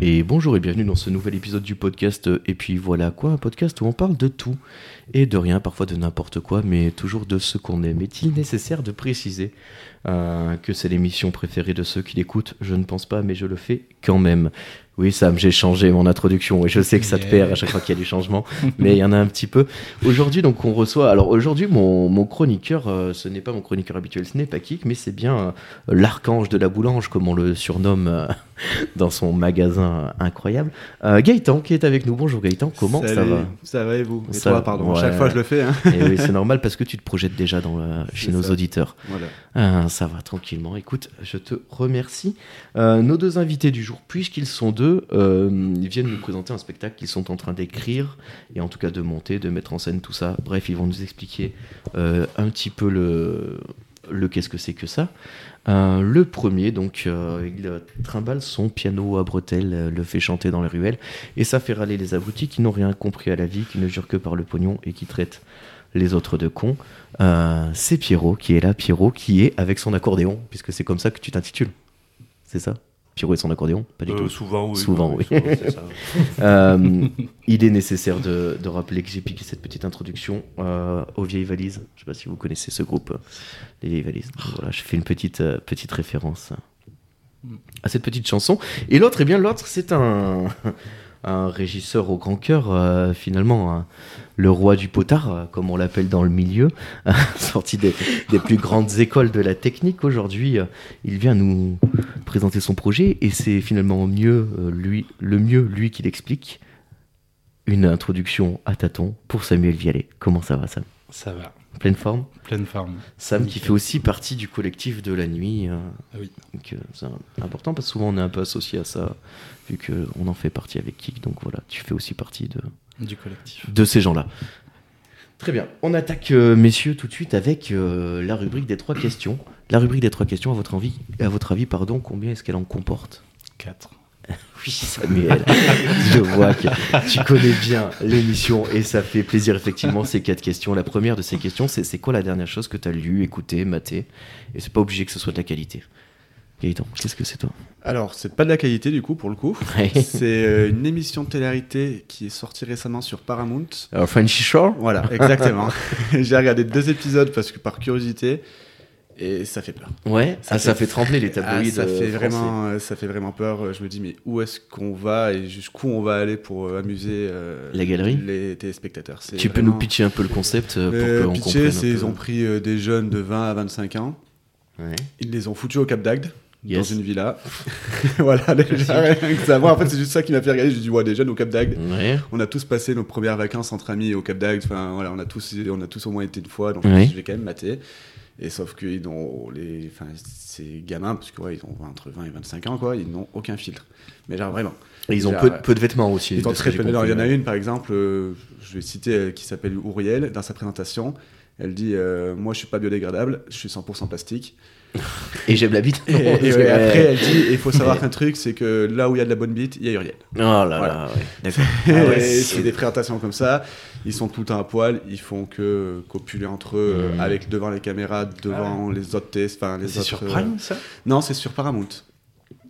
Et bonjour et bienvenue dans ce nouvel épisode du podcast. Et puis voilà quoi, un podcast où on parle de tout et de rien, parfois de n'importe quoi, mais toujours de ce qu'on aime. Est-il nécessaire de préciser euh, que c'est l'émission préférée de ceux qui l'écoutent Je ne pense pas, mais je le fais quand même. Oui, Sam, j'ai changé mon introduction et je sais que ça te perd à chaque fois qu'il y a du changement, mais il y en a un petit peu. Aujourd'hui, donc, on reçoit. Alors, aujourd'hui, mon, mon chroniqueur, euh, ce n'est pas mon chroniqueur habituel, ce n'est pas Kik, mais c'est bien euh, l'archange de la boulange, comme on le surnomme euh, dans son magasin incroyable. Euh, Gaëtan qui est avec nous. Bonjour Gaëtan, comment ça va? Ça va et vous? Et Ça toi, va, pardon. ouais. Chaque fois, je le fais. hein. Et oui, c'est normal parce que tu te projettes déjà dans la- chez nos ça. auditeurs. Voilà. Ah, ça va tranquillement. Écoute, je te remercie. Euh, nos deux invités du jour, puisqu'ils sont deux, euh, viennent nous présenter un spectacle qu'ils sont en train d'écrire et en tout cas de monter, de mettre en scène tout ça. Bref, ils vont nous expliquer euh, un petit peu le, qu'est-ce que c'est que ça. Le premier, donc, il trimballe son piano à bretelles, le fait chanter dans les ruelles, et ça fait râler les abrutis qui n'ont rien compris à la vie, qui ne jurent que par le pognon et qui traitent les autres de cons. Euh, c'est Pierrot qui est là, Pierrot qui est avec son accordéon, puisque c'est comme ça que tu t'intitules. C'est ça? Pierrot et son accordéon? Pas du Euh, tout. souvent, oui. Souvent, oui. Souvent, c'est ça. Euh, il est nécessaire de, de rappeler que j'ai piqué cette petite introduction euh, aux vieilles valises. Je sais pas si vous connaissez ce groupe, euh, les vieilles valises. Donc voilà, je fais une petite, euh, petite référence euh, à cette petite chanson. Et l'autre, eh bien, l'autre, c'est un, un régisseur au grand cœur, euh, finalement, hein. Le roi du potard, euh, comme on l'appelle dans le milieu, sorti des, des plus grandes écoles de la technique. Aujourd'hui, euh, il vient nous présenter son projet et c'est finalement mieux, euh, lui, le mieux lui qui l'explique. Une introduction à tâtons pour Samuel Vialet. Comment ça va, Sam? Ça va, Pleine forme? Pleine forme. Sam qui fait aussi partie du collectif de la nuit. euh, Ah oui. donc, euh, c'est important parce que souvent on est un peu associé à ça, vu qu'on en fait partie avec Kik. Donc voilà, tu fais aussi partie de, Du collectif. de ces gens-là. Très bien. On attaque, euh, messieurs, tout de suite avec euh, la rubrique des trois questions. La rubrique des trois questions, à votre, envie, à votre avis, pardon, combien est-ce qu'elle en comporte? 4. Oui, Samuel, je vois que tu connais bien l'émission et ça fait plaisir, effectivement, ces quatre questions. La première de ces questions, c'est c'est quoi la dernière chose que tu as lu, écouté, maté Et c'est pas obligé que ce soit de la qualité. Gaëtan, qu'est-ce que c'est toi Alors, c'est pas de la qualité du coup, pour le coup. C'est euh, une émission de télé-réalité qui est sortie récemment sur Paramount. Alors, Frenchy Shore Voilà, exactement. J'ai regardé deux épisodes parce que par curiosité. Et ça fait peur. Ouais, Ça ah, ça fait- fait trembler les Ah, tabloïds. ça, euh, fait vraiment, euh, ça fait vraiment peur. Je me dis, mais où est-ce qu'on va et jusqu'où on va aller pour euh, amuser euh, La galerie les téléspectateurs? Tu peux nous pitcher un peu le concept euh, Euh, pour qu'on pitcher, comprenne. c'est ils ont pris euh, des jeunes de 20 à 25 ans. Ouais. Ils les ont foutus au Cap d'Agde. Yes. Dans une villa. voilà, déjà, rien que en fait, c'est juste ça qui m'a fait regarder. J'ai dit, ouais, des jeunes au Cap d'Agde. Ouais. On a tous passé nos premières vacances entre amis au Cap d'Agde. Enfin, voilà, on a tous, on a tous au moins été une fois. Donc, Ouais. je vais quand même mater. Et sauf que ils ont les, enfin, ces gamins, parce que ouais, ils ont entre 20 et 25 ans, quoi, ils n'ont aucun filtre. Mais genre vraiment. Et ils ont Genre, peu, de vêtements aussi. Ils ont très peu. il y en a une, par exemple, euh, je vais citer, euh, qui s'appelle Ouriel, dans sa présentation. Elle dit euh, Moi, je suis pas biodégradable, je suis 100% plastique. Et j'aime la bite. Et, et, ouais, après, elle dit Il faut savoir qu'un truc, c'est que là où il y a de la bonne bite, il y a Uriel. Oh là là, ouais. D'accord. Et Ah ouais, c'est des présentations comme ça. Ils sont tout le temps à poil, ils font que copuler entre eux, euh, Mhm. avec devant les caméras, devant les autres tests. Enfin, les C'est autres, sur euh, Prime, ça? Non, c'est sur Paramount.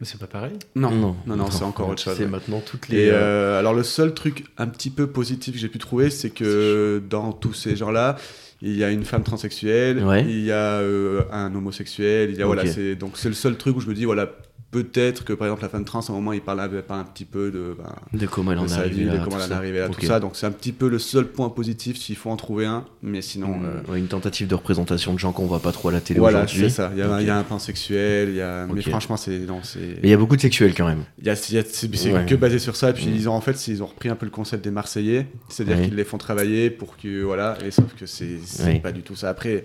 Mais c'est pas pareil Non, non, non, c'est encore autre chose. C'est ouais. maintenant toutes les. Et euh, euh, alors le seul truc un petit peu positif que j'ai pu trouver, c'est que dans tous ces gens-là, il y a une femme transsexuelle, Ouais. il y a euh, un homosexuel, il y a voilà, c'est donc c'est le seul truc où je me dis voilà peut-être que par exemple la femme trans à un moment il parle un, un petit peu de, ben, de comment elle en est arrivée là. de comment elle est arrivée là, tout ça. Donc c'est un petit peu le seul point positif s'il faut en trouver un, mais sinon. Mm, euh, ouais, une tentative de représentation de gens qu'on voit pas trop à la télé voilà, aujourd'hui. c'est ça. Il y, a, Ok. il y a un pansexuel, il y a... mais franchement, c'est non, c'est. Mais il y a beaucoup de sexuels quand même. Il y a, c'est Ouais. que basé sur ça. Et puis ils ont en fait, ils ont repris un peu le concept des Marseillais, c'est-à-dire qu'ils les font travailler pour que voilà. Et sauf que c'est pas du tout ça. Après,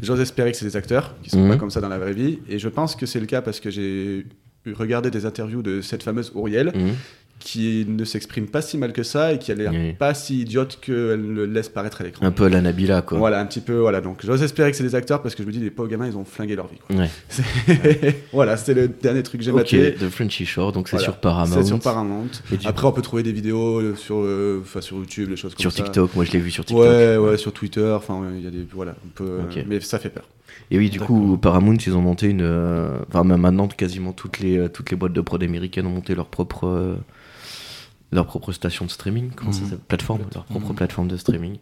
j'ose espérer que c'est des acteurs qui sont Mhm. pas comme ça dans la vraie vie. Et je pense que c'est le cas parce que j'ai regardé des interviews de cette fameuse Auriel Mhm. qui ne s'exprime pas si mal que ça et qui a l'air Oui. pas si idiote qu'elle le laisse paraître à l'écran. Un peu la Nabila, quoi. Voilà, un petit peu, voilà. Donc, j'ose espérer que c'est des acteurs parce que je me dis, les pauvres gamins, ils ont flingué leur vie. quoi. Ouais. C'est- voilà, c'était le dernier truc que j'ai Ok, maté. The Frenchy Shore, donc c'est Voilà. sur Paramount. C'est sur Paramount. Et Après, on peut trouver des vidéos euh, sur, euh, sur YouTube, les choses comme Sur ça. TikTok, moi je l'ai vu sur TikTok. Ouais, ouais, sur Twitter. Enfin, il y a des, voilà, on peut, mais ça fait peur. Et oui, du coup, Paramount, ils ont monté une. euh, Enfin, maintenant, quasiment toutes les, euh, toutes les boîtes de prod américaines ont monté leur propre. euh, leur propre station de streaming, comment ça Mhm. s'appelle? Plateforme, leur propre Mhm. plateforme de streaming.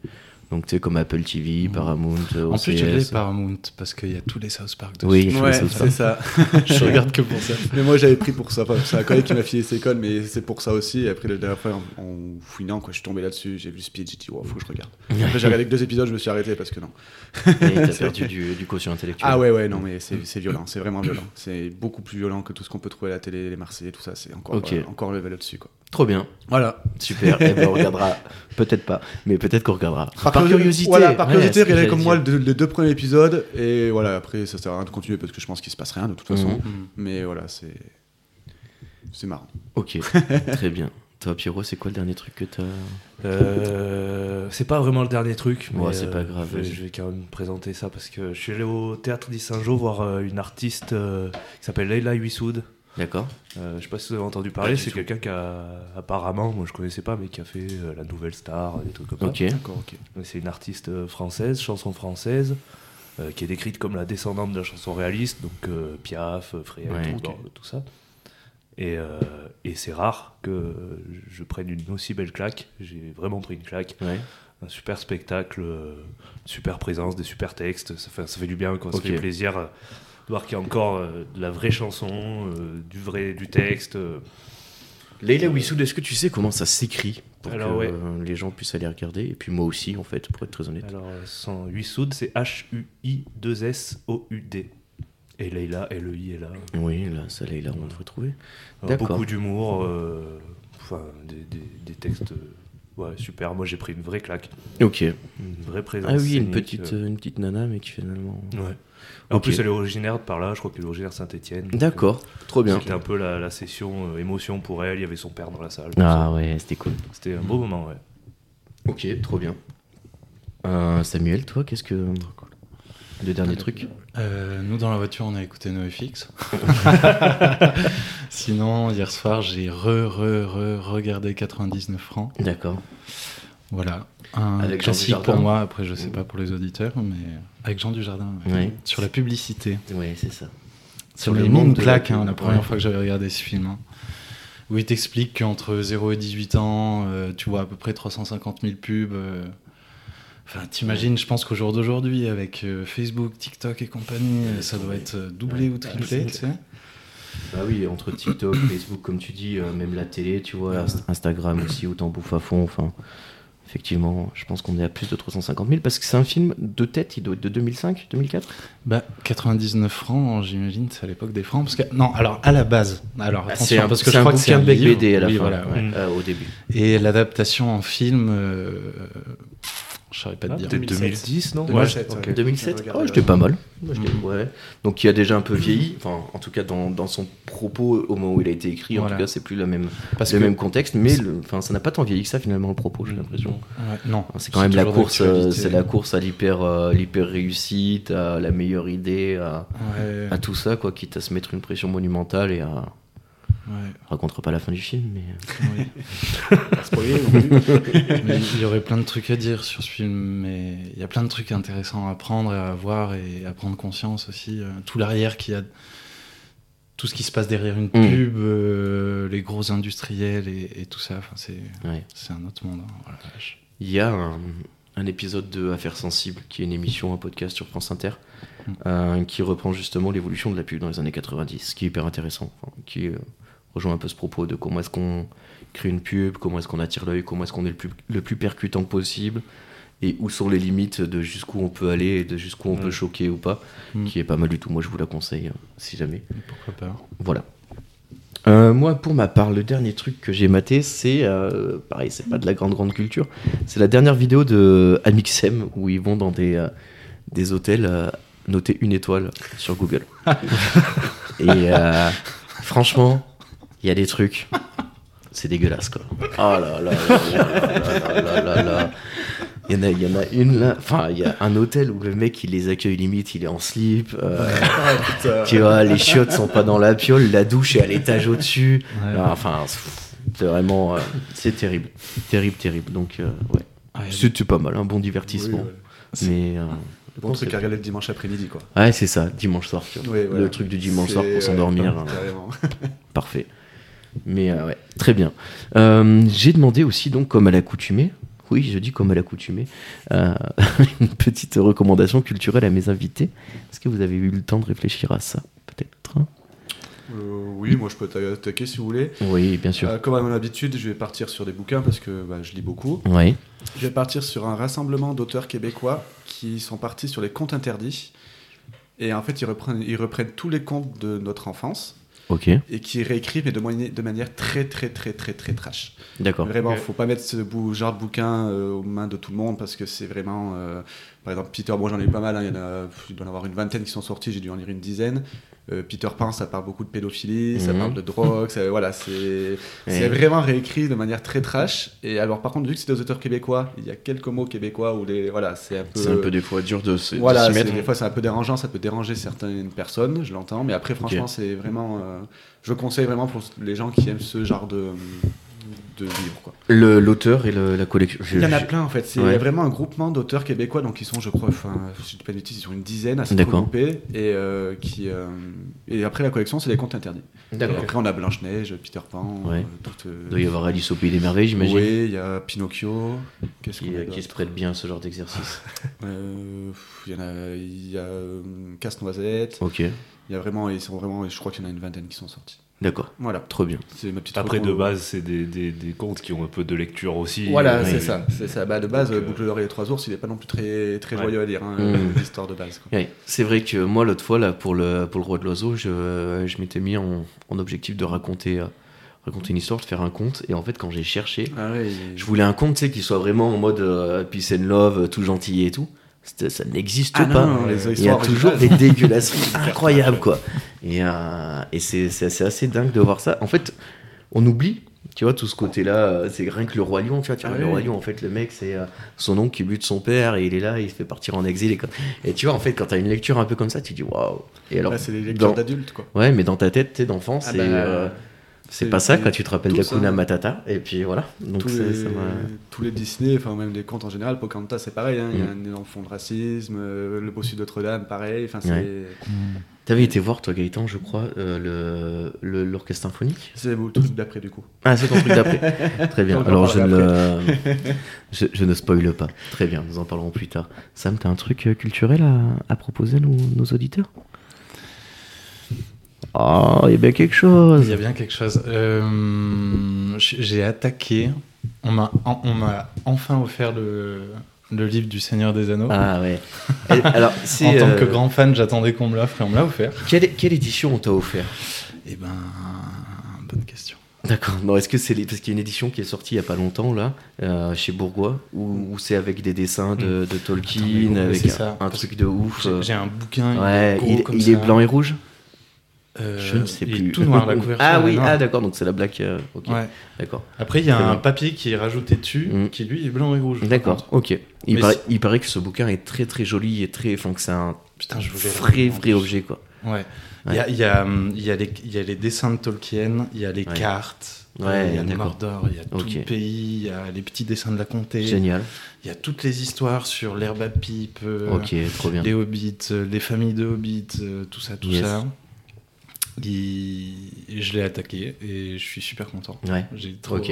Donc, tu sais, comme Apple TV, Mhm. Paramount, euh, En plus, OCS. je l'ai Paramount parce qu'il y a tous les South Park dessus. Oui, il y a tous les Ouais, c'est ça. je regarde que pour ça. mais moi, j'avais pris pour ça. Enfin, c'est un collègue qui m'a filé cette école, mais c'est pour ça aussi. Et après, la dernière fois, en, en fouinant, quoi, je suis tombé là-dessus. J'ai vu Speed, j'ai dit, wow, faut que je regarde. Après, j'ai regardé que deux épisodes, je me suis arrêté parce que non. Et t'as perdu du, du quotient intellectuel. Ah ouais, ouais, non, mais c'est c'est violent, c'est vraiment violent. C'est beaucoup plus violent que tout ce qu'on peut trouver à la télé, les Marseillais, tout ça. C'est encore, euh, encore level au-dessus, quoi. Trop bien, Voilà. super. Et ben, on regardera, peut-être pas, mais peut-être qu'on regardera. curiosité. Voilà, par Ouais, curiosité, regardez comme moi les deux premiers épisodes. Et voilà, après, ça sert à rien de continuer parce que je pense qu'il se passe rien de toute façon. Mhm. Mais voilà, c'est. C'est marrant. Ok, très bien. Toi, Pierrot, c'est quoi le dernier truc que t'as. Euh, c'est pas vraiment le dernier truc, mais Ouais, c'est pas euh, grave, Je vais, vas-y. je vais quand même présenter ça parce que je suis allé au théâtre d'I Saint-Jean voir euh, une artiste euh, qui s'appelle Leila Huissoud. D'accord Euh, je sais pas si vous avez entendu parler, c'est quelqu'un qui a apparemment, moi je connaissais pas, mais qui a fait euh, la Nouvelle Star, des trucs comme Ok. D'accord, ok. ça. C'est une artiste euh, française, chanson française, euh, qui est décrite comme la descendante de la chanson réaliste, donc euh, Piaf, euh, Fréhel, Ouais, tout, tout ça. Et, euh, et c'est rare que je prenne une aussi belle claque. J'ai vraiment pris une claque Ouais. un super spectacle, euh, une super présence, des super textes, ça fait, ça fait du bien, quoi. ça fait plaisir euh, de voir qu'il y a encore euh, de la vraie chanson, euh, du vrai du texte. euh. Leila Wissoud, est-ce que tu sais comment ça s'écrit pour Alors, que ouais. euh, les gens puissent aller regarder? Et puis moi aussi, en fait, pour être très honnête. Alors, son Huissoud, c'est H-U-I-2-S-O-U-D. Et Leila, L-E-I est là. Oui, là, ça, Leila, on devrait trouver. Alors, beaucoup d'humour, euh, enfin, des, des- des textes. ouais, super. Moi, j'ai pris une vraie claque. Ok. Une vraie présence. Ah oui, une petite, euh, une petite nana, mais qui finalement. Ouais. En Ok. plus, elle est originaire de par là, je crois qu'elle est originaire de Saint-Etienne. D'accord, trop bien. C'était un peu la, la session euh, émotion pour elle. Il y avait son père dans la salle. Ah ouais, c'était cool. C'était un beau moment, ouais. Ok, trop bien. Euh, Samuel, toi, qu'est-ce que. Le dernier truc? Euh, nous, dans la voiture, on a écouté NoFX. Sinon, hier soir, j'ai re, re, re, regardé 99 francs. D'accord. Voilà. Un Avec classique pour moi. Après, je sais pas pour les auditeurs, mais avec Jean Dujardin. ouais. Sur la publicité. Ouais, c'est ça. Sur le les monde pub. hein, la première Ouais. fois que j'avais regardé ce film. hein. Où il t'explique qu'entre 0 et 18 ans, euh, tu vois à peu près 350 000 pubs. euh. Enfin, t'imagines, je pense qu'au jour d'aujourd'hui, avec euh, Facebook, TikTok et compagnie, ça doit être doublé Ouais. ou triplé, tu sais. Bah oui, entre TikTok, Facebook, comme tu dis, euh, même la télé, tu vois, Inst- Instagram aussi, autant bouffe à fond. Enfin, effectivement, je pense qu'on est à plus de 350 000 parce que c'est un film de tête, il doit être de 2005, 2004 Bah, 99 francs, j'imagine, c'est à l'époque des francs. Parce que, non, alors à la base, alors Ah, attention, C'est un, parce que je un crois que c'est un livre. BD à la Oui, fin, voilà, ouais, euh, au début. Et l'adaptation en film, euh, je saurais pas te Ah, dire. Peut-être 2010, non 2007, ok. ouais. 2007 Oh, regardé, j'étais ouais. pas mal. Moi, j'étais- ouais. Donc, il a déjà un peu vieilli, enfin, en tout cas, dans, dans son propos, au moment où il a été écrit, en tout cas, c'est plus la même, Parce le que- même contexte, mais le- enfin, ça n'a pas tant vieilli que ça, finalement, le propos, j'ai l'impression. Ouais, non, C'est quand même la course, euh, c'est la course à l'hyper, euh, l'hyper réussite, à la meilleure idée, à, Ouais, à tout ça, quoi, quitte à se mettre une pression monumentale et à. Ouais, Je raconterai pas la fin du film, mais. oui. Pas spoiler non plus. Mais il y aurait plein de trucs à dire sur ce film, mais il y a plein de trucs intéressants à prendre et à voir et à prendre conscience aussi. euh, tout l'arrière qui a. Tout ce qui se passe derrière une Mm. pub, euh, les gros industriels et, et tout ça, enfin, c'est Ouais. un autre monde. hein, voilà. Il y a un, un épisode de Affaires sensibles, qui est une émission, un podcast sur France Inter, Mm. euh, qui reprend justement l'évolution de la pub dans les années 90, ce qui est hyper intéressant, enfin, qui euh, rejoint un peu ce propos de comment est-ce qu'on crée une pub, comment est-ce qu'on attire l'œil, comment est-ce qu'on est le plus, le plus percutant possible, et où sont les limites de jusqu'où on peut aller et de jusqu'où on peut choquer ou pas, Mm. qui est pas mal du tout. Moi, je vous la conseille, euh, si jamais. Pourquoi pas Voilà. Euh, moi, pour ma part, le dernier truc que j'ai maté, c'est euh, pareil, c'est pas de la grande grande culture. C'est la dernière vidéo de Amixem où ils vont dans des euh, des hôtels euh, noter une étoile sur Google. Et franchement, il y a des trucs. C'est dégueulasse, quoi. Oh là là là là là là Il y, en a, y en a une là, enfin, il y a un hôtel où le mec il les accueille limite, il est en slip. Euh, tu vois, les chiottes sont pas dans la piole, la douche est à l'étage au-dessus. Ah, enfin, c'est vraiment. Euh, c'est terrible. Terrible, terrible. Donc, euh, ouais. C'est pas mal, un bon divertissement. Ouais. Mais. Le bon truc à regarder le dimanche après-midi, quoi. Ouais, c'est ça, dimanche soir. Le truc du dimanche soir pour s'endormir. Parfait. Mais euh, ouais, très bien. Euh, J'ai demandé aussi, donc, comme à l'accoutumée, oui, je dis comme à l'accoutumée, euh, une petite recommandation culturelle à mes invités. Est-ce que vous avez eu le temps de réfléchir à ça Peut-être? Oui, moi je peux t'attaquer si vous voulez. Oui, bien sûr. Comme à mon habitude, je vais partir sur des bouquins parce que bah, je lis beaucoup. Oui, Je vais partir sur un rassemblement d'auteurs québécois qui sont partis sur les contes interdits. Et en fait, ils reprennent, ils reprennent tous les contes de notre enfance ok, et qui réécrivent, mais de, moyen- de manière très, très, très, très, très trash. d'accord. Vraiment, Ok. faut pas mettre ce bou- genre de bouquin euh, aux mains de tout le monde parce que c'est vraiment. euh, par exemple, Peter, bon, j'en ai eu pas mal, hein, il, y en a, il doit y en avoir une vingtaine qui sont sortis, j'ai dû en lire une dizaine. Euh, Peter Pan, ça parle beaucoup de pédophilie, ça Mhm. parle de drogue, ça- voilà, c'est vraiment réécrit de manière très trash. Et alors, par contre, vu que c'est des auteurs québécois, il y a quelques mots québécois où les. Voilà, c'est un peu. C'est un peu des fois dur de se de Voilà, s'y c'est- mettre. des fois c'est un peu dérangeant, ça peut déranger certaines personnes, je l'entends, mais après franchement c'est vraiment, euh, je conseille vraiment pour les gens qui aiment ce genre de, de livres. Quoi. Le- L'auteur et le- la collection. je- Il y en a plein en fait, c'est Ouais. vraiment un groupement d'auteurs québécois, donc ils sont je crois, enfin si je dis pas de bêtises, ils sont une dizaine à regrouper, et, euh, qui, euh, et après la collection c'est les contes interdits. D'accord. Après on a Blanche-Neige, Peter Pan, Ouais. euh, euh, Il doit y avoir Alice au Pays des Merveilles, j'imagine. oui, il y a Pinocchio, qu'est-ce Qui, qu'on a qui se prête bien à ce genre d'exercice. Euh, Il y en a, il y a Casse-Noisette, Ok, Il y a vraiment, ils sont vraiment, je crois qu'il y en a une vingtaine qui sont sortis. D'accord, Voilà, trop bien. c'est ma petite. Après, de base, c'est des, des, des contes qui ont un peu de lecture aussi. Voilà, Euh, c'est ça, c'est ça. Bah, de base, Donc, euh, Boucle d'or et les trois ours, il est pas non plus très, très Ouais. joyeux à lire, hein, Mm. euh, l'histoire de base. quoi. Ouais, c'est vrai que moi, l'autre fois, là, pour le, pour le Roi de l'Oiseau, je, je m'étais mis en, en objectif de raconter, euh, raconter une histoire, de faire un conte. Et en fait, quand j'ai cherché, Ah ouais, je voulais un conte tu sais, qui soit vraiment en mode euh, peace and love, tout gentil et tout. Ça n'existe Ah pas. non, Il y a toujours des dégueulasseries incroyables, quoi. Et, euh, et c'est assez, dingue de voir ça. En fait, on oublie, tu vois, tout ce côté-là. euh, C'est rien que le Roi Lion, tu vois. Tu Ah vois, le oui. Roi Lion, en fait, le mec, c'est euh, son oncle qui bute son père et il est là, il se fait partir en exil. Et, tu vois, en fait, quand t'as une lecture un peu comme ça, tu dis waouh. Et alors, c'est les lectures dans- d'adultes, quoi. ouais, mais dans ta tête, sais, d'enfant, Ah c'est. bah, euh, c'est pas ça, quoi. Tu te rappelles d'Akuna. Matata. Et puis voilà. Donc, tous, les, ça m'a. tous les Disney, enfin même des contes en général, Pocahontas c'est pareil, hein, il y a Mm. un énorme fond de racisme, euh, le bossu Notre-Dame pareil, enfin c'est Ouais. T'avais été voir, toi, Gaëtan, je crois, euh, le- l'orchestre symphonique? C'est le truc d'après du coup. Ah, c'est ton truc d'après. Très bien. Alors, je ne, je, je ne spoile pas. Très bien, nous en parlerons plus tard. Sam, t'as un truc euh, culturel à, à proposer à nos, nos auditeurs? Oh, il y a bien quelque Il chose. y a bien quelque chose. Euh, J'ai attaqué. On m'a on m'a enfin offert le, le livre du Seigneur des Anneaux. Ah ouais. Et alors, en tant euh, que grand fan, j'attendais qu'on me l'offre et on me l'a offert. quelle, quelle édition on t'a offert? Eh ben, bonne question. D'accord. Non, est-ce que c'est les- parce qu'il y a une édition qui est sortie il y a pas longtemps là, euh, chez Bourgois, où, où c'est avec des dessins de, de Tolkien, Attends, avec un, ça, un truc de ouf. J'ai euh. j'ai un bouquin. Ouais, gros il, il est blanc et rouge? Euh, Je ne sais plus. tout noir la couverture. ah oui, ah d'accord, donc c'est la black. euh, ok, Ouais. d'accord. Après, il y a un bien. papier qui est rajouté dessus, Mm. qui lui est blanc et rouge. D'accord, ok. Il paraît, si- il paraît que ce bouquin est très très joli et très. Enfin, que c'est un Putain, je vrai vrai objet quoi. Ouais. Il y a, y, a, hum, y, y a les dessins de Tolkien, il y a les Ouais. cartes, Ouais, il y a. Mordor, il y a tout le pays, il y a les petits dessins de la comté, Génial. il y a toutes les histoires sur l'herbe à pipe, euh, ok, trop bien. les hobbits, les familles de hobbits, tout ça, tout Yes. ça. Il- Je l'ai attaqué et je suis super content. Ouais. J'ai trop. Ok.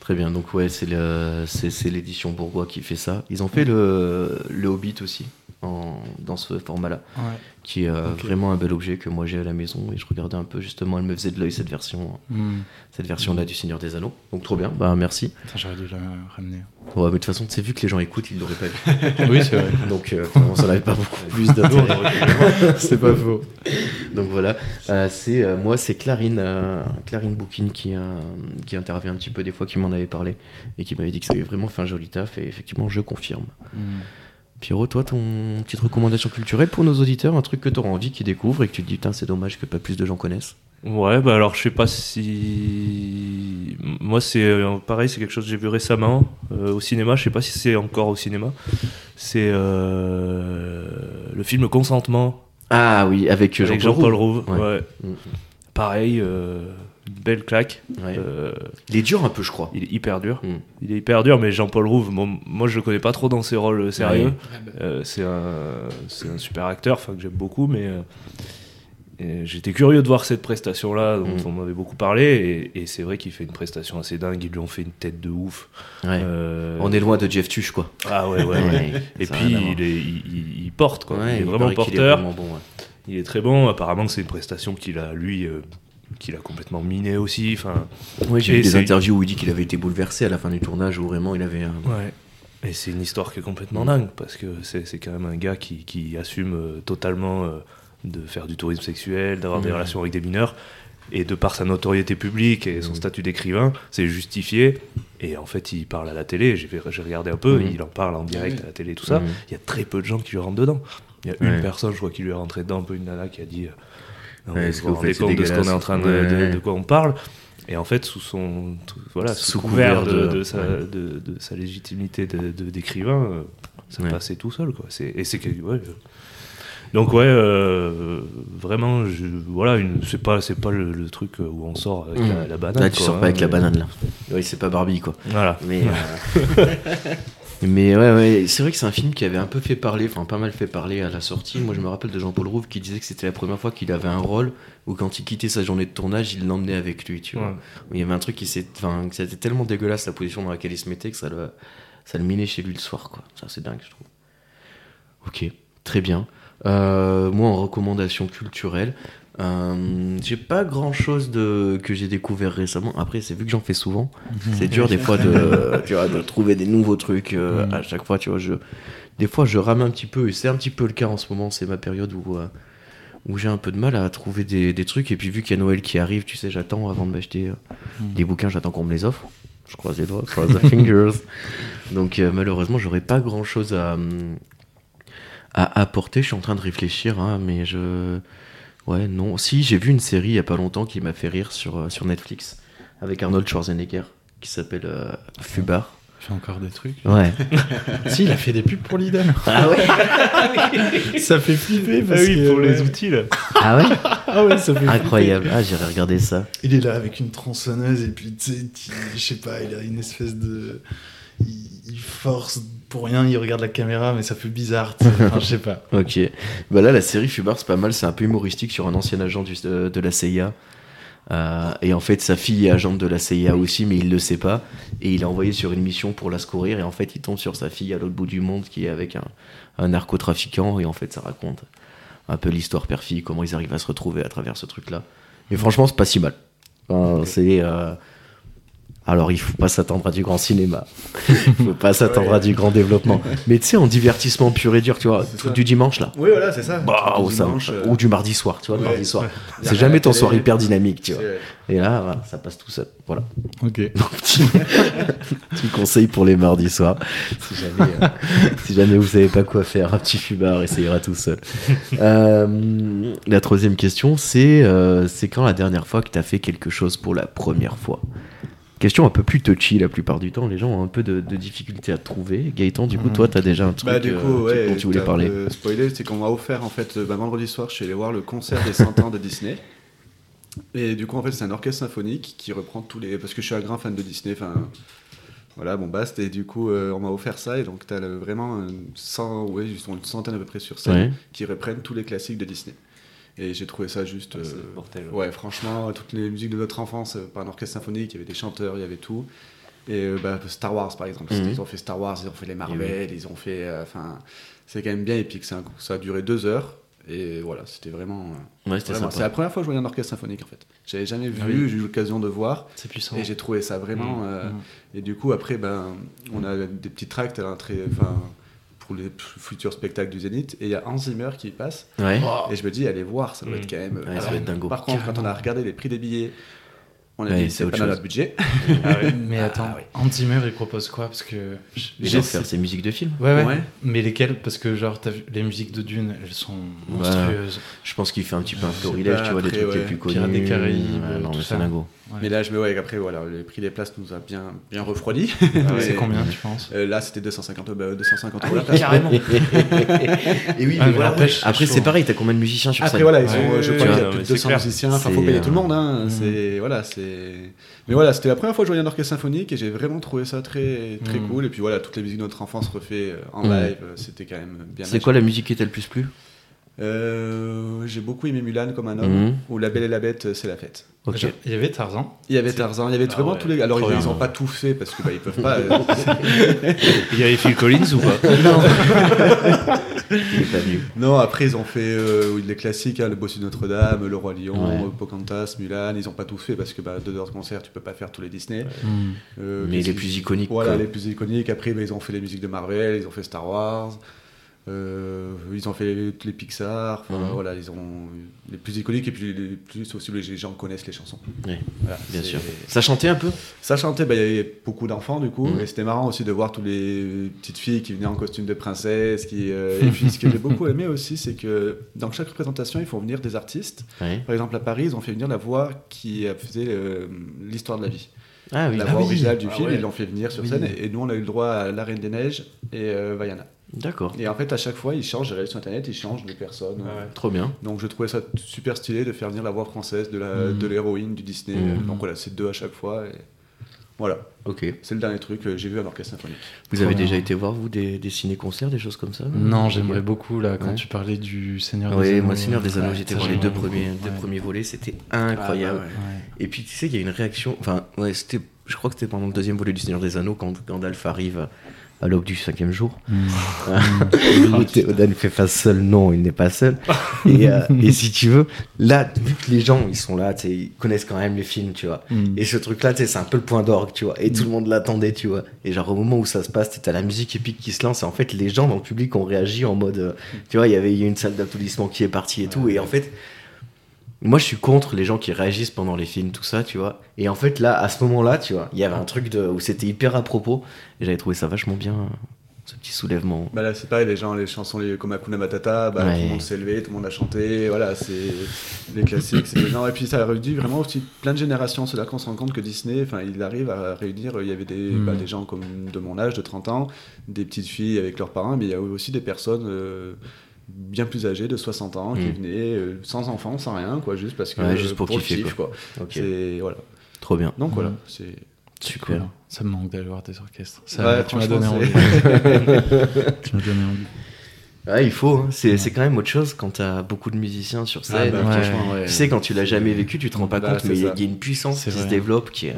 Très bien, donc ouais, c'est le, c'est, c'est l'édition Bourgois qui fait ça. Ils ont fait le, le Hobbit aussi, en, dans ce format-là, Ouais. qui est euh, vraiment un bel objet que moi j'ai à la maison et je regardais un peu justement, elle me faisait de l'œil cette version, Hmm. cette version-là du Seigneur des Anneaux. Donc trop bien, bah merci. J'aurais dû la ramener. Ouais, mais de toute façon, c'est vu que les gens écoutent, ils l'auraient pas vu. oui, c'est vrai. Donc euh, vraiment, ça n'avait pas beaucoup plus d'intérêt. c'est pas faux. Donc voilà, Euh, c'est euh, moi c'est Clarine, Clarine Bouquin qui, euh, qui intervient un petit peu des fois, qui m'en avait parlé et qui m'avait dit que ça avait vraiment fait un joli taf et effectivement je confirme. Hmm. Pierrot, toi, ton petite recommandation culturelle pour nos auditeurs, un truc que tu auras envie qu'ils découvrent et que tu te dis, putain, c'est dommage que pas plus de gens connaissent. Ouais, bah alors je sais pas si. Moi, c'est euh, pareil, c'est quelque chose que j'ai vu récemment euh, au cinéma. Je sais pas si c'est encore au cinéma. C'est euh, le film Consentement Ah oui, avec, avec Jean-Paul Rouve. Ouais. Ouais. Mm. Pareil, belle claque. Ouais. Euh, Il est dur un peu, je crois. il est hyper dur. Mm. Il est hyper dur, mais Jean-Paul Rouve, bon, moi je le connais pas trop dans ses rôles sérieux. Ouais. Euh, c'est un, super acteur, enfin que j'aime beaucoup, mais euh, j'étais curieux de voir cette prestation-là, dont Mm. on m'avait beaucoup parlé, et, et c'est vrai qu'il fait une prestation assez dingue. Ils lui ont fait une tête de ouf. Ouais. Euh, On est loin de Jeff Tuch, quoi. Ah ouais, ouais. ouais. Et puis il, est, il, il- il porte, quoi. Ouais, il est vraiment paraît qu'il est porteur. vraiment bon, ouais. Il est très bon. Apparemment, c'est une prestation qu'il a, lui, euh, qu'il a complètement miné aussi. Enfin, Ouais, j'ai vu des interviews où il dit qu'il avait été bouleversé à la fin du tournage, où vraiment il avait un. Ouais. Et c'est une histoire qui est complètement dingue, parce que c'est quand même un gars qui, qui assume euh, totalement euh, de faire du tourisme sexuel, d'avoir des relations avec des mineurs. Et de par sa notoriété publique et son statut d'écrivain, c'est justifié. Et en fait, il parle à la télé. J'ai regardé un peu, il en parle en direct à la télé, tout ça. Il y a très peu de gens qui lui rentrent dedans. Il y a Ouais. une personne, je crois, qui lui est rentrée dedans, un peu une nana qui a dit euh, Non, Ouais, mais ce vous que faites, compte de ce qu'on est en train de, Ouais. de- de quoi on parle et en fait, sous son, tout- voilà, sous, Sous couvert, couvert de, de- de sa, ouais. de, de sa légitimité de- de- d'écrivain, euh, ça Ouais. passait tout seul, quoi. C'est, et c'est ouais, euh. donc ouais, euh, vraiment, je, voilà, c'est pas, c'est pas le, le truc où on sort avec Mm. la, la banane. Là, tu quoi, sors hein. pas avec la banane, là. Oui, c'est pas Barbie, quoi. Voilà. Mais, euh, mais ouais, ouais, c'est vrai que c'est un film qui avait un peu fait parler, enfin pas mal fait parler à la sortie. Moi, je me rappelle de Jean-Paul Rouve qui disait que c'était la première fois qu'il avait un rôle où quand il quittait sa journée de tournage, il l'emmenait avec lui, tu vois. Ouais. Il y avait un truc qui s'est, enfin, c'était tellement dégueulasse la position dans laquelle il se mettait que ça le, ça le minait chez lui le soir, quoi. Ça, c'est dingue, je trouve. Ok, très bien. Euh, moi, en recommandation culturelle, euh, j'ai pas grand chose de, que j'ai découvert récemment. Après, c'est vu que j'en fais souvent, c'est dur des fois de, tu vois, de trouver des nouveaux trucs euh, Mm. à chaque fois. Tu vois, je, des fois, je rame un petit peu et c'est un petit peu le cas en ce moment. C'est ma période où, euh, où j'ai un peu de mal à trouver des, des trucs. Et puis, vu qu'il y a Noël qui arrive, tu sais, j'attends avant de m'acheter Mm. des bouquins, j'attends qu'on me les offre. Je croise les doigts, cross the fingers. Donc, malheureusement, j'aurais pas grand chose à, à apporter. Je suis en train de réfléchir, hein, mais je. Ouais, non. Si, j'ai vu une série il y a pas longtemps qui m'a fait rire sur, euh, sur Netflix avec Arnold Schwarzenegger qui s'appelle euh, Fubar. Il fait encore des trucs. Ouais. si, il a fait des pubs pour Lidl. Ah ouais ça fait flipper parce Ah oui, que. pour les ouais. outils, là. Ah ouais Ah ouais, ça fait flipper. Incroyable. Ah, j'irai regarder ça. Il est là avec une tronçonneuse et puis, tu sais, tu- je sais pas, il a une espèce de. Il, il force pour rien, il regarde la caméra, mais ça fait bizarre. Enfin, je sais pas. Ok. Bah là, la série Fubar, c'est pas mal. C'est un peu humoristique sur un ancien agent du- de, de la CIA. Euh, et en fait, sa fille est agente de la CIA aussi, mais il le sait pas. Et il est envoyé sur une mission pour la secourir. Et en fait, il tombe sur sa fille à l'autre bout du monde qui est avec un, un narcotrafiquant. Et en fait, ça raconte un peu l'histoire père-fille, comment ils arrivent à se retrouver à travers ce truc-là. Mais franchement, c'est pas si mal. Enfin, C'est. euh, Alors, il faut pas s'attendre à du grand cinéma. il faut pas s'attendre à du grand développement. Mais tu sais, en divertissement pur et dur, tu vois, ça. du dimanche là. Oui, voilà, c'est ça. Bah, ça- euh, ou du mardi soir, tu vois, le mardi soir. ouais. C'est jamais ton soir hyper dynamique, tu vois. Et là, voilà, ça passe tout seul. Voilà. Ok. Donc, petit, petit conseil pour les mardis soirs. Si jamais, euh, si jamais vous savez pas quoi faire, un petit fumard, essayera tout seul. Euh, la troisième question, c'est euh, c'est quand la dernière fois que tu as fait quelque chose pour la première fois? Question un peu plus touchy la plupart du temps. Les gens ont un peu de, de difficulté à trouver. Gaëtan, du coup, toi, tu as déjà un truc Bah, du euh, ouais, dont tu voulais parler. peu spoilé, c'est qu'on m'a offert, en fait, bah, vendredi soir, je suis allé voir le concert des 100 ans de Disney. Et du coup, en fait, c'est un orchestre symphonique qui reprend tous les. Parce que je suis un grand fan de Disney, enfin. Voilà, bon, basta. Et du coup, euh, on m'a offert ça. Et donc, t'as le- vraiment une, cent, ouais, ils sont une centaine à peu près sur scène Ouais. qui reprennent tous les classiques de Disney. Et j'ai trouvé ça juste. Ah, c'est euh, mortel, Ouais, franchement, toutes les musiques de notre enfance euh, par un orchestre symphonique, il y avait des chanteurs, il y avait tout. Et euh, bah, Star Wars, par exemple. Mhm. Ils ont fait Star Wars, ils ont fait les Marvel, ils ont fait. euh, Enfin, c'est quand même bien épique. Un- ça a duré deux heures. Et voilà, c'était vraiment. Ouais, c'était C'est la première fois que je voyais un orchestre symphonique, en fait. J'avais jamais vu, Ah oui. j'ai eu l'occasion de voir. C'est puissant. Et j'ai trouvé ça vraiment. Mmh. euh, Mhm. Et du coup, après, ben, on a des petits tracts à l'entrée. Enfin. Pour les futurs spectacles du Zénith, et il y a Hans Zimmer qui passe, Ouais. Oh. et je me dis, allez voir, ça doit être quand même. Ouais, ça doit être dingo. Par contre, quand on a regardé les prix des billets, On a Ouais, dit c'est pas dans notre budget. Mais attends, Hans Zimmer, il propose quoi? Parce que. Il j'ai- va faire ses musiques de film. Ouais, ouais, Ouais. Mais lesquelles? Parce que, genre, vu, les musiques de Dune, elles sont monstrueuses. Je pense qu'il fait un petit peu un florilège, tu vois, des trucs les plus connus. Pirates des Caraïbes, Ouais, non, mais c'est dingo. Ouais. Mais là, je me ouais, après, voilà, le prix des places nous a bien, bien refroidi. Ah, C'est combien, tu penses? Euh, Là, c'était 250, bah, 250 Ah euros la oui, place. carrément. Et oui, Ah, mais voilà. après, Après, c'est pareil, t'as combien de musiciens sur Après scène? voilà, ils je crois qu'il y a plus mais de c'est 200 clair. musiciens, enfin faut payer tout le euh, monde, hein. c'est voilà, c'est. Mais voilà, c'était la première fois que je voyais un orchestre symphonique et j'ai vraiment trouvé ça très très Mm. cool. Et puis voilà, toutes les musiques de notre enfance refait euh, en Mm. live, euh, c'était quand même bien. C'est quoi la musique qui t'a le plus plu? Euh, J'ai beaucoup aimé Mulan comme un homme Mhm. ou La Belle et la Bête, c'est la fête. Ok. Genre, Il y avait Tarzan. Il y avait Tarzan, il y avait Ah vraiment ouais, tous les. Alors ils, bien. ils ont pas tout fait parce que bah, ils peuvent pas. euh, Il y avait Phil Collins ou pas? Il est pas venu. non, après ils ont fait euh, les classiques, hein, Le Bossu de Notre-Dame, Le Roi Lion, Ouais. Pocahontas, Mulan. Ils ont pas tout fait parce que bah, deux heures de concert, tu peux pas faire tous les Disney. Euh, Mais les qu'ils- plus iconiques. Voilà, quoi. les plus iconiques. Après, bah, ils ont fait les musiques de Marvel, ils ont fait Star Wars, euh, ils ont fait les, Pixar. Mhm. Voilà, ils ont les plus iconiques et puis les plus aussi les gens connaissent les chansons. Voilà, bien sûr. Ça chantait un peu? Ça chantait, bah, il y avait beaucoup d'enfants du coup, Mhm. et c'était marrant aussi de voir toutes les petites filles qui venaient en costume de princesse. Qui, euh, et puis ce que j'ai beaucoup aimé aussi, c'est que dans chaque représentation, ils font venir des artistes. Par exemple, à Paris, ils ont fait venir la voix qui euh, faisait euh, l'histoire de la vie. Ah oui, la Ah voix originale du Ah film, ouais. ils l'ont fait venir sur scène et, et nous on a eu le droit à La Reine des Neiges et Vaiana. D'accord. Et en fait à chaque fois ils changent, regardé sur internet, ils changent de personne. Ah ouais. Trop bien. Donc je trouvais ça super stylé de faire venir la voix française de Mm. l'héroïne du Disney. Mm. Donc voilà, c'est deux à chaque fois. Et voilà, Ok. c'est le dernier truc que j'ai vu à l'orchestre symphonique. Vous Trop avez bien. déjà été voir, vous, des, des ciné-concerts, des choses comme ça? Non, j'aimerais beaucoup, là, quand Ouais. tu parlais du Seigneur des Oui, Anneaux. moi, Seigneur des Anneaux, Ouais, j'étais voir les deux premiers, deux Ouais. premiers volets, c'était incroyable. Ah, bah ouais. Ouais. Et puis, tu sais, il y a une réaction. Enfin, ouais, c'était. Je crois que c'était pendant le deuxième volet du Seigneur des Anneaux, quand Gandalf arrive à, l'aube du cinquième jour. Mm. Théoden fait face seul, non, il n'est pas seul. Et, euh, et si tu veux, là, vu que les gens, ils sont là, tu sais, ils connaissent quand même les films, tu vois. Mm. Et ce truc-là, tu sais, c'est un peu le point d'orgue, tu vois. Et tout le monde l'attendait, tu vois. Et genre, au moment où ça se passe, t'as la musique épique qui se lance. Et en fait, les gens dans le public ont réagi en mode. euh, tu vois, il y avait une salle d'applaudissements qui est partie et tout. Et en fait, moi, je suis contre les gens qui réagissent pendant les films, tout ça, tu vois. Et en fait, là, à ce moment-là, tu vois, il y avait un truc de, où c'était hyper à propos. Et j'avais trouvé ça vachement bien, ce petit soulèvement. Bah là c'est pareil, les gens, les chansons les, comme Hakuna Matata, bah, Ouais. tout le monde s'est levé, tout le monde a chanté, voilà, c'est les classiques, c'est non, Et puis ça a réuni vraiment aussi plein de générations, c'est là qu'on se rend compte que Disney, enfin il arrive à réunir, il y avait des, Mm. bah, des gens comme de mon âge, de 30 ans, des petites filles avec leurs parents, mais il y a aussi des personnes euh, bien plus âgées, de 60 ans, qui Mm. venaient euh, sans enfants, sans rien, quoi, juste parce que Ouais, juste pour le kiffer, kiff, quoi. C'est, voilà. trop bien. Donc voilà, Mm. c'est... Super. Cool. Ça me manque d'aller voir des orchestres. Ça, Ouais, tu m'as donné envie. tu m'as donné envie. Ouais, il faut. hein. C'est Ouais. quand même autre chose quand t'as beaucoup de musiciens sur Ah, scène. bah, ouais. Tu sais, quand tu l'as jamais vécu, tu te rends pas Bah, compte, mais il y, a a une puissance qui se vrai. développe qui est.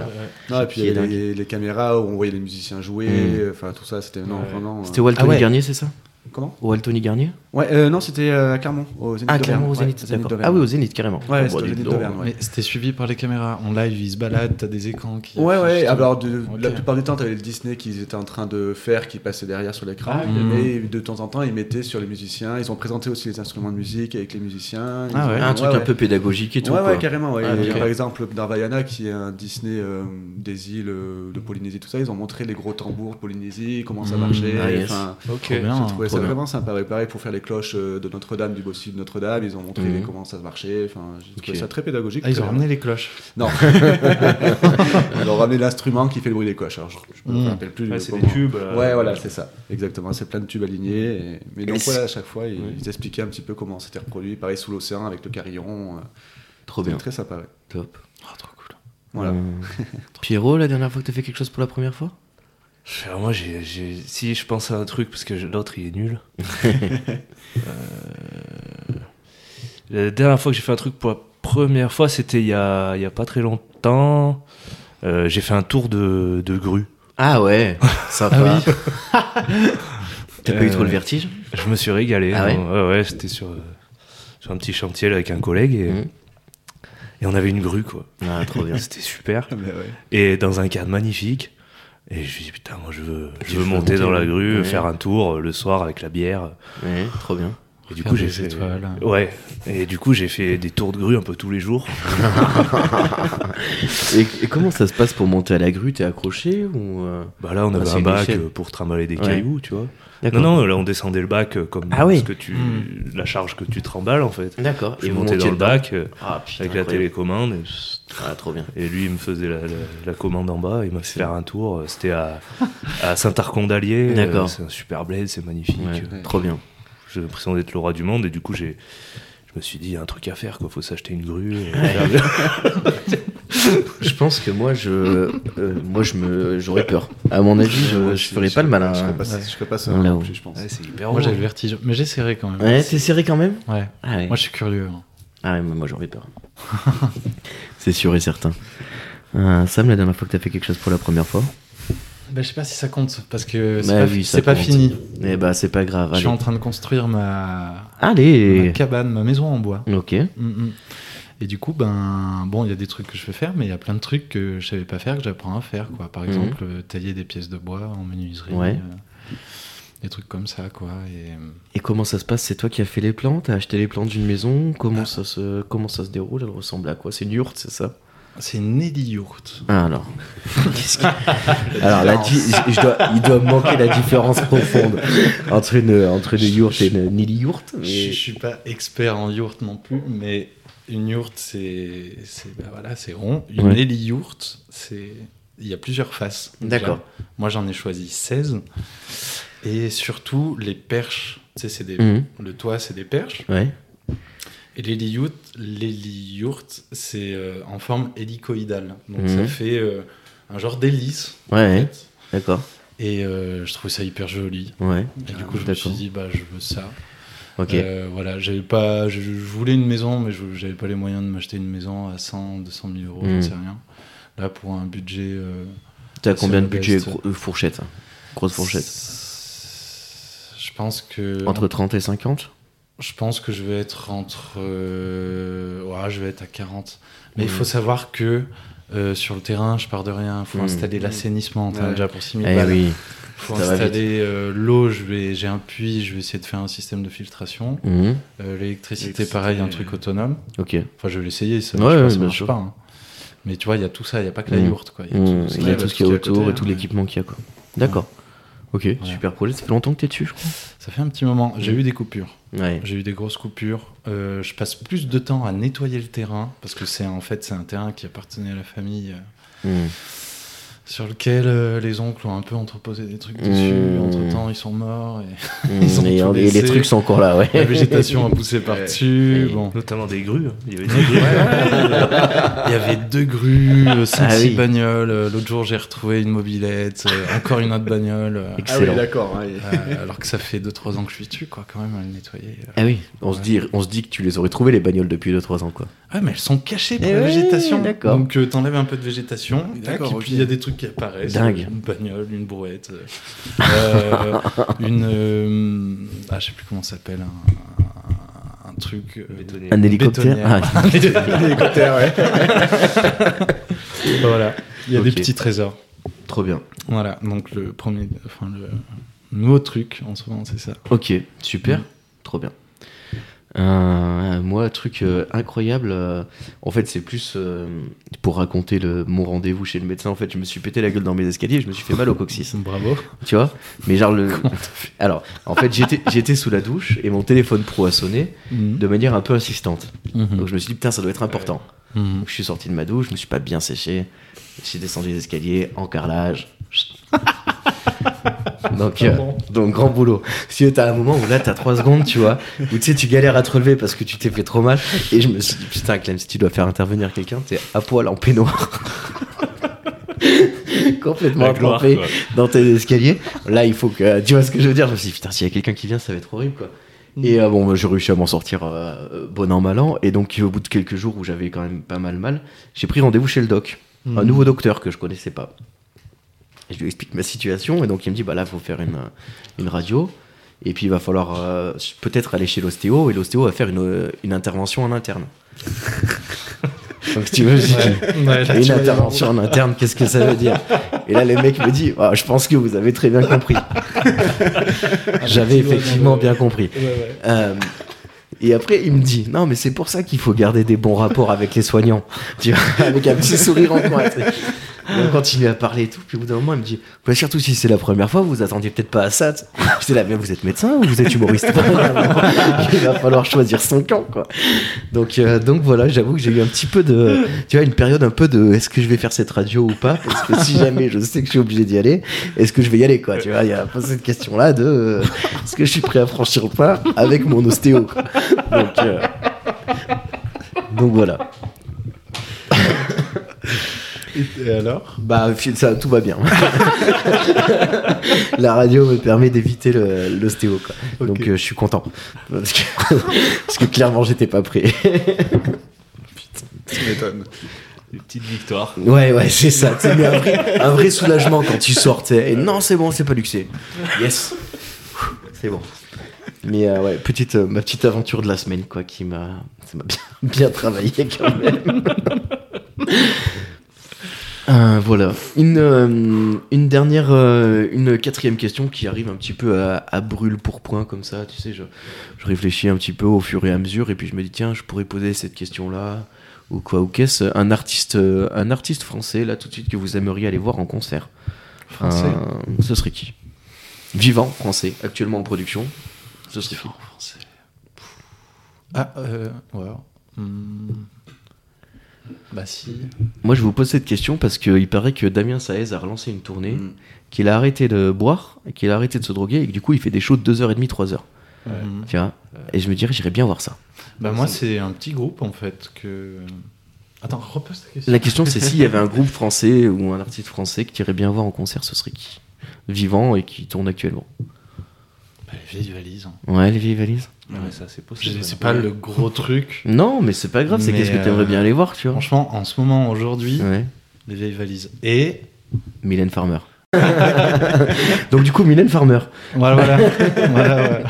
Non, et puis Qui il y avait les, les caméras où on voyait les musiciens jouer, Mm. enfin tout ça, c'était non, C'était Waltony Ah ouais. Garnier, c'est ça? Comment Au Waltony Garnier Ouais, euh, non, c'était euh, à Clermont, au Zénith Ah, au Zénith, d'accord. Ah oui, au Zénith, carrément. Ouais, c'était bah, au dis Zénith d'Auvergne, ouais. Mais c'était suivi par les caméras. En live, ils se baladent, t'as des écrans qui. Ouais, ouais, alors de, la plupart du temps, t'avais le Disney qu'ils étaient en train de faire qui passait derrière sur l'écran. Ah, et de temps en temps, ils mettaient sur les musiciens. Ils ont présenté aussi les instruments de musique avec les musiciens. Ils Ah ont- ouais. Un truc ouais, un peu pédagogique et tout. ouais, quoi. ouais, carrément. Ouais. Ah, Et ok. Par exemple, dans Vaiana, qui est un Disney euh, des îles euh, de Polynésie, tout ça, ils ont montré les gros tambours de Polynésie, comment ça Mm. marchait. Ah, Ok. Bien. vraiment sympa. Ouais, pareil, pour faire les cloches euh, de Notre-Dame, du Bossu de Notre-Dame, ils ont montré Mhm. comment ça marchait. Enfin, j'ai trouvé Ok. ça très pédagogique. Ah, ils ont ramené les cloches. Non. ils ont ramené l'instrument qui fait le bruit des cloches. Alors, je je me Mhm. rappelle plus. Ouais, c'est des tubes. là. Ouais, voilà, c'est ça. Exactement. C'est plein de tubes alignés. et- Mais donc, voilà, à chaque fois, ils, expliquaient un petit peu comment c'était reproduit. Pareil, sous l'océan, avec le carillon. euh, Trop bien. très sympa, ouais. Top. Oh, trop cool. Voilà. Euh, Pierrot, la dernière fois que t'as fait quelque chose pour la première fois? Moi, si je pense à un truc, parce que l'autre, il est nul. Euh, La dernière fois que j'ai fait un truc pour la première fois, c'était il y a, il y a pas très longtemps. Euh, j'ai fait un tour de, de grue. Ah ouais, sympa. Ah T'as pas eu Euh, trop le vertige Je me suis régalé. Ah ouais ouais, ouais, c'était sur, euh, sur un petit chantier là, avec un collègue et, Mhm. et on avait une grue, quoi. Ah, trop bien. C'était super. Ouais. Et dans un cadre magnifique. Et je me suis dit, putain, moi je veux, je veux veux monter monter, dans la grue, Ouais. faire un tour euh, le soir avec la bière. Ouais, trop bien. Et du Faire coup, j'ai fait. étoiles. Ouais. Et du coup, j'ai fait des tours de grue un peu tous les jours. Et, et comment ça se passe pour monter à la grue? T'es accroché ou euh Bah là, on avait un bac euh, pour trimballer des Ouais. cailloux, tu vois. Non, non, là, on descendait le bac euh, comme Ah oui. ce que tu, Hmm. la charge que tu tremballes, en fait. D'accord. Je Et montiez dans le bac euh, Ah putain. avec la télécommande. Et, Ah trop bien. et lui, il me faisait la, la- la commande en bas. Il m'a fait faire un tour. euh, C'était à, à Saint-Arcon-d'Allier. D'accord. C'est un super bled, c'est magnifique. Ouais, Ouais. Trop bien. J'ai l'impression d'être le roi du monde. Et du coup, j'ai. Je me suis dit, il y a un truc à faire, quoi. Faut s'acheter une grue. et faire- Je pense que moi je, euh, moi je me, j'aurais peur. À mon avis, je, je ferais pas le malin. Je ferais hein. pas, ça- Ouais. je ferais pas ça plus, je pense. Ouais, c'est hyper Moi, j'ai le vertige. Mais j'essaierai quand même. Ouais, t'es serré quand même? Ouais. Ah ouais. Moi, je suis curieux. hein. Ah ouais, mais moi j'aurais peur. C'est sûr et certain. Euh, Sam, la dernière fois que t'as fait quelque chose pour la première fois? Bah, je sais pas si ça compte parce que c'est Bah pas, oui, ça c'est pas compte. fini. Eh bah c'est pas grave. Je suis Allez. en train de construire ma, Allez. ma cabane, ma maison en bois. Ok. Mm, mm. Et du coup, ben, bon, il y a des trucs que je veux faire, mais il y a plein de trucs que je savais pas faire que j'apprends à faire, quoi. Par Mhm. exemple, euh, tailler des pièces de bois en menuiserie. Ouais. euh, des trucs comme ça, quoi. Et, euh, Et comment ça se passe? C'est toi qui as fait les plans T'as acheté les plans d'une maison? Comment ça se comment ça se déroule? Elle ressemble à quoi? C'est une yourte, c'est ça? C'est Nelly Yurt. Ah alors. Qu'est-ce que- Alors la di- je- je dois- il doit me manquer la différence profonde entre une entre une yourte et une nili yourte. Je, je suis pas expert en yourte non plus, mais une yourte, c'est c'est bah voilà, c'est rond. Une Ouais. Nelly yourte, c'est il y a plusieurs faces. déjà. D'accord. Moi, j'en ai choisi 16. Et surtout, les perches. Tu sais, c'est des... Mhm. le toit, c'est des perches. Ouais. Et l'héliyourte, c'est euh, en forme hélicoïdale. Donc Mhm. ça fait euh, un genre d'hélice. en Ouais. fait. D'accord. Et euh, je trouve ça hyper joli. Ouais. Et du coup, je me suis dit, bah, je veux ça. Ok. Euh, voilà, j'avais pas, je, je voulais une maison, mais je j'avais pas les moyens de m'acheter une maison à 100, 200 000 euros, Mhm. j'en sais rien. Là, pour un budget. euh, T'as combien de budget fourchette hein? Grosse fourchette. Je pense que. Entre 30 et 50 Je pense que je vais être entre. euh, ouais, je vais être à 40. Mais il Mhm. faut savoir que euh, sur le terrain, je pars de rien. Il faut Mhm. installer l'assainissement. T'en as Ouais. déjà pour 6000 Eh balles. oui. faut ça installer euh, l'eau. Je vais, j'ai un puits. Je vais essayer de faire un système de filtration. Euh, L'électricité, pareil, un truc autonome. Ok. Enfin, je vais l'essayer. Ça Ouais, marche ouais, pas, ça bien marche sûr. pas. hein. Mais tu vois, il y a tout ça. Il n'y a pas que la yourte. Quoi. Il y a tout, Il y a bah, tout ce qu'il y a autour côté, et tout hein. l'équipement qu'il y a. D'accord. Ok, super projet. Ça fait longtemps que t'es dessus, je crois. Ça fait un petit moment. J'ai eu des coupures. Ouais. J'ai eu des grosses coupures. Euh, je passe plus de temps à nettoyer le terrain parce que c'est en fait c'est un terrain qui appartenait à la famille euh, Mhm. Sur lequel euh, les oncles ont un peu entreposé des trucs dessus. Mmh. Entre temps, ils sont morts et ont Et, tout et les trucs sont encore là, ouais. la végétation a poussé par dessus. Ouais. Bon. Notamment des grues. hein. Il y avait des grues. Il y avait deux grues, euh, cinq, Ah six oui. bagnoles. Euh, L'autre jour, j'ai retrouvé une mobilette, euh, encore une autre bagnole. euh, Ah oui, Excellent. d'accord. ouais. euh, alors que ça fait 2-3 ans que je suis dessus, quoi, quand même, à le nettoyer. euh. Ah oui, on, se Ouais. dit, on se dit que tu les aurais trouvées les bagnoles depuis 2-3 ans quoi. Ouais, mais elles sont cachées pour Eh la ouais, végétation. d'accord. Donc euh, t'enlèves un peu de végétation, tac, et puis il y a des trucs qui apparaissent. Dingue. Une bagnole, une brouette, euh, euh, une. euh, ah, je sais plus comment ça s'appelle. Un, un truc. Bétonnier. Un hélicoptère. Ah, Un hélicoptère, ouais. voilà. Il y a des petits trésors. Trop bien. Voilà, donc le premier. Enfin, le nouveau truc en ce moment, c'est ça. Ok, super. Mhm. Trop bien. Euh, moi, truc euh, incroyable, euh, en fait, c'est plus euh, pour raconter le, mon rendez-vous chez le médecin. En fait, je me suis pété la gueule dans mes escaliers, je me suis fait mal au coccyx. Bravo. Tu vois? Mais genre, le. Alors, en fait, j'étais j'étais sous la douche et mon téléphone pro a sonné de manière un peu insistante. Mhm. Donc, je me suis dit, putain, ça doit être important. Mhm. Donc, je suis sorti de ma douche, je me suis pas bien séché. J'ai descendu les escaliers, en carrelage. donc, euh, donc, grand boulot. Si t'as un moment où là, t'as 3 secondes, tu vois, où tu sais, tu galères à te relever parce que tu t'es fait trop mal. Et je me suis dit, putain, Clem, si tu dois faire intervenir quelqu'un, t'es à poil en peignoir. Complètement quoi. dans tes escaliers. Là, il faut que. Tu vois ce que je veux dire Je me suis dit, putain, s'il y a quelqu'un qui vient, ça va être horrible, quoi. Et euh, bon, j'ai réussi à m'en sortir euh, bon an, mal an. Et donc, au bout de quelques jours où j'avais quand même pas mal mal, j'ai pris rendez-vous chez le doc. Un nouveau docteur que je connaissais pas. Et je lui explique ma situation. Et donc, il me dit, bah là, il faut faire une, une radio. Et puis, il va falloir euh, peut-être aller chez l'ostéo. Et l'ostéo va faire une, une intervention en interne. donc, si tu veux, Ouais, là, une tu intervention en interne, qu'est-ce que ça veut dire? Et là, le mec me dit, Ah, je pense que vous avez très bien compris. J'avais dans effectivement bien compris. Ouais, ouais. Euh, Et après, il me dit Non, mais c'est pour ça qu'il faut garder des bons rapports avec les soignants. Tu vois, avec un petit sourire en coin. On continue à parler et tout. Puis au bout d'un moment, il me dit Surtout si c'est la première fois, vous vous attendiez peut-être pas à ça. J'étais là, vous êtes médecin ou vous êtes humoriste? Il va falloir choisir son camp, quoi. Donc, euh, donc voilà, j'avoue que j'ai eu un petit peu de. Tu vois, une période un peu de Est-ce que je vais faire cette radio ou pas? Parce que si jamais je sais que je suis obligé d'y aller, est-ce que je vais y aller, quoi? Tu vois, il y a cette question-là de euh, Est-ce que je suis prêt à franchir le pas avec mon ostéo, euh, donc voilà. Et alors Bah, ça, tout va bien. La radio me permet d'éviter le- l'ostéo, quoi. Donc, euh, je suis content. Parce que, parce que clairement, j'étais pas prêt. Tu m'étonnes. Des petites victoires. Ouais, ouais, c'est ça. Un vrai, un vrai soulagement quand tu sortais. Et non, c'est bon, c'est pas luxé. Yes. C'est bon. Mais euh, ouais, petite, euh, ma petite aventure de la semaine, quoi, qui m'a ça m'a bien, bien travaillé quand même. Euh, voilà. Une, euh, une dernière, euh, une quatrième question qui arrive un petit peu à, à brûle pour point comme ça. Tu sais, je, je réfléchis un petit peu au fur et à mesure et puis je me dis tiens, je pourrais poser cette question-là ou quoi ou qu'est-ce un artiste, euh, un artiste français là tout de suite que vous aimeriez aller voir en concert. Français ce serait qui? Vivant français, actuellement en production. Ce serait qui? Français. Ah, euh, ouais. Bah si. Moi, je vous pose cette question parce qu'il paraît que Damien Saez a relancé une tournée, Mm. qu'il a arrêté de boire, qu'il a arrêté de se droguer et que du coup, il fait des shows de 2h30, 3h. Mhm. Tu vois Et je me dirais, j'irais bien voir ça. Bah moi c'est un petit groupe en fait que... Attends, repose ta question. La question, c'est s'il y avait un groupe français ou un artiste français que tu irais bien voir en concert, ce serait qui? Vivant et qui tourne actuellement. Bah, les vieilles valises. hein. Ouais, les vieilles valises Ouais, ça c'est possible. C'est pas le gros truc. Non, mais c'est pas grave, c'est qu'est-ce que tu aimerais euh, bien aller voir, tu vois Franchement, en ce moment, aujourd'hui, Ouais. les vieilles valises. Et... Mylène Farmer. Donc, du coup, Mylène Farmer. Voilà, voilà. voilà, voilà.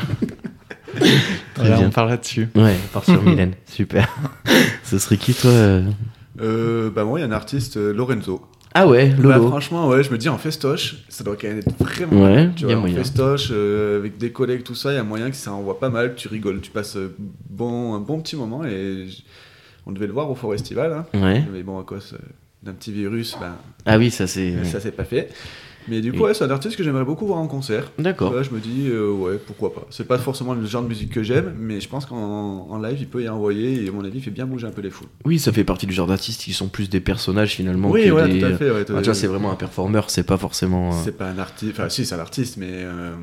Voilà, bien. on parle là-dessus. Ouais, on part sur Mylène. Super. ce serait qui, toi euh Euh, bah moi, il y a un artiste, euh, Lorenzo. Ah ouais, Bah, Lolo. franchement, ouais, je me dis en festoche, ça doit quand même être vraiment. Ouais, tu y a vois, en moyen. festoche, euh, avec des collègues, tout ça, il y a moyen que ça envoie pas mal, tu rigoles, tu passes euh, bon, un bon petit moment et j- on devait le voir au Forestival. Hein. Ouais. Mais bon, à cause euh, d'un petit virus, ben, Ah oui, ça c'est. ça s'est pas fait. Mais du coup, ouais, c'est un artiste que j'aimerais beaucoup voir en concert. D'accord. Là, je me dis, euh, ouais, pourquoi pas. C'est pas forcément le genre de musique que j'aime, mais je pense qu'en en live, il peut y envoyer et à mon avis, il fait bien bouger un peu les foules. Oui, ça fait partie du genre d'artistes qui sont plus des personnages finalement. oui, que ouais, des... tout à fait. ouais, Ah, tu vois, c'est vraiment un performeur, c'est pas forcément. euh, C'est pas un artiste, enfin si c'est un artiste, mais euh,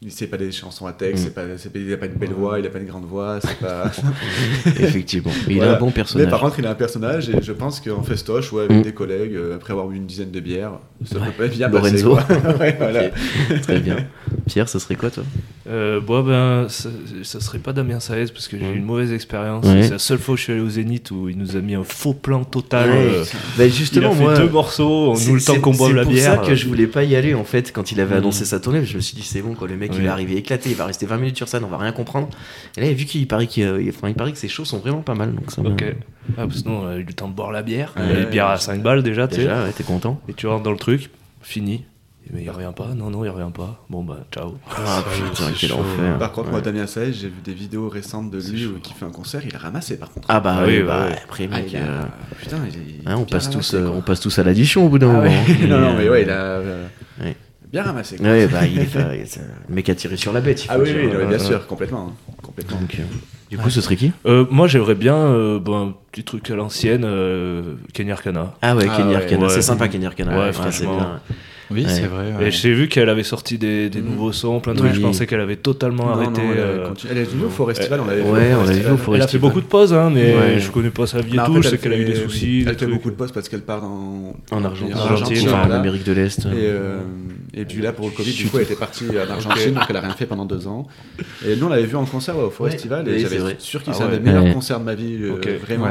il sait pas des chansons à texte, Mm. c'est pas, c'est il a pas une belle voix, il a pas une grande voix, c'est pas. Effectivement. Mais il a un bon mais personnage. par contre, il a un personnage et je pense qu'en festoche, ouais, avec Mm. des collègues, euh, après avoir bu une dizaine de bières, ça Ouais. peut pas bien Lorenzo. passer. quoi. Ouais, voilà. Ok. Très bien. Pierre, ce serait quoi toi? Euh, bon, ben, ça, ça serait pas Damien Saez parce que j'ai eu une mauvaise expérience. Ouais. C'est la seule fois où je suis allé au Zénith où il nous a mis un faux plan total. Ouais. euh, Bah, il Justement, a fait moi. deux morceaux, on c'est- nous le temps c'est- qu'on boive la C'est bière. pour ça que je voulais pas y aller en fait quand il avait Mm. annoncé sa tournée. Je me suis dit c'est bon quoi, le mec il va arriver éclaté, il va rester 20 minutes sur scène, on va rien comprendre. Et là vu qu'il paraît qu'il, euh, enfin, il paraît que ses shows sont vraiment pas mal donc ça Ok. Ah, parce que sinon, on a eu le temps de boire la bière. Ouais, les bières à 5 balles déjà, tu sais. Déjà, ouais, t'es content Et tu rentres dans le truc, fini. Mais il revient pas, non, non, il revient pas. Bon, bah, ciao. Ah putain, c'est quel enfer. Par contre, Ouais. moi, Damien Saez, j'ai vu des vidéos récentes de lui où- qui fait un concert, il a ramassé par contre. Ah bah Ah oui, bah, ouais. après Ah, mec, il a- euh, Putain, il est- hein, on passe tous, ramassé, euh, on passe tous à l'addition au bout d'un Ah moment. ouais. non, non, Mais, euh, ouais, il a euh, Ouais. Bien ramassé. quoi. Ouais, bah il est, c'est- le mec a tiré sur la bête. il faut Ah oui, dire. oui, ouais, bien Euh, sûr, complètement. hein, complètement. Donc, euh, du coup, ce serait qui? Euh, moi, j'aimerais bien euh, bon, un petit truc à l'ancienne, euh, Kenny Arcana. Ah ouais, Ah Kenny ouais, Arcana. ouais. C'est sympa, Kenny Arcana. Ouais, c'est franchement. bien. Oui, Ouais. c'est vrai. Et ouais. j'ai vu qu'elle avait sorti des, des Mhm. nouveaux sons, plein de trucs. Oui. Je pensais qu'elle avait totalement Non, arrêté. non, elle, a euh, continu- elle est venue au Forestival, on l'avait Ouais, vu on l'a vu au Elle a fait Forestival. beaucoup de pauses, hein, mais Ouais. je connais pas sa vie et Bah, tout. Je sais elle qu'elle a eu des soucis. Elle fait beaucoup de postes parce qu'elle part en, En Argentine, En en Argentine, enfin, en voilà. Amérique de l'Est. Et, euh, et puis là, pour le Covid, du coup, elle était partie en Argentine, donc elle a rien fait pendant deux ans. Et nous, on l'avait vu en concert ouais, au Forestival, et j'avais sûr qu'il Ah ouais. meilleurs Ouais. concerts de ma vie. euh. Vraiment, Ouais.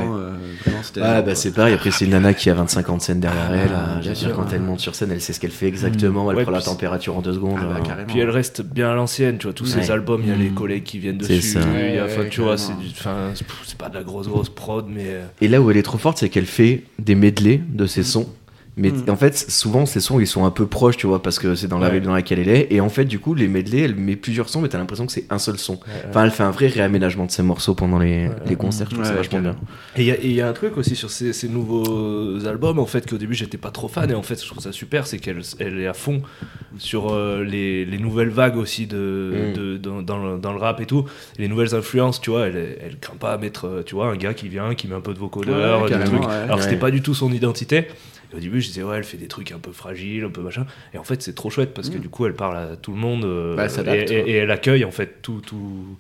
vraiment c'était. Ah bah c'est pareil, après c'est une nana qui a 25 ans de scène derrière Ah, elle, dire, quand ouais. elle monte sur scène, elle sait ce qu'elle fait exactement, elle Ouais, prend la température en deux secondes. Ah bah, euh. Puis elle reste bien à l'ancienne, tu vois, tous Ouais. ces albums, il y a les Mm. collègues qui viennent C'est dessus. ça. il y a- Ouais, enfin, tu vois, c'est c'est pas de la grosse grosse prod, mais euh, Et là où elle est trop forte, c'est qu'elle fait des medley de ses sons Mais Mm. en fait, souvent, ces sons, ils sont un peu proches, tu vois, parce que c'est dans la Ouais. ville dans laquelle elle est. Et en fait, du coup, les medley, elle met plusieurs sons, mais t'as l'impression que c'est un seul son. Enfin, elle fait un vrai réaménagement de ses morceaux pendant les, Ouais. les concerts. Je trouve ça Ouais, vachement bien. Et il y a- y, un truc aussi sur ces, ces nouveaux albums, en fait, qu'au début j'étais pas trop fan, et en fait je trouve ça super, c'est qu'elle elle est à fond sur euh, les, les nouvelles vagues aussi de, Mm. de- dans, dans le, dans le rap et tout, les nouvelles influences, tu vois, elle, elle craint pas à mettre, euh, tu vois, un gars qui vient, qui met un peu de vocodeur, Ouais, des trucs. ouais. Alors que c'était pas du tout son identité. Et au début je disais, ouais, elle fait des trucs un peu fragiles, un peu machin, et en fait c'est trop chouette parce que Mm. du coup elle parle à tout le monde, euh, Bah, elle et, elle accueille en fait tout. tout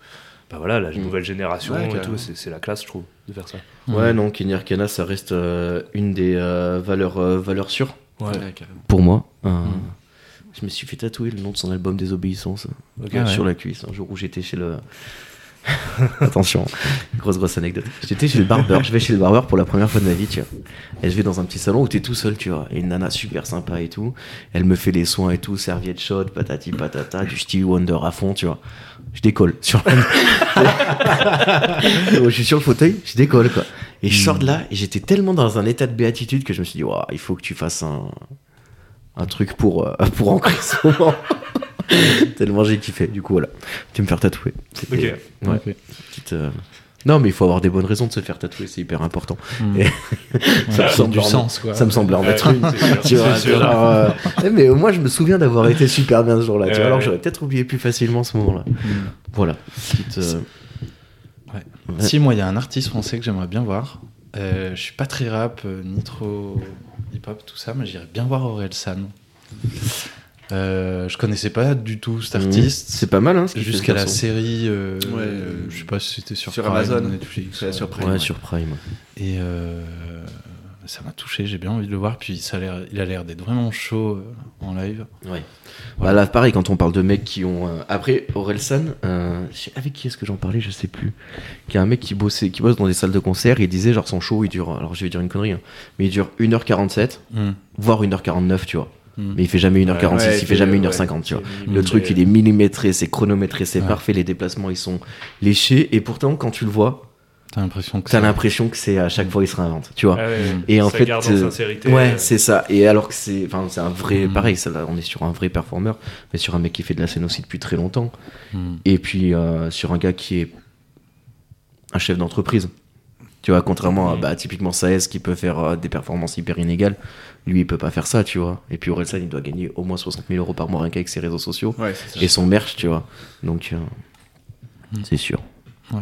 bah voilà, la Mm. nouvelle génération Ouais, et tout, c'est la classe, je trouve, de faire ça. Ouais, non, Kenny Arcana, ça reste euh, une des euh, valeurs, euh, valeurs sûres Ouais. Pour moi. Euh, Mm. Je me suis fait tatouer le nom de son album Désobéissance. Ah ouais. sur la cuisse un jour où j'étais chez le. Attention, grosse grosse anecdote. J'étais chez le barbeur, je vais chez le barbeur pour la première fois de ma vie, tu vois. Et je vais dans un petit salon où t'es tout seul, tu vois. Et une nana super sympa et tout. Elle me fait les soins et tout, serviette chaude, patati patata, du Stevie Wonder à fond, tu vois. Je décolle sur je suis sur le fauteuil, je décolle quoi. Et je sors de là et j'étais tellement dans un état de béatitude que je me suis dit, Ouah, il faut que tu fasses un, un truc pour, euh, pour ancrer ce moment. tellement j'ai kiffé. Du coup, voilà. Tu me faire tatouer. Ok. euh, ouais, petite, euh, Non, mais il faut avoir des bonnes raisons de se faire tatouer, c'est hyper important. Mm. Et- Ça me me semble du en- sens, quoi. Ça me semblait en Ouais, mettre une. tu vois, genre, euh, eh, mais moi, je me souviens d'avoir été super bien ce jour-là. tu vois, Ouais, alors ouais. j'aurais peut-être oublié plus facilement ce moment-là. Mm. Voilà. Petite, euh, Ouais. Ouais. Si, moi, il y a un artiste français que j'aimerais bien voir. Euh, je suis pas très rap, euh, ni trop hip-hop, tout ça, mais j'irais bien voir Aurel San. Euh, je connaissais pas du tout cet Mhm. artiste. C'est pas mal, hein, ce Jusqu'à la série, euh, Ouais. euh, je sais pas si c'était sur, Sur Prime, Amazon. Netflix. C'est ouais. sur Prime. Ouais, sur Prime. Et euh, ça m'a touché, j'ai bien envie de le voir. Puis ça a l'air- il a l'air d'être vraiment chaud en live. Ouais. Bah là, pareil, quand on parle de mecs qui ont. euh, Après, Orelsan, euh, avec qui est-ce que j'en parlais Je sais plus. Qui est un mec qui, bossait, qui bosse dans des salles de concert et il disait, genre, son show, il dure. Alors, je vais dire une connerie, hein, mais il dure 1h47, Mm. voire 1h49, tu vois. Mm. Mais il fait jamais 1h46, Ouais, il fait jamais ouais. 1h50, tu vois. Le truc, il est millimétré, c'est chronométré, c'est Ouais. parfait, les déplacements, ils sont léchés. Et pourtant, quand tu le vois, T'as l'impression que t'as c'est- l'impression que c'est à chaque fois, il se réinvente, tu vois. Ah ouais. Et en ça fait, garde en euh, sincérité. Ouais, euh, c'est ça. Et alors que c'est, enfin, c'est un vrai, Mm. pareil, ça, on est sur un vrai performeur, mais sur un mec qui fait de la scène aussi depuis très longtemps. Mm. Et puis euh, sur un gars qui est un chef d'entreprise. Tu vois, contrairement à Mm. bah, typiquement Saez qui peut faire euh, des performances hyper inégales, lui il peut pas faire ça, tu vois. Et puis Orelsan il doit gagner au moins 60 000 euros par mois rien qu'avec ses réseaux sociaux Ouais, et son merch, tu vois. Donc euh, Mm. c'est sûr. Ouais.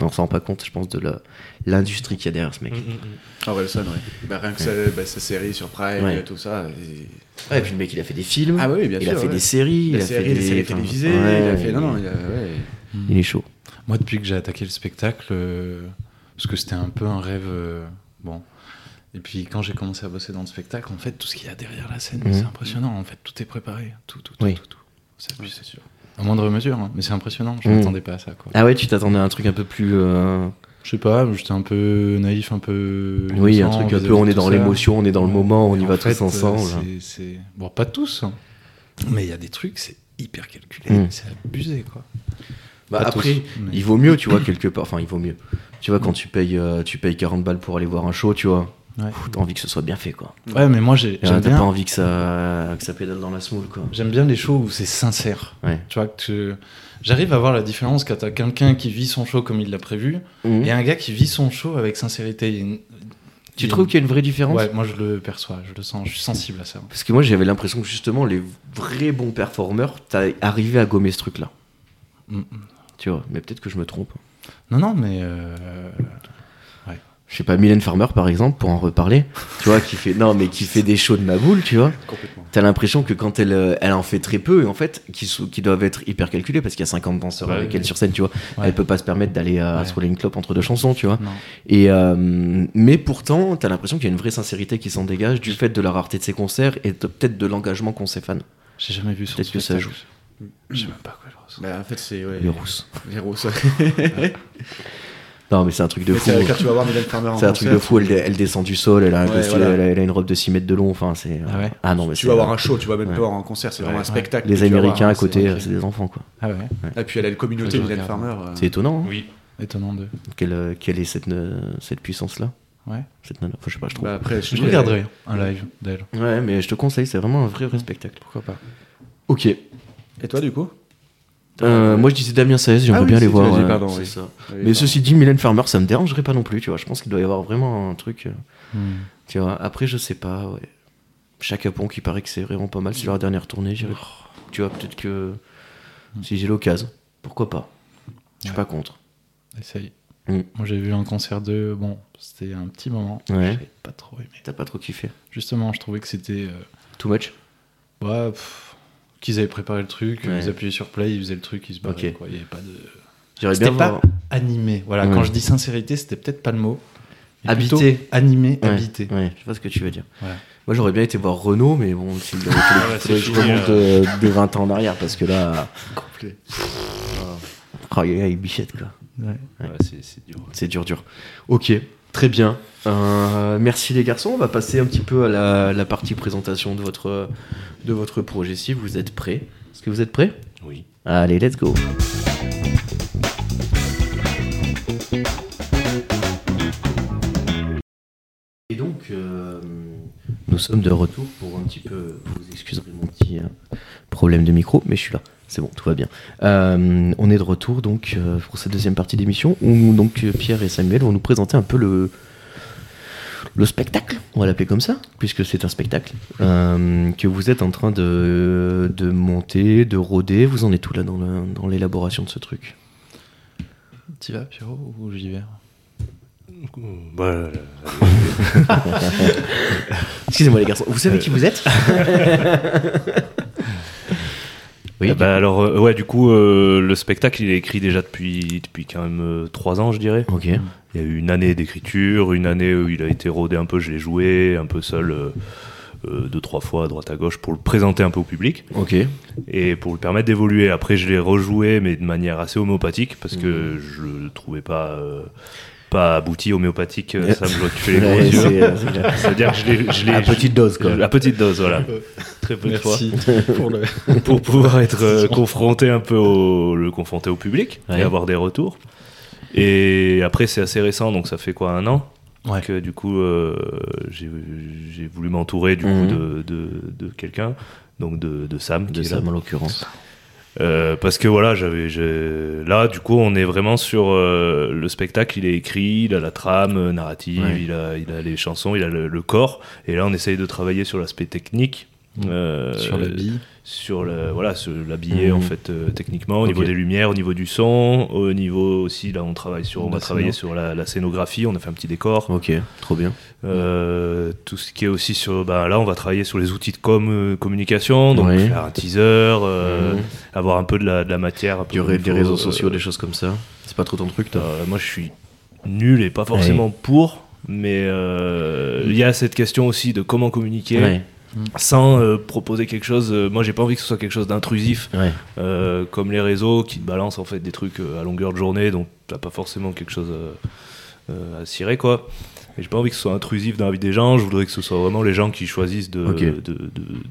On s'en rend pas compte, je pense, de la- l'industrie qu'il y a derrière ce mec. mm, mm, mm. Ah, Orelsan, ouais. Bah, rien que sa, bah, sa série sur Prime, Ouais. et tout ça. et- Ouais, et puis le mec il a fait des films, Ah, oui, bien il sûr. a fait ouais. des séries, il a fait des des séries enfin, télévisées. ouais, il a fait. Non, il- non, il a. Ouais. Mm. il est chaud. Moi, depuis que j'ai attaqué le spectacle, euh, parce que c'était un peu un rêve. euh, bon. Et puis, quand j'ai commencé à bosser dans le spectacle, en fait, tout ce qu'il y a derrière la scène, Mhm. c'est impressionnant. En fait, tout est préparé. Tout, tout, tout. Oui. tout, tout. C'est abusé. À moindre mesure, hein, mais c'est impressionnant. Je Mhm. m'attendais pas à ça. Quoi. Ah ouais, tu t'attendais à un truc un peu plus. euh, Je sais pas, j'étais un peu naïf, un peu. Oui, un truc un peu, on est dans l'émotion, on est dans le moment, on y en va fait, tous ensemble. euh, c'est- c'est- Bon, pas tous, hein. mais il y a des trucs, c'est hyper calculé. Mm. C'est abusé, quoi. Bah, après, tous, mais- il vaut mieux, tu vois, quelque part. Enfin, il vaut mieux. Tu vois, quand tu payes, euh, tu payes 40 balles pour aller voir un show, tu vois, Ouais. t'as envie que ce soit bien fait, quoi. Ouais, mais moi, j'ai- j'aime bien. pas envie que ça, que ça pédale dans la smoule, quoi. J'aime bien les shows où c'est sincère. Ouais. Tu vois, que tu- j'arrive à voir la différence quand t'as quelqu'un qui vit son show comme il l'a prévu Mhm. et un gars qui vit son show avec sincérité. Il y a une- il y Tu a trouves qu'il y a une vraie différence? Ouais, moi je le perçois, je le sens, je suis sensible à ça. Parce que moi, j'avais l'impression que justement, les vrais bons performeurs, t'as arrivé à gommer ce truc-là. Mm, mm. Tu vois, mais peut-être que je me trompe. Non, non, mais. euh, Je sais pas, Mylène Farmer, par exemple, pour en reparler, tu vois, qui fait, non, mais qui fait des shows de ma boule, tu vois. Complètement. T'as l'impression que quand elle, euh, elle en fait très peu, et en fait, qui, qui doivent être hyper calculés parce qu'il y a 50 danseurs Ouais, avec ouais. elle sur scène, tu vois. ouais. Elle peut pas se permettre d'aller euh, Ouais. se rouler une clope entre deux chansons, tu vois. Non. Et euh, mais pourtant, t'as l'impression qu'il y a une vraie sincérité qui s'en dégage du fait de la rareté de ses concerts et peut-être de l'engagement qu'ont ses fans. J'ai jamais vu son Peut-être que ça spectacle. Je sais même pas quoi. Bah, en fait, c'est. Ouais, Les rousses. Les rousses. Non, mais c'est un truc de Mais fou. c'est- Quand tu vas voir Mylène Farmer en C'est un truc de fou. Elle, elle descend du sol, elle a, un Ouais, costume, voilà. elle, a, elle a une robe de 6 mètres de long. Enfin, c'est. Ah ouais Ah non, mais Tu vas voir un show, tu vas même Ouais. pas voir un concert, c'est vraiment Ouais. un spectacle. Les Américains à hein, côté, c'est- des enfants, quoi. Ah ouais, Et puis elle a une communauté, Mylène. Farmer. euh, C'est étonnant hein, Oui. étonnant de. qu'elle euh, qu'elle ait cette, euh, cette puissance-là. Ouais. Cette nana. Enfin, je sais pas, je trouve. Bah, après, Je regarderai un live d'elle. Ouais, mais je te conseille, c'est vraiment un vrai, vrai spectacle. Pourquoi pas Ok. Et toi, du coup? Euh, moi, je disais Damien Saez, j'aimerais Ah oui, bien les voir. dit, ouais, pardon, c'est oui. ça. Oui, Mais pardon. ceci dit, Mylène Farmer, ça me dérangerait pas non plus, tu vois. Je pense qu'il doit y avoir vraiment un truc. euh, Hmm. Tu vois, après, je sais pas, ouais. Chaka Ponk, il paraît que c'est vraiment pas mal. C'est leur dernière tournée. j'irai- Tu vois, peut-être que si j'ai l'occasion, pourquoi pas Je suis Ouais. pas contre. Essaye. Hmm. Moi j'ai vu un concert de. Bon, c'était un petit moment. Ouais. J'ai pas trop aimé. T'as pas trop kiffé Justement, je trouvais que c'était. euh, Too much? Ouais, pff, qu'ils avaient préparé le truc, Ouais. ils appuyaient sur play, ils faisaient le truc, ils se barraient. Quoi. Il y avait pas de. C'était pas voir. animé. Voilà, Ouais. quand je dis sincérité, c'était peut-être pas le mot. Habité. Animé, Ouais, habité. Ouais, je vois ce que tu veux dire. Moi, j'aurais bien été voir Renault, mais bon, aurait fallu- Ah c'est je remonte de, de 20 ans en arrière, parce que là. Complet. Oh, il y a une bichette, quoi. Ouais. C'est c'est dur. C'est dur, dur. Ok, très bien. Euh, merci les garçons. On va passer un petit peu à la, la partie présentation de votre, de votre projet. Si vous êtes prêts. Est-ce que vous êtes prêts? Oui. Allez, let's go. Et donc, euh, nous sommes de retour pour un petit peu. Vous excuserez mon petit euh, problème de micro, mais je suis là. C'est bon, tout va bien. Euh, on est de retour donc euh, pour cette deuxième partie d'émission où donc Pierre et Samuel vont nous présenter un peu le le spectacle, on va l'appeler comme ça, puisque c'est un spectacle euh, que vous êtes en train de, de monter, de rôder. Vous en êtes tout là dans le- dans l'élaboration de ce truc? T'y vas, Pierrot, ou j'y vais? Bah, Excusez-moi les garçons, vous savez qui vous êtes? Oui. Eh ben, alors, euh, ouais, du coup, euh, le spectacle, il est écrit déjà depuis, depuis quand même euh, trois ans, je dirais. Ok. Il y a eu une année d'écriture, une année où il a été rodé un peu, je l'ai joué, un peu seul, deux, trois fois à droite à gauche, pour le présenter un peu au public Ok. et pour lui permettre d'évoluer. Après, je l'ai rejoué, mais de manière assez homéopathique, parce que je le trouvais pas, pas abouti homéopathique. euh, Ça me fais les gros yeux. c'est, euh. C'est-à-dire que je l'ai- je l'ai. À petite dose quoi. À petite dose, voilà. Très peu de fois. Merci pour le. pour pouvoir être euh, confronté un peu au, le confronter au public Ouais. et avoir des retours. Et après, c'est assez récent, donc ça fait quoi, un an Ouais. que du coup, euh, j'ai j'ai voulu m'entourer du Mhm. coup de, de, de quelqu'un, donc de, de Sam. qui De est là. Sam en l'occurrence. Euh, parce que voilà, j'avais, là, du coup, on est vraiment sur euh, le spectacle. Il est écrit, il a la trame euh, narrative, Ouais. il, a, il a les chansons, il a le, le corps. Et là, on essaye de travailler sur l'aspect technique. Euh, Sur la bille. sur le voilà l'habiller en fait euh, techniquement au niveau des lumières au niveau du son au niveau aussi là on travaille sur on La va travailler sur la, la scénographie on a fait un petit décor Ok, trop bien. Euh, tout ce qui est aussi sur bah là on va travailler sur les outils de com communication donc faire un teaser Mhm. avoir un peu de la, de la matière Du des réseaux sociaux, des choses comme ça. C'est pas trop ton truc toi moi je suis nul et pas forcément pour mais il y a cette question aussi de comment communiquer Ouais, sans euh, proposer quelque chose euh, moi j'ai pas envie que ce soit quelque chose d'intrusif ouais. Euh, comme les réseaux qui te balancent en fait des trucs euh, à longueur de journée donc t'as pas forcément quelque chose à cirer quoi et j'ai pas envie que ce soit intrusif dans la vie des gens je voudrais que ce soit vraiment les gens qui choisissent de, Ok. de- de-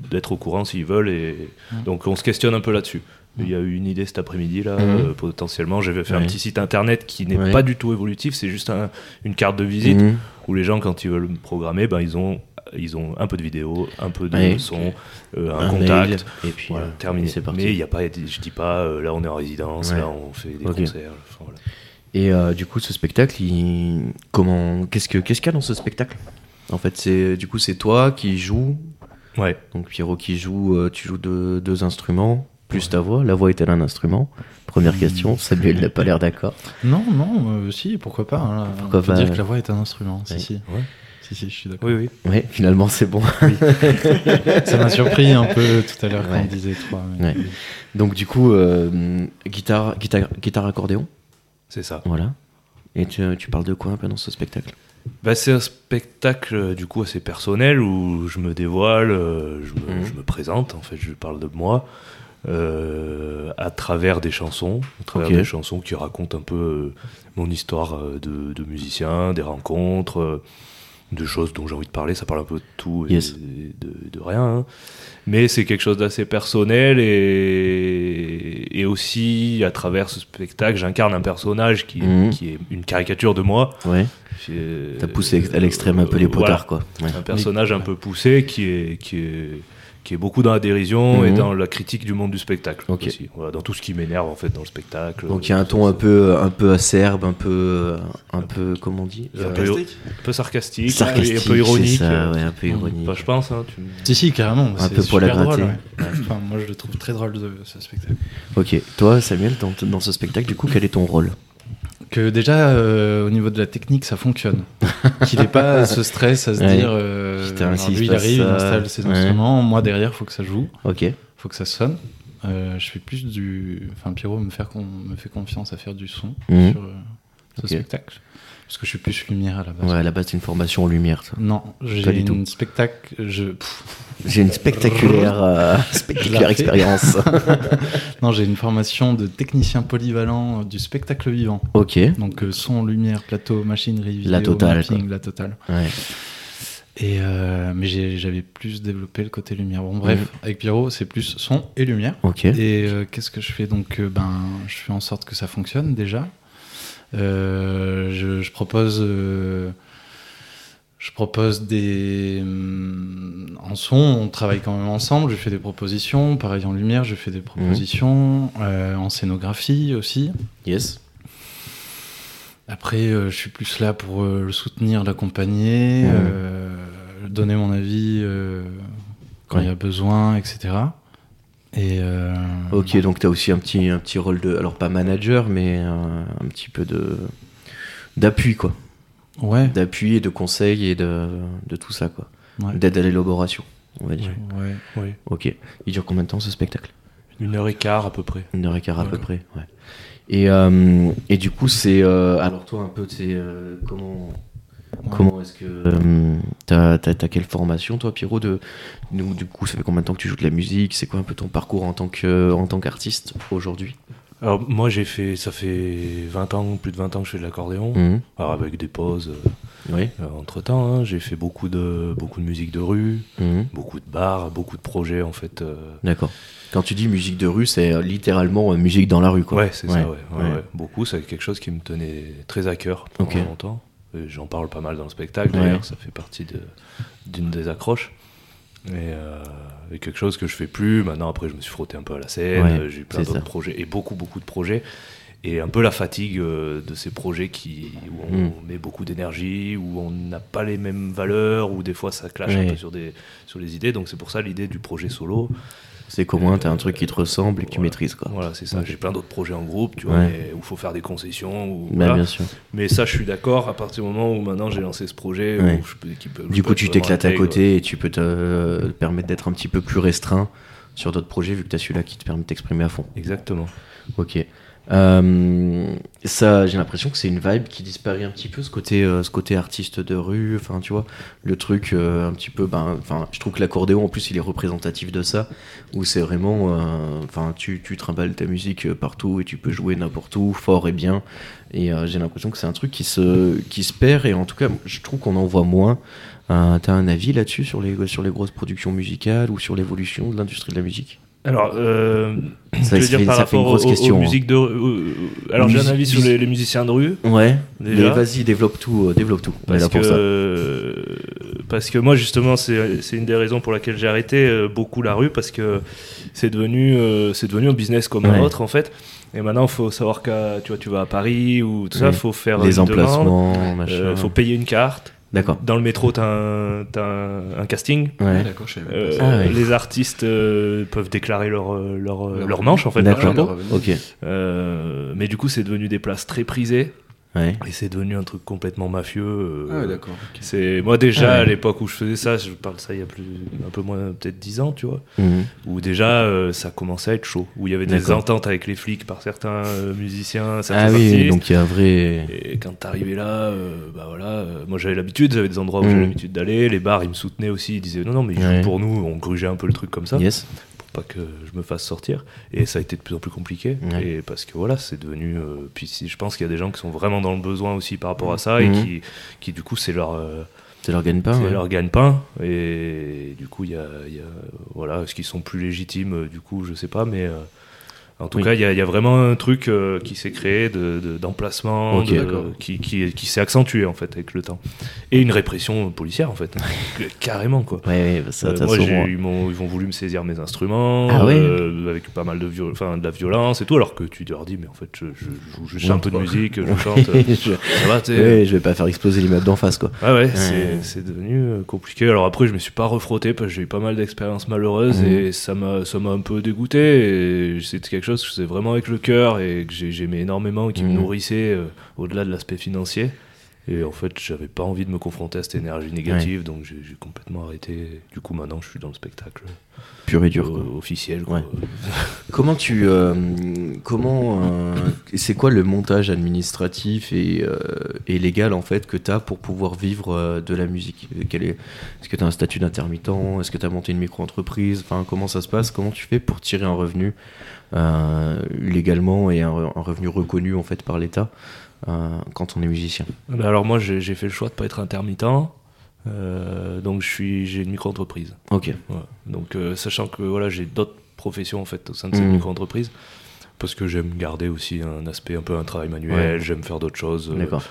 d'être au courant s'ils veulent et donc on se questionne un peu là-dessus il y a eu une idée cet après-midi là Mhm. euh, potentiellement j'avais fait Ouais. un petit site internet qui n'est Ouais. pas du tout évolutif c'est juste un- une carte de visite Mhm. où les gens quand ils veulent me programmer ben ils ont ils ont un peu de vidéo un peu de Ouais. son euh, un, Un contact mail, et puis voilà, euh, terminé. et c'est parti. Mais il y a pas, je dis pas, euh, là on est en résidence, Ouais. là on fait des concerts. enfin, voilà. Et euh, du coup, ce spectacle, il... comment, qu'est-ce que, qu'est-ce qu'il y a dans ce spectacle? En fait, c'est du coup, c'est toi qui joues. Ouais. Donc Pierrot qui joue, euh, tu joues deux, deux instruments plus ta voix. La voix est-elle un instrument? Première Hmm. question. Samuel n'a pas l'air d'accord. Non, non, euh, si, pourquoi pas. hein. Pourquoi on peut pas, dire que la voix est un instrument. Si, Ouais. si. Ouais. Si, si, je suis d'accord. Oui, oui. Ouais, finalement, c'est bon. Ça m'a surpris un peu tout à l'heure quand on disait trois. mais- Ouais. Donc du coup, euh, guitare, guitare, guitare accordéon, C'est ça. voilà. Et tu, tu parles de quoi un peu dans ce spectacle? Bah, c'est un spectacle euh, du coup assez personnel où je me dévoile, euh, je, me, Mhm. je me présente, en fait, je parle de moi euh, à travers des chansons, à travers des chansons qui racontent un peu euh, mon histoire euh, de, de musicien, des rencontres, euh, de choses dont j'ai envie de parler. Ça parle un peu de tout et Yes. de, de rien. hein. Mais c'est quelque chose d'assez personnel et, et, aussi à travers ce spectacle, j'incarne un personnage qui, Mhm. qui est une caricature de moi. Ouais. T'as poussé à l'extrême un peu les Euh, voilà. potards, quoi. Ouais. un personnage un peu poussé qui est, qui est, qui est beaucoup dans la dérision et Mhm. dans la critique du monde du spectacle aussi. Voilà, dans tout ce qui m'énerve en fait dans le spectacle. Donc il y a un ton un peu, un peu acerbe, un peu, un peu, comment on dit Un Euh, peu, Sarcastique un peu sarcastique, Sarcastique, un peu ironique. c'est ça, euh, ouais, un peu ironique. Enfin, je pense. Hein, tu... Si, si, carrément. Un peu poil à super drôle, gratter. ouais. Enfin, moi, je le trouve très drôle de ce spectacle. Ok, toi Samuel, dans, dans ce spectacle, du coup, quel est ton rôle? Que déjà, euh, au niveau de la technique, ça fonctionne. Qu'il n'ait pas ce stress à se Ouais. dire. euh, Putain, se lui, il arrive, il installe ses ouais. instruments. Moi, derrière, faut que ça joue, Ok, faut que ça sonne. Euh, je fais plus du. Enfin, Pierrot me, faire con- me fait confiance à faire du son Mhm. sur ce spectacle. Parce que je suis plus lumière à la base. ouais, à la base, c'est une formation en lumière. Non, j'ai une spectacle. Je... J'ai une spectaculaire, euh, spectaculaire expérience. non, j'ai une formation de technicien polyvalent euh, du spectacle vivant. ok, Donc euh, son, lumière, plateau, machinerie, vidéo, La totale, mapping, la totale. ouais. Et euh, mais j'avais plus développé le côté lumière. Bon bref, avec Pierrot, c'est plus son et lumière. ok, Et qu'est-ce que je fais? Donc ben, je fais en sorte que ça fonctionne déjà. Euh, je, je propose, euh, je propose des hum, en son, on travaille quand même ensemble. Je fais des propositions. Pareil en lumière, je fais des propositions. Euh, en scénographie aussi. yes. Après, euh, je suis plus là pour euh, le soutenir, l'accompagner, Mhm. donner mon avis quand il y a besoin, etc. Et euh, Ok, donc tu as aussi un petit, un petit rôle de, alors pas manager, mais un, un petit peu de d'appui, quoi. ouais, D'appui et de conseil et de, de tout ça, quoi. ouais, D'aide à l'élaboration, on va dire. ouais. Oui. Ok. Il dure combien de temps ce spectacle? Une heure et quart à peu près. Une heure et quart à peu près, ouais. Et, euh, et du coup, c'est. euh, alors, toi, un peu, c'est. euh, comment. Comment est-ce que. euh, t'as, t'as- t'as quelle formation, toi, Pierrot de, nous, Du coup, ça fait combien de temps que tu joues de la musique? C'est quoi un peu ton parcours en tant, que, en tant qu'artiste aujourd'hui? Alors moi j'ai fait, ça fait 20 ans, plus de 20 ans que je fais de l'accordéon. Mhm. Alors avec des pauses Oui. entre temps, j'ai fait beaucoup de, beaucoup de musique de rue, Mhm. beaucoup de bars, beaucoup de projets en fait. euh, D'accord. Quand tu dis musique de rue, c'est euh, littéralement euh, musique dans la rue, quoi. Ouais, c'est ça, ouais. ouais, ouais. ouais. Beaucoup, c'est quelque chose qui me tenait très à cœur pendant longtemps. Et J'en parle pas mal dans le spectacle, Ouais. d'ailleurs, ça fait partie de- d'une des accroches. Et, euh, et quelque chose que je fais plus. Maintenant, après, je me suis frotté un peu à la scène, Ouais, euh, j'ai eu plein d'autres projets, et beaucoup, beaucoup de projets. Et un peu la fatigue euh, de ces projets qui, où on Mm. met beaucoup d'énergie, où on n'a pas les mêmes valeurs, où des fois ça clash Ouais. un peu sur, des, sur les idées. Donc c'est pour ça l'idée du projet solo. C'est qu'au moins, t'as un truc qui te ressemble et que tu maîtrises, quoi. Voilà, c'est ça. J'ai plein d'autres projets en groupe, tu vois, Ouais. mais où il faut faire des concessions. Bah, voilà. bien sûr. Mais ça, je suis d'accord à partir du moment où maintenant j'ai lancé ce projet. Ouais. Où je qui peut- Du coup, tu t'éclates à côté et tu peux te euh, permettre d'être un petit peu plus restreint sur d'autres projets vu que tu as celui-là qui te permet de t'exprimer à fond. Exactement. Ok. Euh, ça, j'ai l'impression que c'est une vibe qui disparaît un petit peu, ce côté, euh, ce côté artiste de rue. Enfin, tu vois, le truc euh, un petit peu. Ben, enfin, je trouve que l'accordéon, en plus, il est représentatif de ça, où c'est vraiment. Enfin, tu, tu trimbales ta musique partout et tu peux jouer n'importe où, fort et bien. Et j'ai l'impression que c'est un truc qui se, qui se perd. Et en tout cas, je trouve qu'on en voit moins. T'as un avis là-dessus sur les, sur les grosses productions musicales ou sur l'évolution de l'industrie de la musique? Alors, euh, Ça, je veux dire par une rapport aux, grosse aux question, hein. musiques de. euh, alors, j'ai un avis sur les, les musiciens de rue. Ouais, mais Déjà. vas-y, développe tout, euh, développe tout. Parce là que, pour ça. euh, parce que moi, justement, c'est c'est une des raisons pour laquelle j'ai arrêté euh, beaucoup la rue, parce que c'est devenu, euh, c'est devenu un business comme un Ouais. autre, en fait. Et maintenant, il faut savoir que tu vois, tu vas à Paris ou tout ça, Oui. il faut faire Les emplacements, il faut payer une carte. D'accord. Dans le métro, un, t'as un- un casting. Ouais. D'accord, je savais même Euh, pas Ah ouais. Les artistes euh, peuvent déclarer leur, euh, leur, Leur manche, en fait. D'accord. Ok. Euh, mais du coup, c'est devenu des places très prisées. Ouais. Et c'est devenu un truc complètement mafieux. euh, Ah ouais, d'accord. ok. c'est moi déjà Ah ouais. à l'époque où je faisais ça, je parle de ça il y a plus un peu moins peut-être 10 ans, tu vois, Mhm. où déjà euh, ça commençait à être chaud, où il y avait des ententes avec les flics par certains euh, musiciens, certains Ah oui, donc il y a un vrai. Et quand t'arrivais là, euh, bah voilà, euh, moi j'avais l'habitude, j'avais des endroits où Mhm. j'avais l'habitude d'aller, les bars ils me soutenaient aussi, ils disaient non non mais ils jouent Ouais. pour nous, on grugeait un peu le truc comme ça Yes. Pas que je me fasse sortir. Et ça a été de plus en plus compliqué. Ouais. Et parce que voilà, c'est devenu. euh, puis si, je pense qu'il y a des gens qui sont vraiment dans le besoin aussi par rapport à ça et Mhm. qui, qui du coup c'est leur. euh, C'est leur gagne-pain. c'est ouais. leur gagne-pain et du coup il y a, il y a- voilà est-ce qu'ils sont plus légitimes euh, du coup je sais pas mais euh, En tout Oui. cas, il y, a- il y a vraiment un truc euh, qui s'est créé de- de- d'emplacement, de- qui, qui, qui s'est accentué en fait avec le temps. Et une répression policière en fait, carrément quoi. Ouais, ouais, ça, Euh, moi, ils, ont voulu me saisir mes instruments, Ah ouais euh, avec pas mal de, viol- enfin, de la violence et tout, alors que tu leur dis, mais en fait, je, je, joue juste un peu de musique, je chante, je... ça va, je vais pas faire exploser l'immeuble d'en face, quoi. Ah ouais, c'est- devenu compliqué. Alors après, je me suis pas refrotté parce que j'ai eu pas mal d'expériences malheureuses Mhm. et ça m'a ça m'a un peu dégoûté. Et c'était quelque chose que je faisais vraiment avec le cœur et que j'ai- j'aimais énormément et qui me nourrissait euh, au-delà de l'aspect financier. Et en fait, j'avais pas envie de me confronter à cette énergie négative, donc j'ai complètement arrêté. Du coup, maintenant, je suis dans le spectacle Pur et dur, quoi. euh, officiel. quoi. Ouais. Comment tu. euh, comment. euh, c'est quoi le montage administratif et, et légal en fait que tu as pour pouvoir vivre de la musique? Quel est, Est-ce que tu as un statut d'intermittent? Est-ce que tu as monté une micro-entreprise? Enfin, comment ça se passe? Comment tu fais pour tirer un revenu légalement et un, un revenu reconnu en fait par l'État? Quand on est musicien Bah alors moi, j'ai fait le choix de pas être intermittent. euh, donc je suis j'ai une micro-entreprise. Ok. Ouais. Donc, euh, sachant que voilà, j'ai d'autres professions en fait au sein de cette Mhm. micro-entreprise, parce que j'aime garder aussi un aspect un peu un travail manuel, Ouais. j'aime faire d'autres choses. euh, D'accord.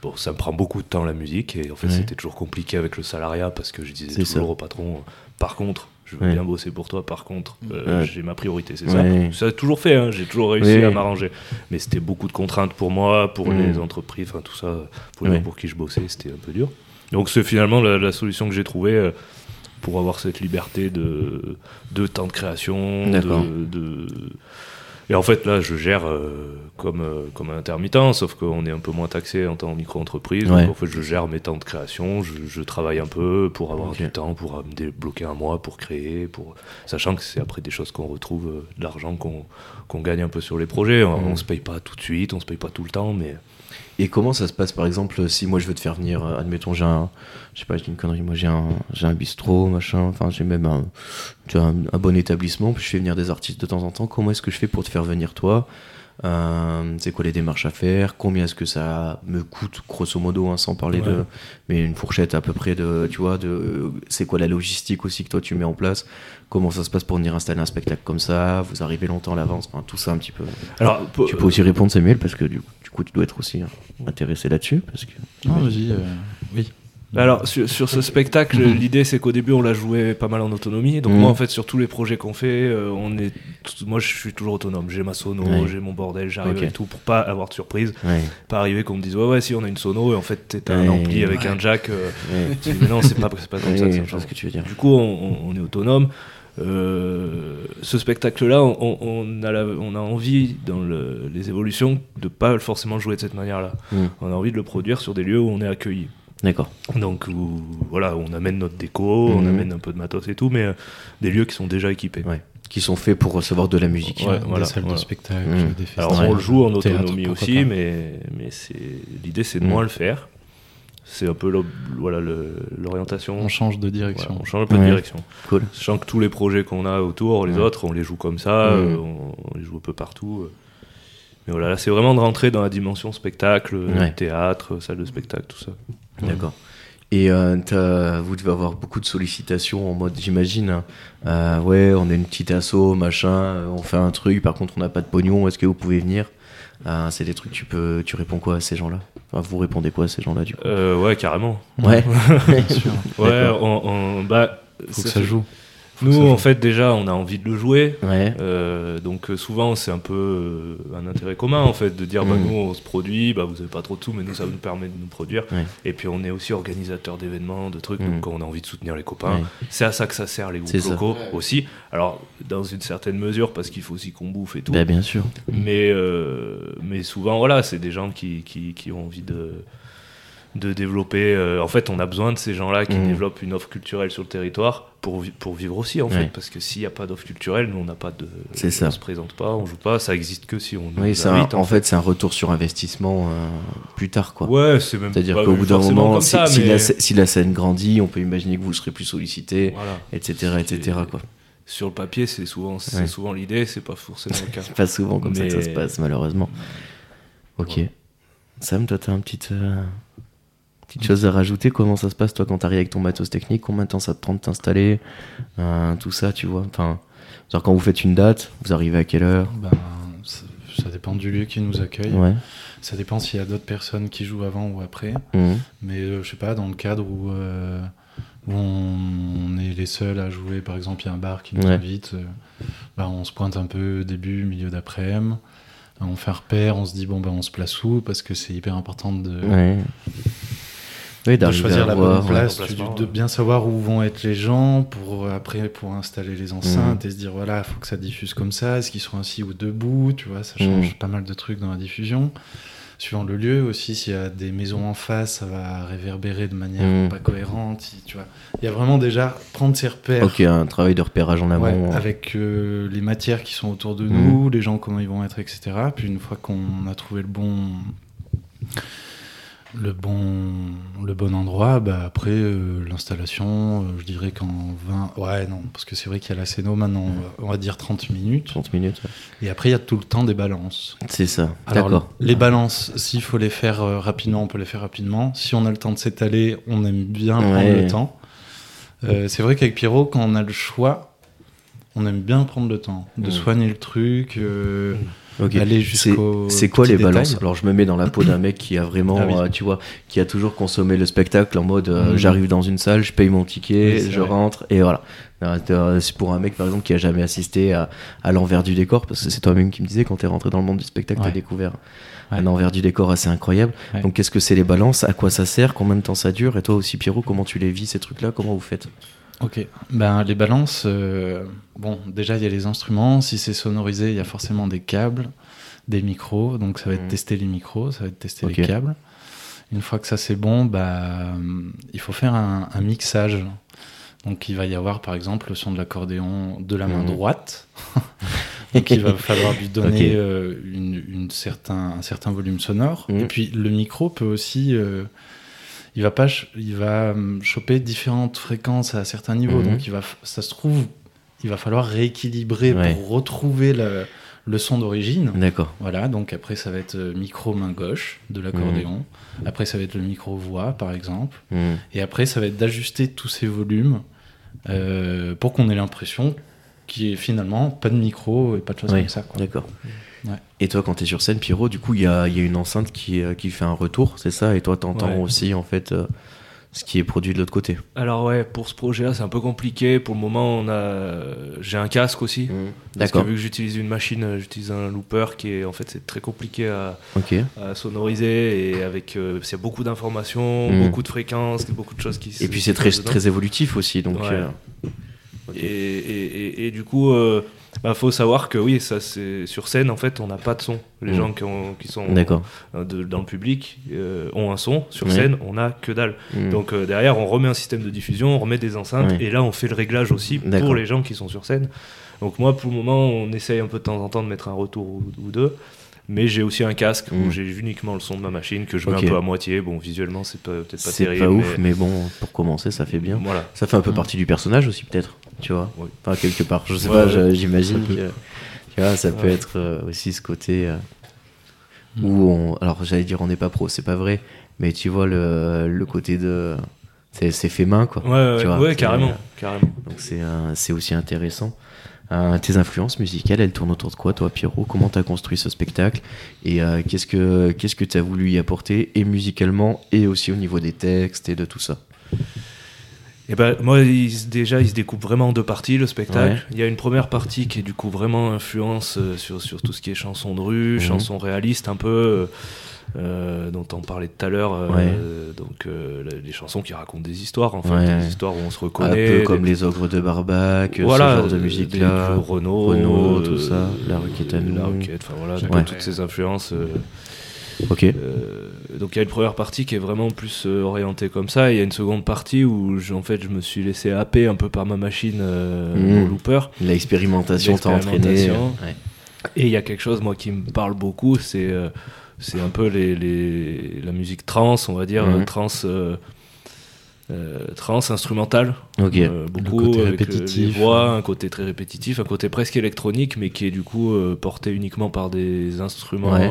Bon, ça me prend beaucoup de temps la musique, et en fait, Ouais. c'était toujours compliqué avec le salariat parce que je disais toujours ça. au patron, euh, par contre. Je veux Ouais. bien bosser pour toi, par contre, euh, Ouais. j'ai ma priorité, c'est Ouais. ça. Ça a toujours fait, hein, j'ai toujours réussi à m'arranger. Mais c'était beaucoup de contraintes pour moi, pour Mhm. les entreprises, enfin tout ça, pour les Ouais. gens pour qui je bossais, c'était un peu dur. Donc c'est finalement la, la solution que j'ai trouvée euh, pour avoir cette liberté de, de temps de création. De- Et en fait là je gère euh, comme, euh, comme un intermittent, sauf qu'on est un peu moins taxé en tant que micro-entreprise. Ouais. Donc en fait je gère mes temps de création, je, je travaille un peu pour avoir du temps, pour me débloquer un mois, pour créer, pour... sachant que c'est après des choses qu'on retrouve, euh, de l'argent qu'on qu'on gagne un peu sur les projets. On, Mhm. on se paye pas tout de suite, on se paye pas tout le temps, mais... Et comment ça se passe par exemple si moi je veux te faire venir, euh, admettons j'ai un, je sais pas, dis une connerie, moi j'ai un, j'ai bistrot, machin, enfin j'ai même un, tu un, un bon établissement, puis je fais venir des artistes de temps en temps. Comment est-ce que je fais pour te faire venir toi? Euh, C'est quoi les démarches à faire? Combien est-ce que ça me coûte grosso modo, hein, sans parler de, mais une fourchette à peu près de, tu vois, de, c'est quoi la logistique aussi que toi tu mets en place? Comment ça se passe pour venir installer un spectacle comme ça? Vous arrivez longtemps à l'avance, enfin, tout ça un petit peu. Alors, Tu peux aussi répondre Samuel parce que du, du coup tu dois être aussi hein, intéressé là-dessus parce que Non, vas-y. euh, oui. Alors sur, sur ce spectacle, l'idée c'est qu'au début on l'a joué pas mal en autonomie. Donc Mhm. moi en fait sur tous les projets qu'on fait, euh, on est, tout- moi je suis toujours autonome. J'ai ma sono, Ouais. j'ai mon bordel, j'arrive avec tout pour pas avoir de surprise, ouais, pas arriver qu'on me dise ouais ouais si on a une sono et en fait t'as un Ouais. ampli avec Ouais. un jack. euh, tu dis, mais non c'est pas c'est pas comme ça. ouais, que ça je ce que tu veux dire. Du coup, on, on- on est autonome. Euh, ce spectacle-là, on, on a la- on a envie, dans le- les évolutions, de pas forcément le jouer de cette manière-là. Mm. On a envie de le produire sur des lieux où on est accueilli. D'accord. Donc, où, voilà, on amène notre déco, on Mhm. amène un peu de matos et tout, mais euh, des lieux qui sont déjà équipés. Ouais. Qui sont faits pour recevoir de la musique. Ouais, des voilà, salles voilà. de spectacle, Mm. des Alors, on le joue en autonomie aussi, pas. mais, mais c'est l'idée, c'est de Mhm. moins le faire. C'est un peu voilà, l'orientation. On change de Voilà, direction. on change un peu Ouais. de direction. Cool. Sachant que tous les projets qu'on a autour, les Ouais. autres, on les joue comme ça, Mhm. euh, on, on les joue un peu partout. euh. Mais voilà, là, c'est vraiment de rentrer dans la dimension spectacle, Ouais. théâtre, salle de spectacle, tout ça. D'accord. Et euh, t'as- vous devez avoir beaucoup de sollicitations en mode, j'imagine, hein, euh, ouais, on a une petite asso, machin, euh, on fait un truc, par contre on n'a pas de pognon, est-ce que vous pouvez venir? Euh, C'est des trucs, tu peux, tu réponds quoi à ces gens-là? Enfin, Vous répondez quoi à ces gens-là du coup? Euh, ouais, carrément. Ouais. Bien sûr. Ouais, on, on- bah, Faut que ça ça joue. Nous, en fait, déjà, on a envie de le jouer. Ouais. Euh, donc euh, souvent c'est un peu euh, un intérêt commun en fait de dire bah Mhm. nous on se produit bah vous avez pas trop de sous mais nous ça nous permet de nous produire Ouais. et puis on est aussi organisateur d'événements de trucs Mhm. donc quand on a envie de soutenir les copains Ouais. c'est à ça que ça sert les groupes ça. locaux aussi alors dans une certaine mesure parce qu'il faut aussi qu'on bouffe et tout Bah, bien sûr. mais euh, mais souvent voilà c'est des gens qui, qui, qui ont envie de de développer euh, en fait on a besoin de ces gens là qui Mhm. développent une offre culturelle sur le territoire pour, pour vivre aussi en Ouais. fait parce que s'il n'y a pas d'offre culturelle nous on n'a pas de C'est ça. on se présente pas on joue pas ça existe que si on Oui, invite, en fait, c'est un retour sur investissement euh, plus tard, quoi. ouais c'est même C'est-à-dire qu'au bout d'un moment, si, ça, la, si la scène grandit, on peut imaginer que vous serez plus sollicité, voilà. etc., etc., quoi. sur le papier c'est souvent c'est Ouais. souvent l'idée c'est pas forcément le cas C'est pas souvent comme ça que ça se passe, malheureusement. Ok. Ouais. Sam, toi, t'as un petit, euh, petite chose à rajouter Comment ça se passe, toi, quand t'arrives avec ton matos technique? Combien de temps ça te prend de t'installer? Euh, Tout ça, tu vois. Enfin, Genre quand vous faites une date, vous arrivez à quelle heure? Ben, ça, ça dépend du lieu qui nous accueille. Ouais. Ça dépend s'il y a d'autres personnes qui jouent avant ou après. Mhm. Mais euh, je sais pas, dans le cadre où, euh, où on, on est les seuls à jouer, par exemple, il y a un bar qui nous Ouais. invite, euh, bah, on se pointe un peu début, milieu d'après-midi. On fait un repère, on se dit, bon, ben on se place où? Parce que c'est hyper important de, Ouais. Oui, de choisir la bonne place, de bien savoir où vont être les gens pour euh, après pour installer les enceintes Mhm. et se dire voilà, faut que ça diffuse comme ça, est-ce qu'ils sont assis ou debout, tu vois, ça change Mhm. pas mal de trucs dans la diffusion. Suivant le lieu aussi, s'il y a des maisons en face, ça va réverbérer de manière Mhm. pas cohérente, tu vois. Il y a vraiment déjà prendre ses repères. Ok, un travail de repérage en Ouais, amont. avec euh, les matières qui sont autour de nous, les gens comment ils vont être, etc. Puis une fois qu'on a trouvé le bon, le bon, le bon endroit, bah après euh, l'installation, euh, je dirais qu'en 20, ouais non, parce que c'est vrai qu'il y a la scéno maintenant, on va, on va dire 30 minutes. 30 minutes. ouais. Et après il y a tout le temps des balances. C'est ça. D'accord. les balances, s'il faut les faire euh, rapidement, on peut les faire rapidement. Si on a le temps de s'étaler, on aime bien prendre le temps. C'est vrai qu'avec Pierrot, quand on a le choix, on aime bien prendre le temps de Mm. soigner le truc, euh, Aller C'est- jusqu'au. C'est quoi les balances. Alors je me mets dans la peau d'un mec qui a vraiment, Ah oui. euh, tu vois, qui a toujours consommé le spectacle en mode euh, Mm. j'arrive dans une salle, je paye mon ticket, Oui, je vrai. rentre et voilà. Euh, C'est pour un mec par exemple qui a jamais assisté à, à l'envers du décor parce que c'est toi-même qui me disais quand t'es rentré dans le monde du spectacle, t'as découvert Ouais. un envers du décor assez incroyable. Ouais. Donc qu'est-ce que c'est les balances? À quoi ça sert? Combien de temps ça dure? Et toi aussi Pierrot, comment tu les vis ces trucs-là? Comment vous faites? Ok. Ben, les balances, euh, bon, déjà, il y a les instruments. Si c'est sonorisé, il y a forcément des câbles, des micros. Donc, ça va être Mhm. tester les micros, ça va être tester les câbles. Une fois que ça c'est bon, bah, hum, il faut faire un, un mixage. Donc, il va y avoir, par exemple, le son de l'accordéon de la main Mhm. droite. Donc, il va falloir lui donner euh, une, une certain, un certain volume sonore. Mhm. Et puis, le micro peut aussi. euh, il va pas il va hum, choper différentes fréquences à certains niveaux Mhm. donc il va ça se trouve il va falloir rééquilibrer Ouais. pour retrouver le, le son d'origine D'accord. voilà donc après ça va être euh, micro main gauche de l'accordéon après ça va être le micro voix par exemple Mm. et après ça va être d'ajuster tous ces volumes euh, pour qu'on ait l'impression n'y ait finalement pas de micro et pas de choses Ouais. comme ça quoi. D'accord. Ouais. Et toi, quand tu es sur scène, Pierrot, du coup, il y a, il y a une enceinte qui, euh, qui fait un retour, c'est ça? Et toi, t'entends Ouais. aussi, en fait, euh, ce qui est produit de l'autre côté? Alors ouais, pour ce projet-là, c'est un peu compliqué. Pour le moment, on a, j'ai un casque aussi. Parce que Mmh. D'accord. vu que j'utilise une machine, euh, j'utilise un looper qui est en fait c'est très compliqué à, sonoriser et avec euh, il y a beaucoup d'informations, Mm. beaucoup de fréquences, beaucoup de choses qui. se- Et puis, c'est qui très, dedans. évolutif aussi, donc... Ouais. euh, Et, et- et- et du coup, euh, bah, faut savoir que oui, ça c'est sur scène en fait, on n'a pas de son. Les Mm. gens qui, ont- qui sont euh, de- dans le public euh, ont un son. Sur Ouais. scène, on n'a que dalle. Mm. Donc derrière, on remet un système de diffusion, on remet des enceintes, Ouais. et là, on fait le réglage aussi pour les gens qui sont sur scène. Donc moi, pour le moment, on essaye un peu de temps en temps de mettre un retour ou, ou deux. Mais j'ai aussi un casque où j'ai uniquement le son de ma machine que je mets un peu à moitié. Bon, visuellement, c'est pas- peut-être pas c'est terrible. pas ouf, mais mais bon, pour commencer, ça fait bien. Voilà. Ça fait un peu Mm. partie du personnage aussi, peut-être, tu vois Oui. Enfin, quelque part, je sais Ouais, pas, ouais. j'imagine que tu vois, ça peut Ouais. être euh, aussi ce côté euh, Mm. où on. Alors, j'allais dire on n'est pas pro, c'est pas vrai, mais tu vois le, le côté de. C'est c'est fait main, quoi. Ouais, ouais, Tu vois, ouais, c'est- carrément, carrément. Donc, c'est euh, c'est aussi intéressant. Euh, tes influences musicales, elles tournent autour de quoi, toi, Pierrot? Comment t'as construit ce spectacle? Et euh, qu'est-ce que qu'est-ce que t'as voulu y apporter, et musicalement, et aussi au niveau des textes et de tout ça? Et ben moi, il se- déjà, il se découpe vraiment en deux parties le spectacle. Ouais. Il y a une première partie qui est du coup vraiment influence euh, sur, sur tout ce qui est chansons de rue, Mhm. chansons réalistes un peu, euh, dont on parlait tout à l'heure. euh, Ouais. Donc euh, les chansons qui racontent des histoires, en fait, Ouais. des histoires où on se Un reconnaît. peu comme des- les ogres de Barbac, voilà, ce genre de musique-là. des- du Renault, Renault, tout ça, la Roquette. La Roquette, enfin voilà, Ouais. toutes ces influences. Ok. donc il y a une première partie qui est vraiment plus orientée comme ça, et il y a une seconde partie où je, en fait je me suis laissé happer un peu par ma machine Mhm. au looper. L'expérimentation t'a entraîné. Et il y a quelque chose moi qui me parle beaucoup, c'est c'est un peu les, les- la musique trance, on va dire Mhm. trance euh, euh, instrumentale. Euh, beaucoup côté avec, euh, répétitif. les voix, un côté très répétitif, un côté presque électronique, mais qui est du coup porté uniquement par des instruments Ouais.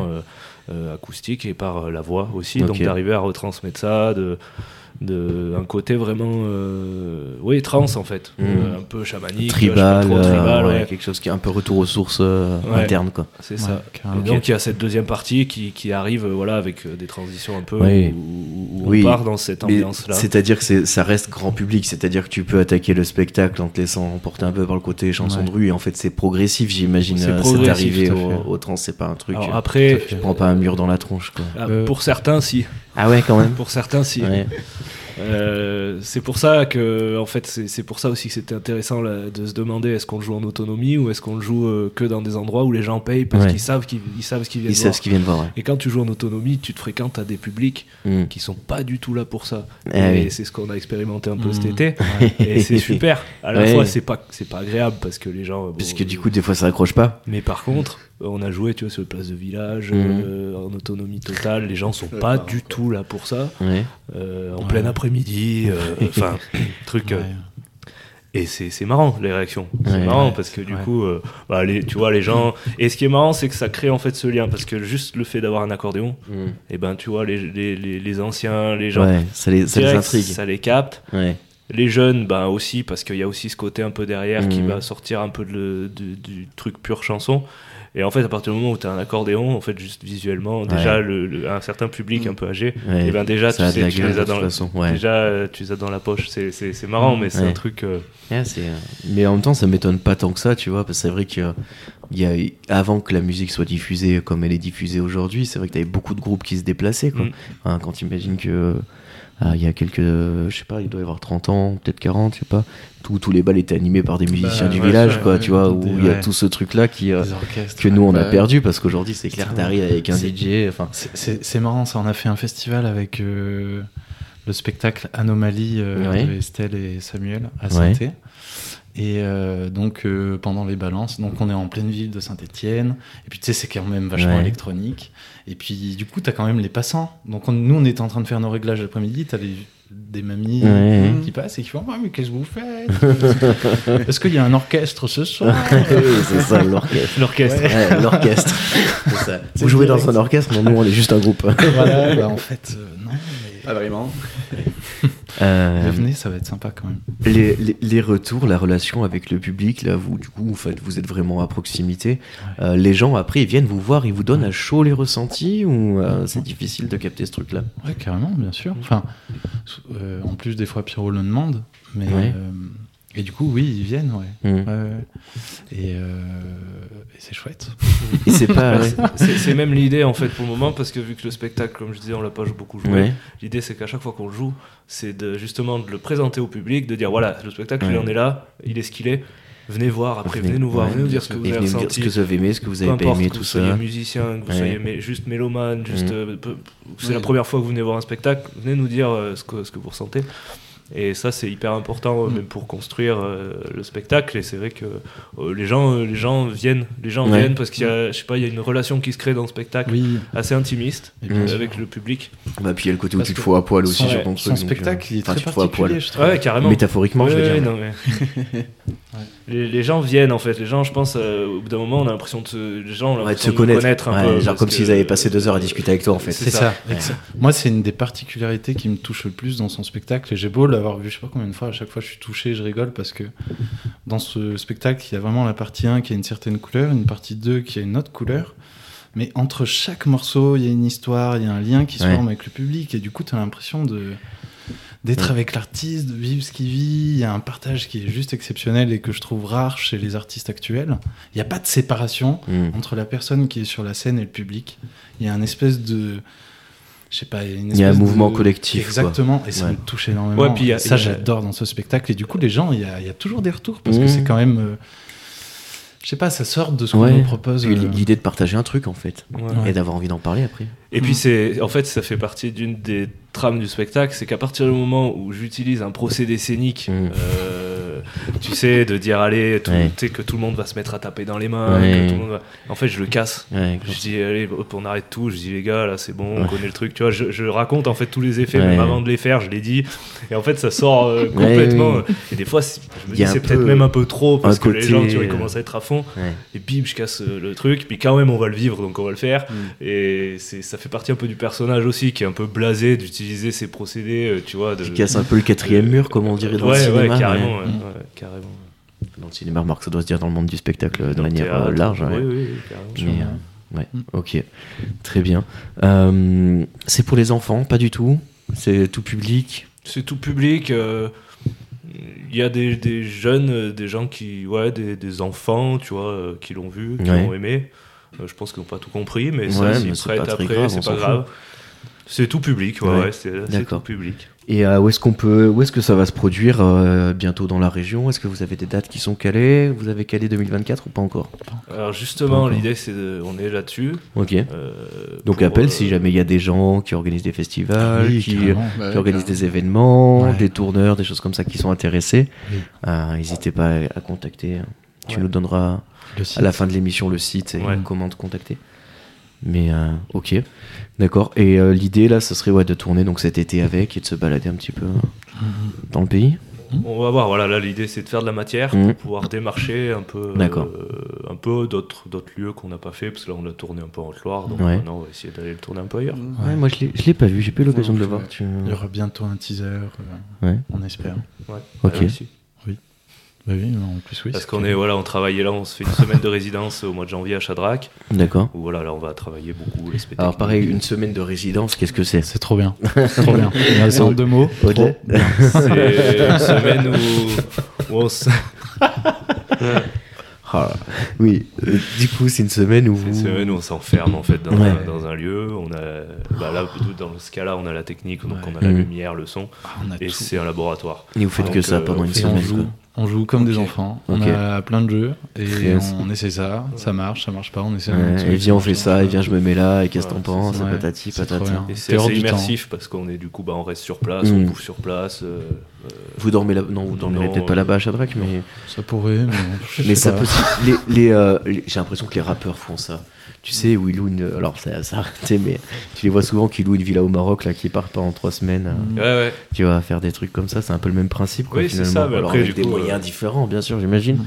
acoustiques et par la voix aussi. Donc d'arriver à retransmettre ça, de de un côté vraiment euh, oui trans en fait Mm. Euh, un peu chamanique tribal, trop, euh, tribal, ouais, ouais. quelque chose qui est un peu retour aux sources euh, Ouais. internes quoi. c'est Ouais, ça carrément. et donc il y a cette deuxième partie qui, qui arrive voilà avec des transitions un peu Oui. où, où- où Oui. on part dans cette ambiance là C'est-à-dire que c'est- ça reste grand public, c'est-à-dire que tu peux attaquer le spectacle en te laissant emporter un peu par le côté chanson Ouais. de rue, et en fait c'est progressif, j'imagine. C'est C'est arrivé à au, au trans, c'est pas un truc. alors après tu prends pas un mur dans la tronche quoi. ah, Euh, pour certains si Ah ouais, quand même. pour certains si Ouais. Euh, c'est pour ça que, en fait, c'est c'est pour ça aussi que c'était intéressant là, de se demander est-ce qu'on le joue en autonomie ou est-ce qu'on le joue euh, que dans des endroits où les gens payent parce Ouais. qu'ils savent qu'ils ils savent ce qu'ils viennent Ils voir. savent ce qu'ils viennent voir. Ouais. Et quand tu joues en autonomie, tu te fréquentes à des publics Mm. qui sont pas du tout là pour ça. Eh et oui. c'est ce qu'on a expérimenté un peu Mm. cet été. Et c'est super. À la Ouais. fois, c'est pas c'est pas agréable parce que les gens. bon, Puisque du coup, des fois, ça accroche pas. Mais par contre, on a joué, tu vois, sur le place de village, Mhm. euh, en autonomie totale. Les gens sont pas du tout là pour ça. Ouais. Euh, en Ouais. plein après-midi, euh, enfin, truc. euh, Ouais. et c'est c'est marrant les réactions. C'est Ouais. marrant Ouais. parce que du Ouais. coup, euh, bah, les, tu vois, les gens. Et ce qui est marrant, c'est que ça crée en fait ce lien parce que juste le fait d'avoir un accordéon, Mm. et ben tu vois, les, les, les, les anciens, les gens. Ouais, ça les, ça les intrigue. ça les capte. Ouais. Les jeunes, ben aussi, parce qu'il y a aussi ce côté un peu derrière qui Mhm. va sortir un peu de du truc pure chanson. Et en fait, à partir du moment où tu as un accordéon, en fait, juste visuellement, déjà, le, le- un certain public Mhm. un peu âgé, et ben déjà, tu sais, les as dans la-. Déjà, tu les as dans la poche. C'est- C'est c'est marrant, mais c'est un truc. euh, euh, Mais en même temps, ça m'étonne pas tant que ça, tu vois, parce que c'est vrai que euh, il y a, avant que la musique soit diffusée comme elle est diffusée aujourd'hui, c'est vrai que tu avais beaucoup de groupes qui se déplaçaient, quoi. Mm. Hein, quand tu imagines que ah, il y a quelques, euh, je sais pas, il doit y avoir 30 ans, peut-être 40, je sais pas, tous tous les bals étaient animés par des musiciens Bah, du ouais, village, quoi, ouais, tu vois, où il y a ouais. tout ce truc-là qui, euh, que nous on a perdu, parce qu'aujourd'hui c'est clair, t'arrives avec un DJ, enfin. C'est- marrant, ça. On a fait un festival avec euh, le spectacle Anomalie euh, de Estelle et Samuel à saint Et euh, donc, euh, pendant les balances, donc on est en pleine ville de Saint-Etienne. Et puis, tu sais, c'est quand même vachement Ouais. électronique. Et puis, du coup, tu as quand même les passants. Donc, on- nous, on était en train de faire nos réglages l'après-midi. Tu as des mamies Ouais. qui passent et qui font Ah, mais qu'est-ce que vous faites Est-ce qu'il y a un orchestre ce soir Oui, c'est ça, l'orchestre. L'orchestre. Ouais, l'orchestre. C'est ça. C'est Vous jouez dans un orchestre, non, nous on est juste un groupe. Voilà, bah, en fait, euh, non. Mais... Ah, vraiment Euh, venez, ça va être sympa quand même. Les, les- les retours, la relation avec le public, là, vous, du coup, en fait, vous êtes vraiment à proximité. Euh, les gens, après, ils viennent vous voir, ils vous donnent à chaud les ressentis ou euh, c'est difficile de capter ce truc-là? Ouais, carrément, bien sûr. Enfin, en plus, des fois, Pierrot le demande. Mais, Ouais. Euh, et du coup, oui, ils viennent, ouais. Ouais, ouais. Et, euh, et c'est chouette. Et c'est pas. ouais. C'est c'est même l'idée en fait pour le moment parce que vu que le spectacle, comme je disais, on l'a pas beaucoup joué. Ouais. L'idée c'est qu'à chaque fois qu'on le joue, c'est de justement de le présenter au public, de dire voilà le spectacle il Ouais. en est là, il est ce qu'il est. Venez voir, après venez, Venez, nous voir, ouais, venez nous dire ce que vous avez dire ressenti. ce que vous avez aimé, ce que vous avez pas aimé, que tout vous soyez ça. musicien, que vous Ouais. soyez mé- juste mélomane, juste Mm. euh, c'est Ouais. la première fois que vous venez voir un spectacle, venez nous dire euh, ce, que, ce que vous ressentez. Et ça c'est hyper important euh, Mm. même pour construire euh, le spectacle. Et c'est vrai que euh, les gens, euh, les gens viennent, les gens Ouais. viennent parce qu'il y a, je sais pas, il y a une relation qui se crée dans le spectacle Oui, assez intimiste avec le public. Bah, puis il y a le côté où Parce tu te fous à poil aussi son, sur ton son truc. donc, spectacle, euh, il est enfin, très tu te fous à poil. particulier, je trouve. Ouais, carrément. Métaphoriquement, je veux Ouais, dire. non, mais- les, les gens viennent en fait. Les gens, je pense, euh, au bout d'un moment, on a l'impression de se, les gens ont Ouais, de l'impression se connaître. un Ouais, peu. genre comme que- s'ils avaient passé deux heures à discuter avec toi, en fait. C'est ça. Ouais. Moi, c'est une des particularités qui me touche le plus dans son spectacle. Et j'ai beau l'avoir vu, je sais pas combien de fois, à chaque fois je suis touché, je rigole parce que dans ce spectacle, il y a vraiment la partie 1 qui a une certaine couleur, une partie 2 qui a une autre couleur. Mais entre chaque morceau, il y a une histoire, il y a un lien qui se Ouais. forme avec le public. Et du coup, tu as l'impression de d'être Ouais. avec l'artiste, de vivre ce qu'il vit. Il y a un partage qui est juste exceptionnel et que je trouve rare chez les artistes actuels. Il n'y a pas de séparation Hmm. entre la personne qui est sur la scène et le public. Il y a un espèce de. Je sais pas, il y a, une Il y a un mouvement de- collectif, quoi. Exactement, et ça Ouais. me touche énormément. Ouais, puis il y a- ça, a- j'adore dans ce spectacle. Et du coup, les gens, il y a, il y a toujours des retours parce que Mmh. c'est quand même. euh, je sais pas, ça sort de ce qu'on Ouais. nous propose. Euh, l'idée de partager un truc, en fait. Ouais. Et d'avoir envie d'en parler après. Et puis Mm. c'est, en fait, ça fait partie d'une des trames du spectacle, c'est qu'à partir du moment où j'utilise un procédé scénique Mm. euh, tu sais, de dire allez, tout, Ouais. tu sais, que tout le monde va se mettre à taper dans les mains. Ouais. que tout le monde va- En fait, je le casse. Ouais, Je dis allez, hop, on arrête tout. Je dis les gars, là c'est bon, on connaît le truc. Tu vois, je, je raconte en fait tous les effets, même avant de les faire, je les dis. Et en fait, ça sort euh, complètement. Et des fois, je me dis c'est peut-être peu même un peu trop parce que les gens, tu vois, ils euh, commencent à être à fond. Et bim, je casse euh, le truc. Puis quand même, on va le vivre, donc on va le faire. Mm. Et ça fait partie un peu du personnage aussi, qui est un peu blasé d'utiliser ces procédés, tu vois. De... Qui casse un peu le quatrième mur, comme on dirait dans le ouais, cinéma. carrément, ouais. ouais, Mm. ouais, carrément. Dans le cinéma, remarque, ça doit se dire dans le monde du spectacle euh, de manière euh, théâtre, large. ouais. Oui, oui, oui, carrément. Mais, euh, ouais, Mm. ok, très bien. Euh, c'est pour les enfants, pas du tout? C'est tout public? C'est tout public. euh, Il y a des, des jeunes, des gens qui, ouais, des, des enfants, tu vois, euh, qui l'ont vu, qui Ouais. l'ont aimé. Euh, je pense qu'ils n'ont pas tout compris, mais Ouais, ça, s'ils c'est prêtent pas très après, c'est pas grave. C'est tout public, ouais, Ouais. ouais, c'est tout public. Et euh, où est-ce qu'on peut, où est-ce que ça va se produire euh, bientôt dans la région? Est-ce que vous avez des dates qui sont calées? Vous avez calé 2024 ou pas encore? Alors justement, l'idée, c'est de- on est là-dessus. Ok. euh, Donc appel euh, si jamais il y a des gens qui organisent des festivals, Oui, qui. Bah, qui organisent des événements, Ouais. des tourneurs, des choses comme ça qui sont intéressés. Oui. euh, N'hésitez pas à, contacter. Tu Ouais. nous donneras à la fin de l'émission le site et Ouais. comment te contacter. Mais euh, ok, d'accord. Et euh, l'idée là, ce serait ouais, de tourner donc cet été avec et de se balader un petit peu Mhm. dans le pays. On va voir, voilà, là l'idée c'est de faire de la matière Mhm. pour pouvoir démarcher un peu, euh, un peu d'autres, d'autres lieux qu'on n'a pas fait, parce que là on a tourné un peu en Haute-Loire, donc Ouais. maintenant on va essayer d'aller le tourner un peu ailleurs. Ouais, moi je l'ai- je l'ai pas vu, j'ai pas eu l'occasion de le voir. Tu... Il y aura bientôt un teaser, euh, Ouais. on espère. Ouais, Ok. Bah oui, en plus, oui. Parce qu'on est, voilà, on travaillait là, on se fait une semaine de résidence au mois de janvier à Chadrac, D'accord. où voilà, là on va travailler beaucoup spectacles. Alors pareil, une semaine de résidence, qu'est-ce que c'est? C'est trop bien. C'est trop bien. C'est en deux mots. Ok. Trop bien. C'est une semaine où, où on se- Ah, oui, euh, du coup c'est une semaine où c'est une semaine où on s'enferme en fait dans, Ouais. un, dans un lieu. On a, bah, là, dans ce cas-là, on a la technique, donc Ouais. on a la Mhm. lumière, le son, Ah, on a et c'est un laboratoire. Et vous faites Donc, que ça euh, pendant une Et on semaine. On joue comme des enfants. On a plein de jeux et Yes. on essaie ça. Ça marche, ça marche pas. On essaie. Ouais, et viens on fait ça, et viens je me mets là, et qu'est-ce que Ouais, t'en penses, c'est ça. patati C'est temps. immersif parce qu'on est du coup, bah, on reste sur place, on bouffe sur place. euh, euh, Vous dormez là Non, vous dormirez Non, peut-être pas euh, là-bas à mais, Ça pourrait, mais. ça peut. Les, les, euh, les- J'ai l'impression que les rappeurs font ça. Tu sais, où ils louent une. Alors, ça, ça a arrêté, mais tu les vois souvent qui louent une villa au Maroc, là, qui partent pendant trois semaines. euh, Mm. Ouais, ouais. Tu vas faire des trucs comme ça, c'est un peu le même principe, quoi, Oui, c'est finalement. ça, mais Alors, après, avec du des coup, moyens euh, différents, bien sûr, j'imagine.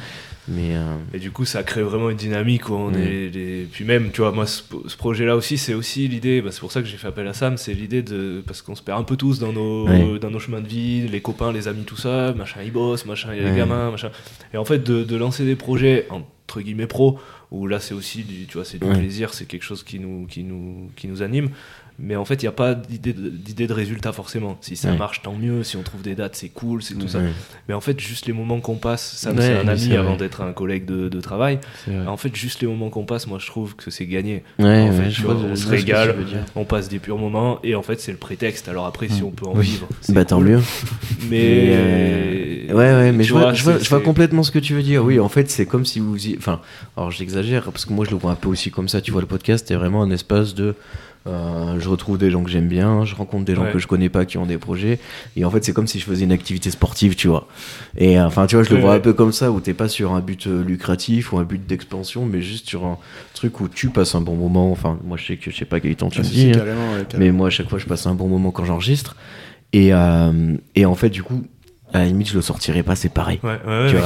Mais. euh, Et du coup, ça crée vraiment une dynamique où on est les- Puis même, tu vois, moi, ce, ce projet-là aussi, c'est aussi l'idée, bah, c'est pour ça que j'ai fait appel à Sam, c'est l'idée de. Parce qu'on se perd un peu tous dans nos, Ouais. dans nos chemins de vie, les copains, les amis, tout ça, machin, ils bossent, machin, il y a Ouais. les gamins, machin. Et en fait, de, de lancer des projets, entre guillemets, pro, où là, c'est aussi du, tu vois, c'est du Ouais. plaisir, c'est quelque chose qui nous, qui nous, qui nous anime. Mais en fait, il n'y a pas d'idée de, de résultat forcément. Si ça Ouais. marche, tant mieux. Si on trouve des dates, c'est cool, c'est tout ça. Mais en fait, juste les moments qu'on passe, Sam, Ouais, c'est un ami avant d'être un collègue de, de travail. En fait, juste les moments qu'on passe, moi je trouve que c'est gagné. Ouais, En fait, je vois, on se régale. On passe des purs moments et en fait, c'est le prétexte. Alors après, si Mm. on peut en Oui. vivre, Bah tant mieux. Mais. euh, ouais, ouais, mais je vois, je vois, je vois complètement ce que tu veux dire. Oui, en fait, c'est comme si vous y... Enfin, alors j'exagère, parce que moi je le vois un peu aussi comme ça. Tu vois, le podcast, c'est vraiment un espace de... euh, je retrouve des gens que j'aime bien, je rencontre des gens Ouais. que je connais pas qui ont des projets. Et en fait, c'est comme si je faisais une activité sportive, tu vois. Et euh, enfin, tu vois, je le vois un peu comme ça, où t'es pas sur un but euh, lucratif ou un but d'expansion, mais juste sur un truc où tu passes un bon moment. Enfin, moi je sais que je sais pas quel temps tu Ah, me dis. hein. ouais. Mais moi, à chaque fois, je passe un bon moment quand j'enregistre. Et, euh, et en fait, du coup, à la limite, je le sortirai pas, c'est pareil. Ouais, ouais, Tu ouais,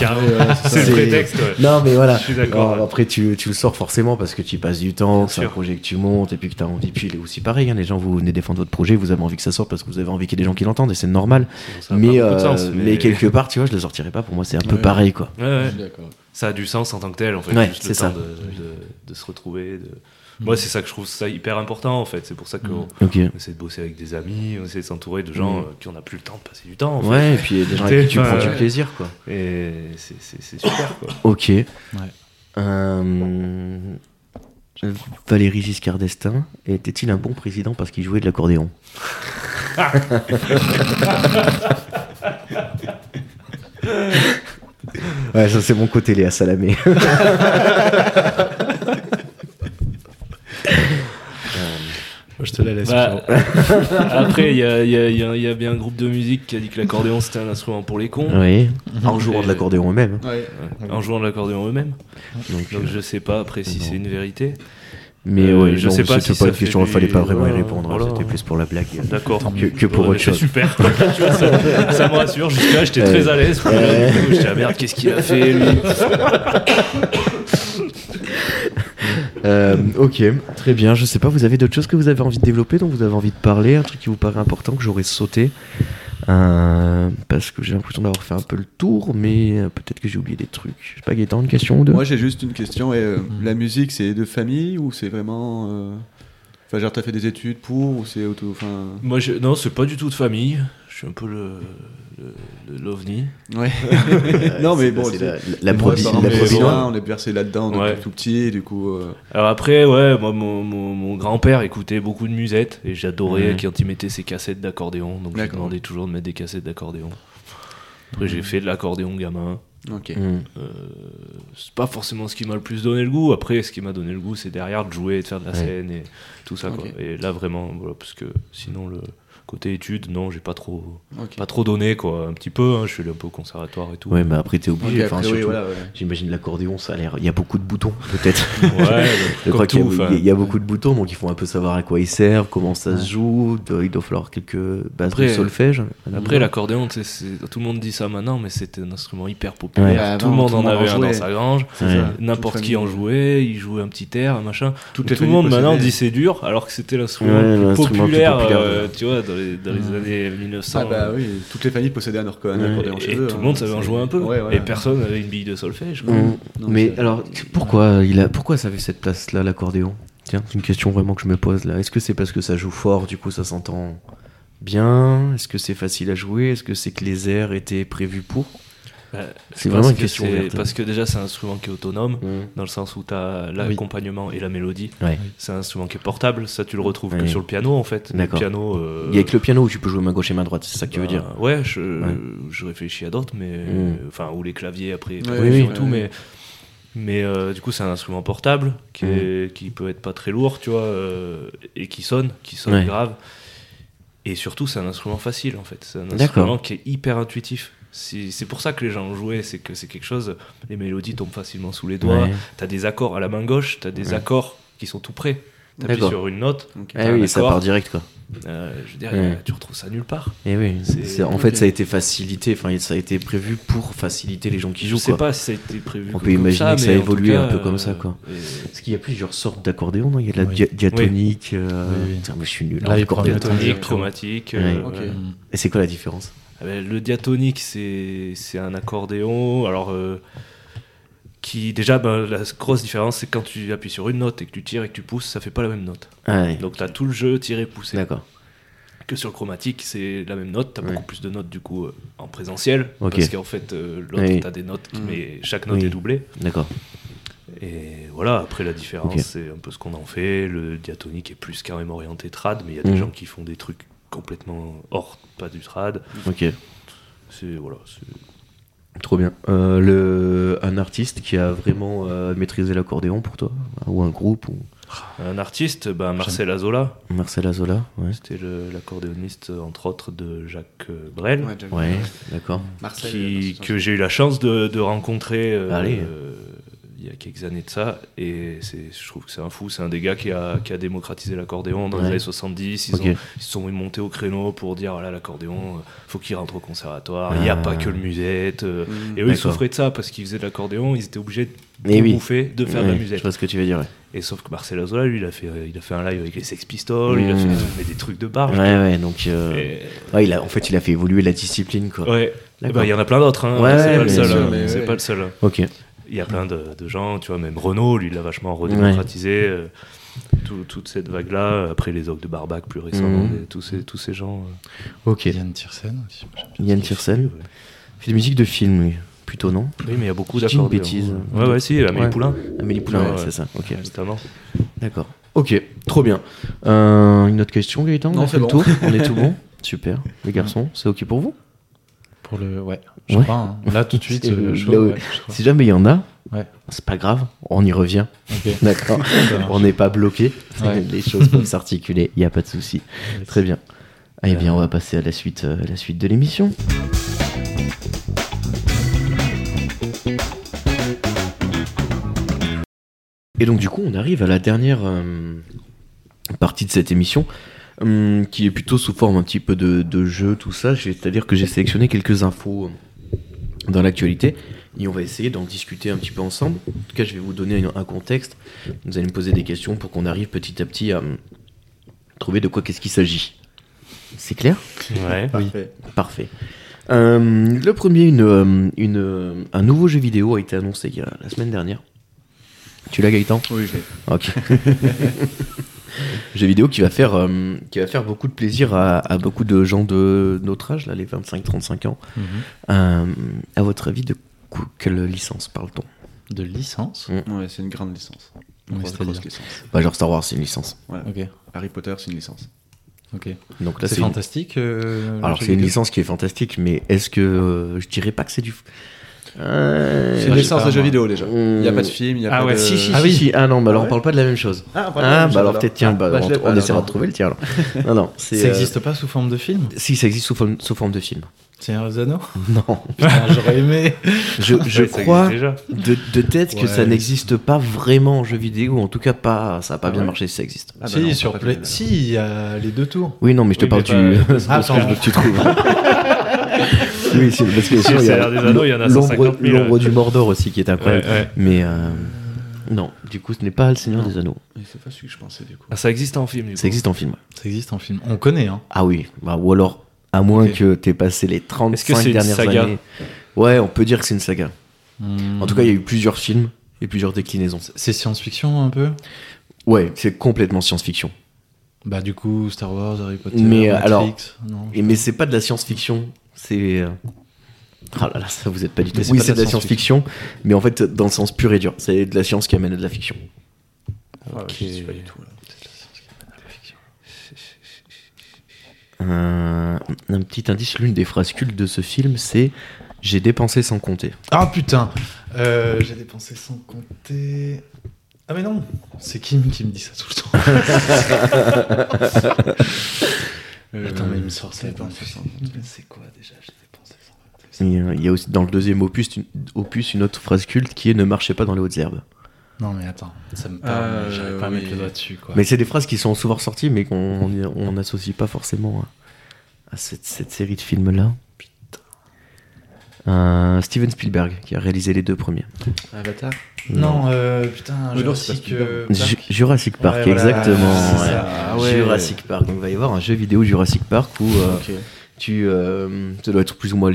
c'est le prétexte. ouais. Non, mais voilà. Je suis d'accord. Alors, après, tu, tu le sors forcément parce que tu y passes du temps, c'est un projet que tu montes et puis que tu as envie. Puis il est aussi pareil, hein, les gens, vous venez défendre votre projet, vous avez envie que ça sorte parce que vous avez envie qu'il y ait des gens qui l'entendent et c'est normal. Mais, euh, sens, mais... quelque part, tu vois, je le sortirai pas. Pour moi, c'est un peu pareil, quoi. Ouais, ouais. Je suis d'accord. Ça a du sens en tant que tel, en fait. Ouais, juste c'est ça. de- de se retrouver. De... Moi, c'est ça que je trouve ça hyper important, en fait. C'est pour ça qu'on Ok. on essaie de bosser avec des amis, on essaie de s'entourer de gens Mhm. euh, qui on n'a plus le temps de passer du temps. en fait. Ouais, et puis des gens avec qui tu Ouais. prends du plaisir, quoi. Et c'est super, quoi. Ok. Euh, Valéry Giscard d'Estaing était-il un bon président parce qu'il jouait de l'accordéon Ouais, ça c'est mon côté Léa Salamé. Je te la laisse. Bah, après, il y a, il y a- il y a- il y a bien un groupe de musique qui a dit que l'accordéon c'était un instrument pour les cons. Oui, en jouant de Et- l'accordéon eux-mêmes. Ouais. Ouais, En jouant de l'accordéon eux-mêmes. Donc, Donc euh, je sais pas après si c'est une vérité. mais euh, ouais, je non, sais pas c'était si pas ça la question, il fallait pas vraiment y répondre. hein, voilà. C'était plus pour la blague. D'accord. Que, que pour Ouais, autre c'est chose. super. Tu vois, ça, ça me rassure. Jusque-là, j'étais très Ouais. à l'aise. J'étais ah, merde, qu'est-ce qu'il a fait lui? Euh, ok, très bien. Je sais pas, vous avez d'autres choses que vous avez envie de développer, dont vous avez envie de parler, un truc qui vous paraît important que j'aurais sauté Euh, Parce que j'ai l'impression d'avoir fait un peu le tour, mais euh, peut-être que j'ai oublié des trucs. Je sais pas, Gaëtan, une question ou deux? Moi j'ai juste une question. Et, euh, Mhm. La musique c'est de famille ou c'est vraiment. euh, Enfin, genre t'as fait des études pour ou c'est auto. Enfin. Moi, je... non, c'est pas du tout de famille. Je suis un peu le, le- le- l'ovni. Ouais. Non mais c'est- bon. c'est c'est- la, la, provi- on est bercé là-dedans depuis Ouais. tout petit, du coup. euh, Alors après, ouais, moi, mon, mon- mon grand-père écoutait beaucoup de musette et j'adorais Mhm. quand il mettait ses cassettes d'accordéon. Donc je D'accord. demandais toujours de mettre des cassettes d'accordéon. Après, j'ai fait de l'accordéon gamin. Ok. Mm. Euh, c'est pas forcément ce qui m'a le plus donné le goût. Après, ce qui m'a donné le goût, c'est derrière de jouer, de faire de la Ouais. scène et tout ça. Quoi. Et là, vraiment, voilà, parce que sinon, le côté études, non, j'ai pas trop, pas trop donné, quoi. Un petit peu, hein, je suis allé un peu au conservatoire et tout. Ouais, mais après, t'es obligé. enfin, après, oui, voilà, ouais. J'imagine l'accordéon, ça a l'air. Il y a beaucoup de boutons, peut-être. Ouais, Je crois qu'il y, a- tout, enfin. il y a beaucoup de boutons, donc il faut un peu savoir à quoi ils servent, comment ça se joue. Il doit falloir quelques bases Après- de solfège. Après, l'accordéon, tout le monde dit ça maintenant, mais c'était un instrument hyper populaire. Ouais. Bah, tout le monde tout en avait en un dans sa grange. N'importe qui en jouait, il jouait un petit air, un machin. Tout le monde maintenant dit c'est dur, alors que c'était l'instrument populaire, euh, ouais. tu vois, dans les, dans les Mhm. années 1900. Ah bah oui, toutes les familles possédaient un accordéon et chez et eux, tout le hein. monde savait en jouer un peu. Ouais, voilà. Et personne n'avait une bille de solfège. quoi. Mm. Non, Mais alors, pourquoi, il a, pourquoi ça avait cette place-là, l'accordéon? Tiens, c'est une question vraiment que je me pose là. Est-ce que c'est parce que ça joue fort, du coup ça s'entend bien? Est-ce que c'est facile à jouer? Est-ce que c'est que les airs étaient prévus pour? C'est vraiment une que question ouverte. Parce que déjà, c'est un instrument qui est autonome, dans le sens où tu as l'accompagnement et la mélodie. Ouais. C'est un instrument qui est portable, ça tu le retrouves que sur le piano en fait. Le piano. euh, Il y a que le piano où tu peux jouer main gauche et main droite, c'est ça que tu veux bah, dire Ouais, je, Ouais. je réfléchis à d'autres, mais. Mm. Enfin, ou les claviers après, oui, tout, mais. Mais euh, du coup, c'est un instrument portable qui, Mm. est- qui peut être pas très lourd, tu vois, euh, et qui sonne, qui sonne Ouais. grave. Et surtout, c'est un instrument facile en fait. C'est un instrument qui est hyper intuitif. Si- C'est pour ça que les gens ont joué, c'est que c'est quelque chose. Les mélodies tombent facilement sous les doigts. Ouais. T'as des accords à la main gauche, t'as des Ouais. accords qui sont tout près. T'appuies sur une note, Ok. Ah t'as un oui, ça part direct quoi. euh, je veux dire, Ouais. tu retrouves ça nulle part. Et oui, C'est- c'est- en fait ça a été facilité, enfin ça a été prévu pour faciliter les gens qui Je jouent sais quoi. pas si ça a été prévu. On peut imaginer ça, que ça a évolué cas, un peu comme euh, ça, quoi. et- Parce qu'il y a plusieurs sortes d'accordéons, non? Il y a de la Oui. dia- diatonique. euh, Oui, oui. Putain, mais je suis nul. Le Diatonique, chromatique. Euh. Et c'est quoi la différence? Le diatonique, c'est c'est un accordéon. Alors, euh, qui déjà, ben, la grosse différence, c'est quand tu appuies sur une note et que tu tires et que tu pousses, ça fait pas la même note. Ah ouais, Donc, tu as tout le jeu tiré-poussé. d'accord. Que sur le chromatique, c'est la même note. Tu as Ouais. beaucoup plus de notes du coup euh, en présentiel. Parce qu'en fait, euh, l'autre, Oui. tu as des notes, qui- Mm. mais chaque note Oui. est doublée. D'accord. Et voilà, après la différence, c'est un peu ce qu'on en fait. Le diatonique est plus quand même orienté trad, mais il y a des Mhm. gens qui font des trucs complètement hors, pas du trad. Ok, C'est voilà, c'est- trop bien. Euh, le... Un artiste qui a vraiment euh, maîtrisé l'accordéon pour toi Ou un groupe ou... un artiste, bah, Marcel Azola, Marcel Azola Ouais, c'était l'accordéoniste entre autres de Jacques euh, Brel, Ouais, ouais d'accord. Marcel. qui, que j'ai eu la chance de, de rencontrer euh, Allez. Euh, il y a quelques années de ça. Et c'est, je trouve que c'est un fou, c'est un des gars qui a, qui a démocratisé l'accordéon dans Ouais. les années 70. Ils, Ok. ont, ils se sont montés au créneau pour dire voilà, l'accordéon, euh, faut qu'il rentre au conservatoire, il n'y a Ah. pas que le musette. euh, Mm. Et eux, ils souffraient de ça parce qu'ils faisaient de l'accordéon, ils étaient obligés de oui. bouffer, de faire de la musette. Je vois ce que tu veux dire. Ouais, Et sauf que Marcel Azola, lui, il a fait, il a fait un live avec les Sex Pistols, il a fait des trucs, mais des trucs de barge. ouais, ouais, donc. euh, Et- ouais, il a... En fait, il a fait évoluer la discipline quoi. Ouais. Eh ben, Il y en a plein d'autres, hein. Ouais, c'est pas hein. pas le seul. hein. Ok. Il y a plein de, de gens, tu vois, même Renault, lui, il l'a vachement redémocratisé. euh, tout- toute cette vague-là, après les orgues de Barbac plus récemment, et tous, ces, tous ces gens. euh. Ok. Yann Tiersen aussi. Yann Tiersen. Fait de musique de film, oui. Plutôt non Oui, mais il y a beaucoup dis une d'accords. bêtise. Ouais, ouais, si, Amélie Ouais. Poulain, Amélie Poulain, Ouais, ouais, ouais. c'est ça. Ok. notamment. D'accord. Ok, trop bien. Euh, une autre question, Gaëtan? On Non, c'est fait le bon. tour? On est tout bon? Super. Les garçons, c'est ok pour vous? Pour le. Ouais, je Ouais. crois. hein. Là, tout de suite, euh, chaud, là ouais. Si jamais il y en a, Ouais. C'est pas grave, on y revient. D'accord. On n'est pas bloqué. Les choses peuvent s'articuler, il n'y a pas de souci. Très bien. Eh bien, on va passer à la suite, euh, la suite de l'émission. Et donc, du coup, on arrive à la dernière euh, partie de cette émission, hum, qui est plutôt sous forme un petit peu de, de jeu, tout ça. C'est-à-dire que j'ai sélectionné quelques infos euh, dans l'actualité, et on va essayer d'en discuter un petit peu ensemble. En tout cas, je vais vous donner un, un contexte. Vous allez me poser des questions pour qu'on arrive petit à petit à hum, trouver de quoi qu'est-ce qu'il s'agit. C'est clair? Ouais. Parfait. Parfait. Euh, le premier, une, une, un nouveau jeu vidéo a été annoncé la semaine dernière. Tu l'as Gaëtan? Oui, je l'ai. Ok. jeu vidéo qui va faire, euh, qui va faire beaucoup de plaisir à, à beaucoup de gens de notre âge, là, les 25-35 ans. Euh, à votre avis, de quoi- quelle licence parle-t-on? De licence? Ouais, c'est une grande licence. Mais Une grosse, c'est-à-dire grosse licence. bah, Genre Star Wars, c'est une licence. Ouais. Harry Potter, c'est une licence. Ok. Donc là, C'est fantastique. euh, Alors c'est une vidéo? licence qui est fantastique, mais est-ce que euh, je dirais pas que c'est du. Euh, C'est moi, une je licence sais de pas, jeu moi. vidéo déjà. Il n'y a pas de film, il n'y a Ah pas ouais, de. Si, si, Ah si, oui. si. Ah non, bah alors Ah on parle pas de la même chose. Ah, Ah, bah alors peut-être, tiens, bah, bah, l'ai on, essaiera de trouver le tien alors. non, non, c'est. Ça euh, existe pas sous forme de film? Si, ça existe sous forme, sous forme de film. Seigneur des Anneaux Non. J'aurais aimé. Je, je Ouais, ça crois de, de tête que ça n'existe pas vraiment en jeu vidéo, en tout cas pas, ça a pas Ah bien ouais marché si ça existe. Ah bah si, non, sur pas Play. de- Si, il y a les deux tours. Oui, non, mais je te Oui, parle du. pas- Ah, que je veux que tu trouves. Oui, c'est parce que sinon, il y a Seigneur des Anneaux, il y en a l'ombre 150 000. l'ombre du Mordor aussi qui est incroyable. ouais. Mais euh, non, du coup, ce n'est pas le Seigneur Non. des Anneaux. C'est pas celui que je pensais du coup. Ah, ça existe en film, du Ça coup. existe en film. Ça existe en film. On connaît, hein. Ah oui, bah, ou alors, à moins Ok. que tu aies passé les Est-ce que 35 c'est une dernières saga années. Ouais, on peut dire que c'est une saga. Hmm. En tout cas, il y a eu plusieurs films et plusieurs déclinaisons. C'est science-fiction un peu? Ouais, c'est complètement science-fiction. Bah, du coup, Star Wars, Harry Potter. Mais, Matrix, alors, non, Et, mais c'est pas de la science-fiction, c'est. euh, Oh là là, ça vous êtes pas du tout. Oui, c'est de la science-fiction, mais en fait, dans le sens pur et dur. C'est de la science qui amène à de la fiction. Ah, Ok. je sais pas du tout là. Un, un petit indice l'une des phrases cultes de ce film, c'est J'ai dépensé sans compter. Ah putain Euh, J'ai dépensé sans compter. Ah mais non C'est Kim qui me dit ça tout le temps. Euh, Attends, mais il me sort ça, c'est quoi déjà. Il y a- il y a aussi dans le deuxième opus une, opus une autre phrase culte qui est Ne marchez pas dans les hautes herbes. Non mais attends, ça me parle, Euh, j'arrive pas à oui. mettre le doigt dessus quoi. Mais c'est des phrases qui sont souvent ressorties, mais qu'on on n'associe pas forcément à, à cette, cette série de films-là. Euh, Steven Spielberg, qui a réalisé les deux premiers. Avatar Non, euh, putain, Jurassic euh, Park. Jurassic Park, Ouais, exactement. ouais. Ah ouais. Jurassic Park. Donc, il va y avoir un jeu vidéo Jurassic Park où euh, tu, euh, ça doit être plus ou moins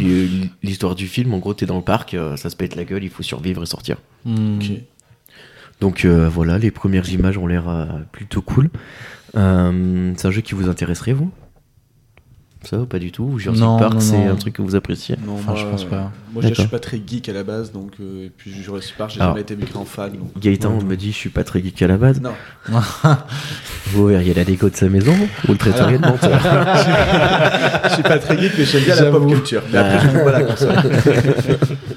l'histoire du film. En gros, t'es dans le parc, ça se pète la gueule, il faut survivre et sortir. Hmm. Ok. Donc euh, voilà, les premières images ont l'air euh, plutôt cool. Euh, c'est un jeu qui vous intéresserait, vous? Ça, pas du tout Jurassic Non, Park, c'est un truc que vous appréciez? Non, Enfin, moi, je pense euh, pas. Moi, je suis pas très geek à la base, donc. euh, et puis Jurassic Park, j'ai jamais été mes grands fan. Donc... Gaëtan Ouais. me dit, je suis pas très geek à la base. Non. Vous verriez la déco de sa maison ou le traiteur de menteur je suis pas très geek, mais j'aime bien la pop culture. Mais après, je joue pas à la console.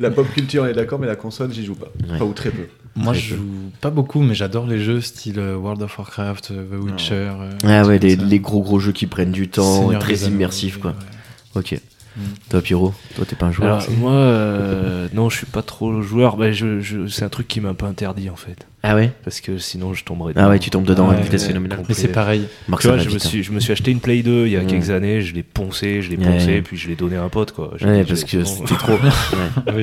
la pop culture, on est d'accord, mais la console, j'y joue pas. Ouais. Enfin, ou très peu. Moi Très je peu. joue pas beaucoup, mais j'adore les jeux style euh, World of Warcraft, euh, The Witcher. euh, Ah ouais, des les, les gros gros jeux qui prennent du temps, Seigneur très immersifs quoi. ouais. Ok. Mm. Toi Pierrot, toi t'es pas un joueur Alors, moi, euh, non, je suis pas trop joueur. Bah, je, je- c'est un truc qui m'a un peu interdit, en fait. Ah ouais? Parce que sinon, je tomberais Ah ouais, tu tombes dedans à Ouais, une vitesse ouais. phénoménale. Mais c'est pareil. Marc, Tu vois, je me, vite, hein. suis, je me suis acheté une Play 2 il y a Mm. quelques années, je l'ai poncé, je l'ai Ouais. poncé, puis je l'ai donné à un pote, quoi. Ouais, dit, parce que c'était trop. Ouais. Ouais.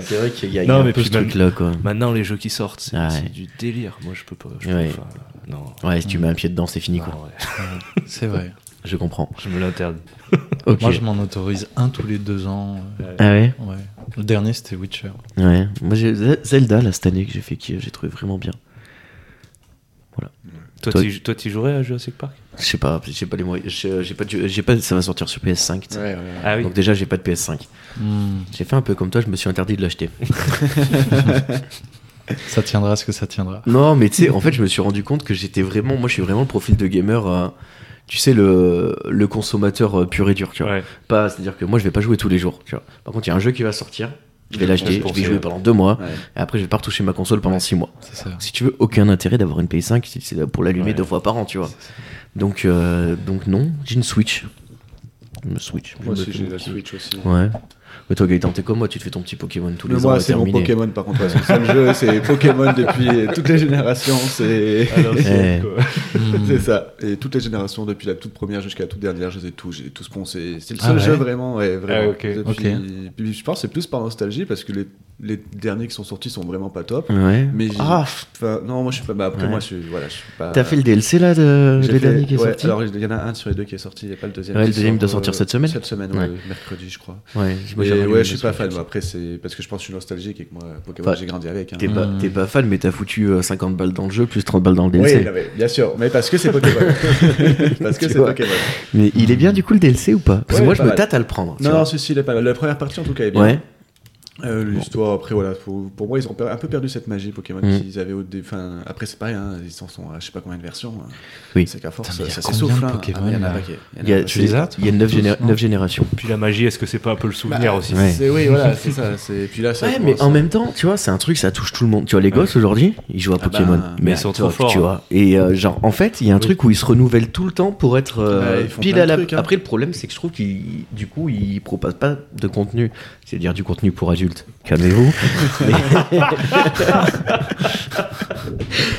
C'est vrai qu'il y a, il y Non, a un mais peu ce truc-là quoi. Maintenant, les jeux qui sortent, c'est Ah ouais. du délire. Moi, je peux pas. je Ouais. peux- enfin, non. Ouais, si tu mets un pied dedans, c'est fini quoi. Non, ouais. C'est vrai. Je comprends. Je me l'interdis. Moi je m'en autorise un tous les deux ans. Ah ouais Ouais. Le dernier c'était Witcher. Ouais. Moi j'ai Zelda là cette année que j'ai fait qui j'ai trouvé vraiment bien. Toi, Toi- tu toi, tu jouerais à Jurassic Park? Je sais pas, j'ai pas les moyens. j'ai- pas, j'ai pas. Ça va sortir sur PS5. tu sais. Ouais, ouais, ouais. Ah oui. Donc déjà j'ai pas de PS5. Hmm. J'ai fait un peu comme toi, je me suis interdit de l'acheter. Ça tiendra ce que ça tiendra. Non, mais tu sais, en fait, je me suis rendu compte que j'étais vraiment. Moi, je suis vraiment le profil de gamer. euh, tu sais, le, le consommateur euh, pur et dur, tu vois. Ouais. Pas, c'est-à-dire que moi, je vais pas jouer tous les jours, tu vois. Par contre, il y a un jeu qui va sortir. Je vais l'acheter, je vais jouer pendant deux mois, Ouais. et après je vais pas retoucher ma console pendant six mois. Ça. Si tu veux, aucun intérêt d'avoir une PS5, c'est- c'est pour l'allumer Ouais. deux fois par an, tu vois. Donc, euh, donc non, j'ai une Switch. Une Switch. Moi aussi, j'ai la Switch aussi. Ouais. Mais toi, Gaëtan, t'es comme moi, tu te fais ton petit Pokémon tous les Mais ans. moi, c'est mon. Pokémon par contre. parce que C'est le jeu, c'est Pokémon depuis toutes les générations. C'est l'ancienne, Eh. Mm. c'est ça. Et toutes les générations, depuis la toute première jusqu'à la toute dernière, je les ai tous, j'ai tous poncé. C'est le Ah seul ouais jeu vraiment, ouais, vraiment. Ah, ok. Depuis- Ok. puis je pense que c'est plus par nostalgie parce que les, les derniers qui sont sortis sont vraiment pas top. Ouais. Mais Ah, non, moi je suis pas. Bah, après, Ouais. moi je suis. Voilà, je suis pas. t'as fait le DLC là, de... Le fait- dernier qui est ouais, sorti Alors il y en a un sur les deux qui est sorti, il n'y a pas le deuxième. Ouais, le deuxième doit sortir euh, cette semaine Cette semaine, mercredi, je crois. Ouais, moi, Mais je suis pas fan. moi, Après, c'est parce que je pense que je suis nostalgique et que moi, Pokémon, Enfin, j'ai grandi avec. hein. T'es pas, fan, mais t'as foutu euh, 50 balles dans le jeu, plus 30 balles dans le Oui, DLC. non, mais bien sûr, mais parce que c'est Pokémon. parce que c'est. Pokémon. Mais il est bien du coup le DLC ou pas? Parce que moi, je me tâte à le prendre. Non, non, si, si, il est pas mal. La première partie, en tout cas, est bien. Euh, L'histoire, après, voilà, faut- pour moi, ils ont un peu perdu cette magie Pokémon Mm. qu'ils avaient au enfin, Après, c'est pareil, hein, ils en sont à je sais pas combien de versions. hein. Oui. C'est qu'à force, Putain, ça s'essouffle. hein. Pokémon, Ah, il y en a là un paquet. Il y a je les il y a 9, Tous, non générations. Puis la magie, est-ce que c'est pas un peu le souvenir aussi ouais. Oui, voilà, c'est ça. Puis là, ça Ouais, mais en même temps, tu vois, c'est un truc, ça touche tout le monde. Tu vois, les gosses aujourd'hui, ils jouent à Ah Pokémon. bah, mais ils sont tu vois, trop forts, Tu hein. vois. Et euh, genre, en fait, il y a un truc où ils se renouvellent tout le temps pour être euh, font pile à la. hein. Après, le problème, c'est que je trouve qu'ils, du coup, ils proposent pas de contenu. C'est-à-dire du contenu pour adultes. Calmez-vous.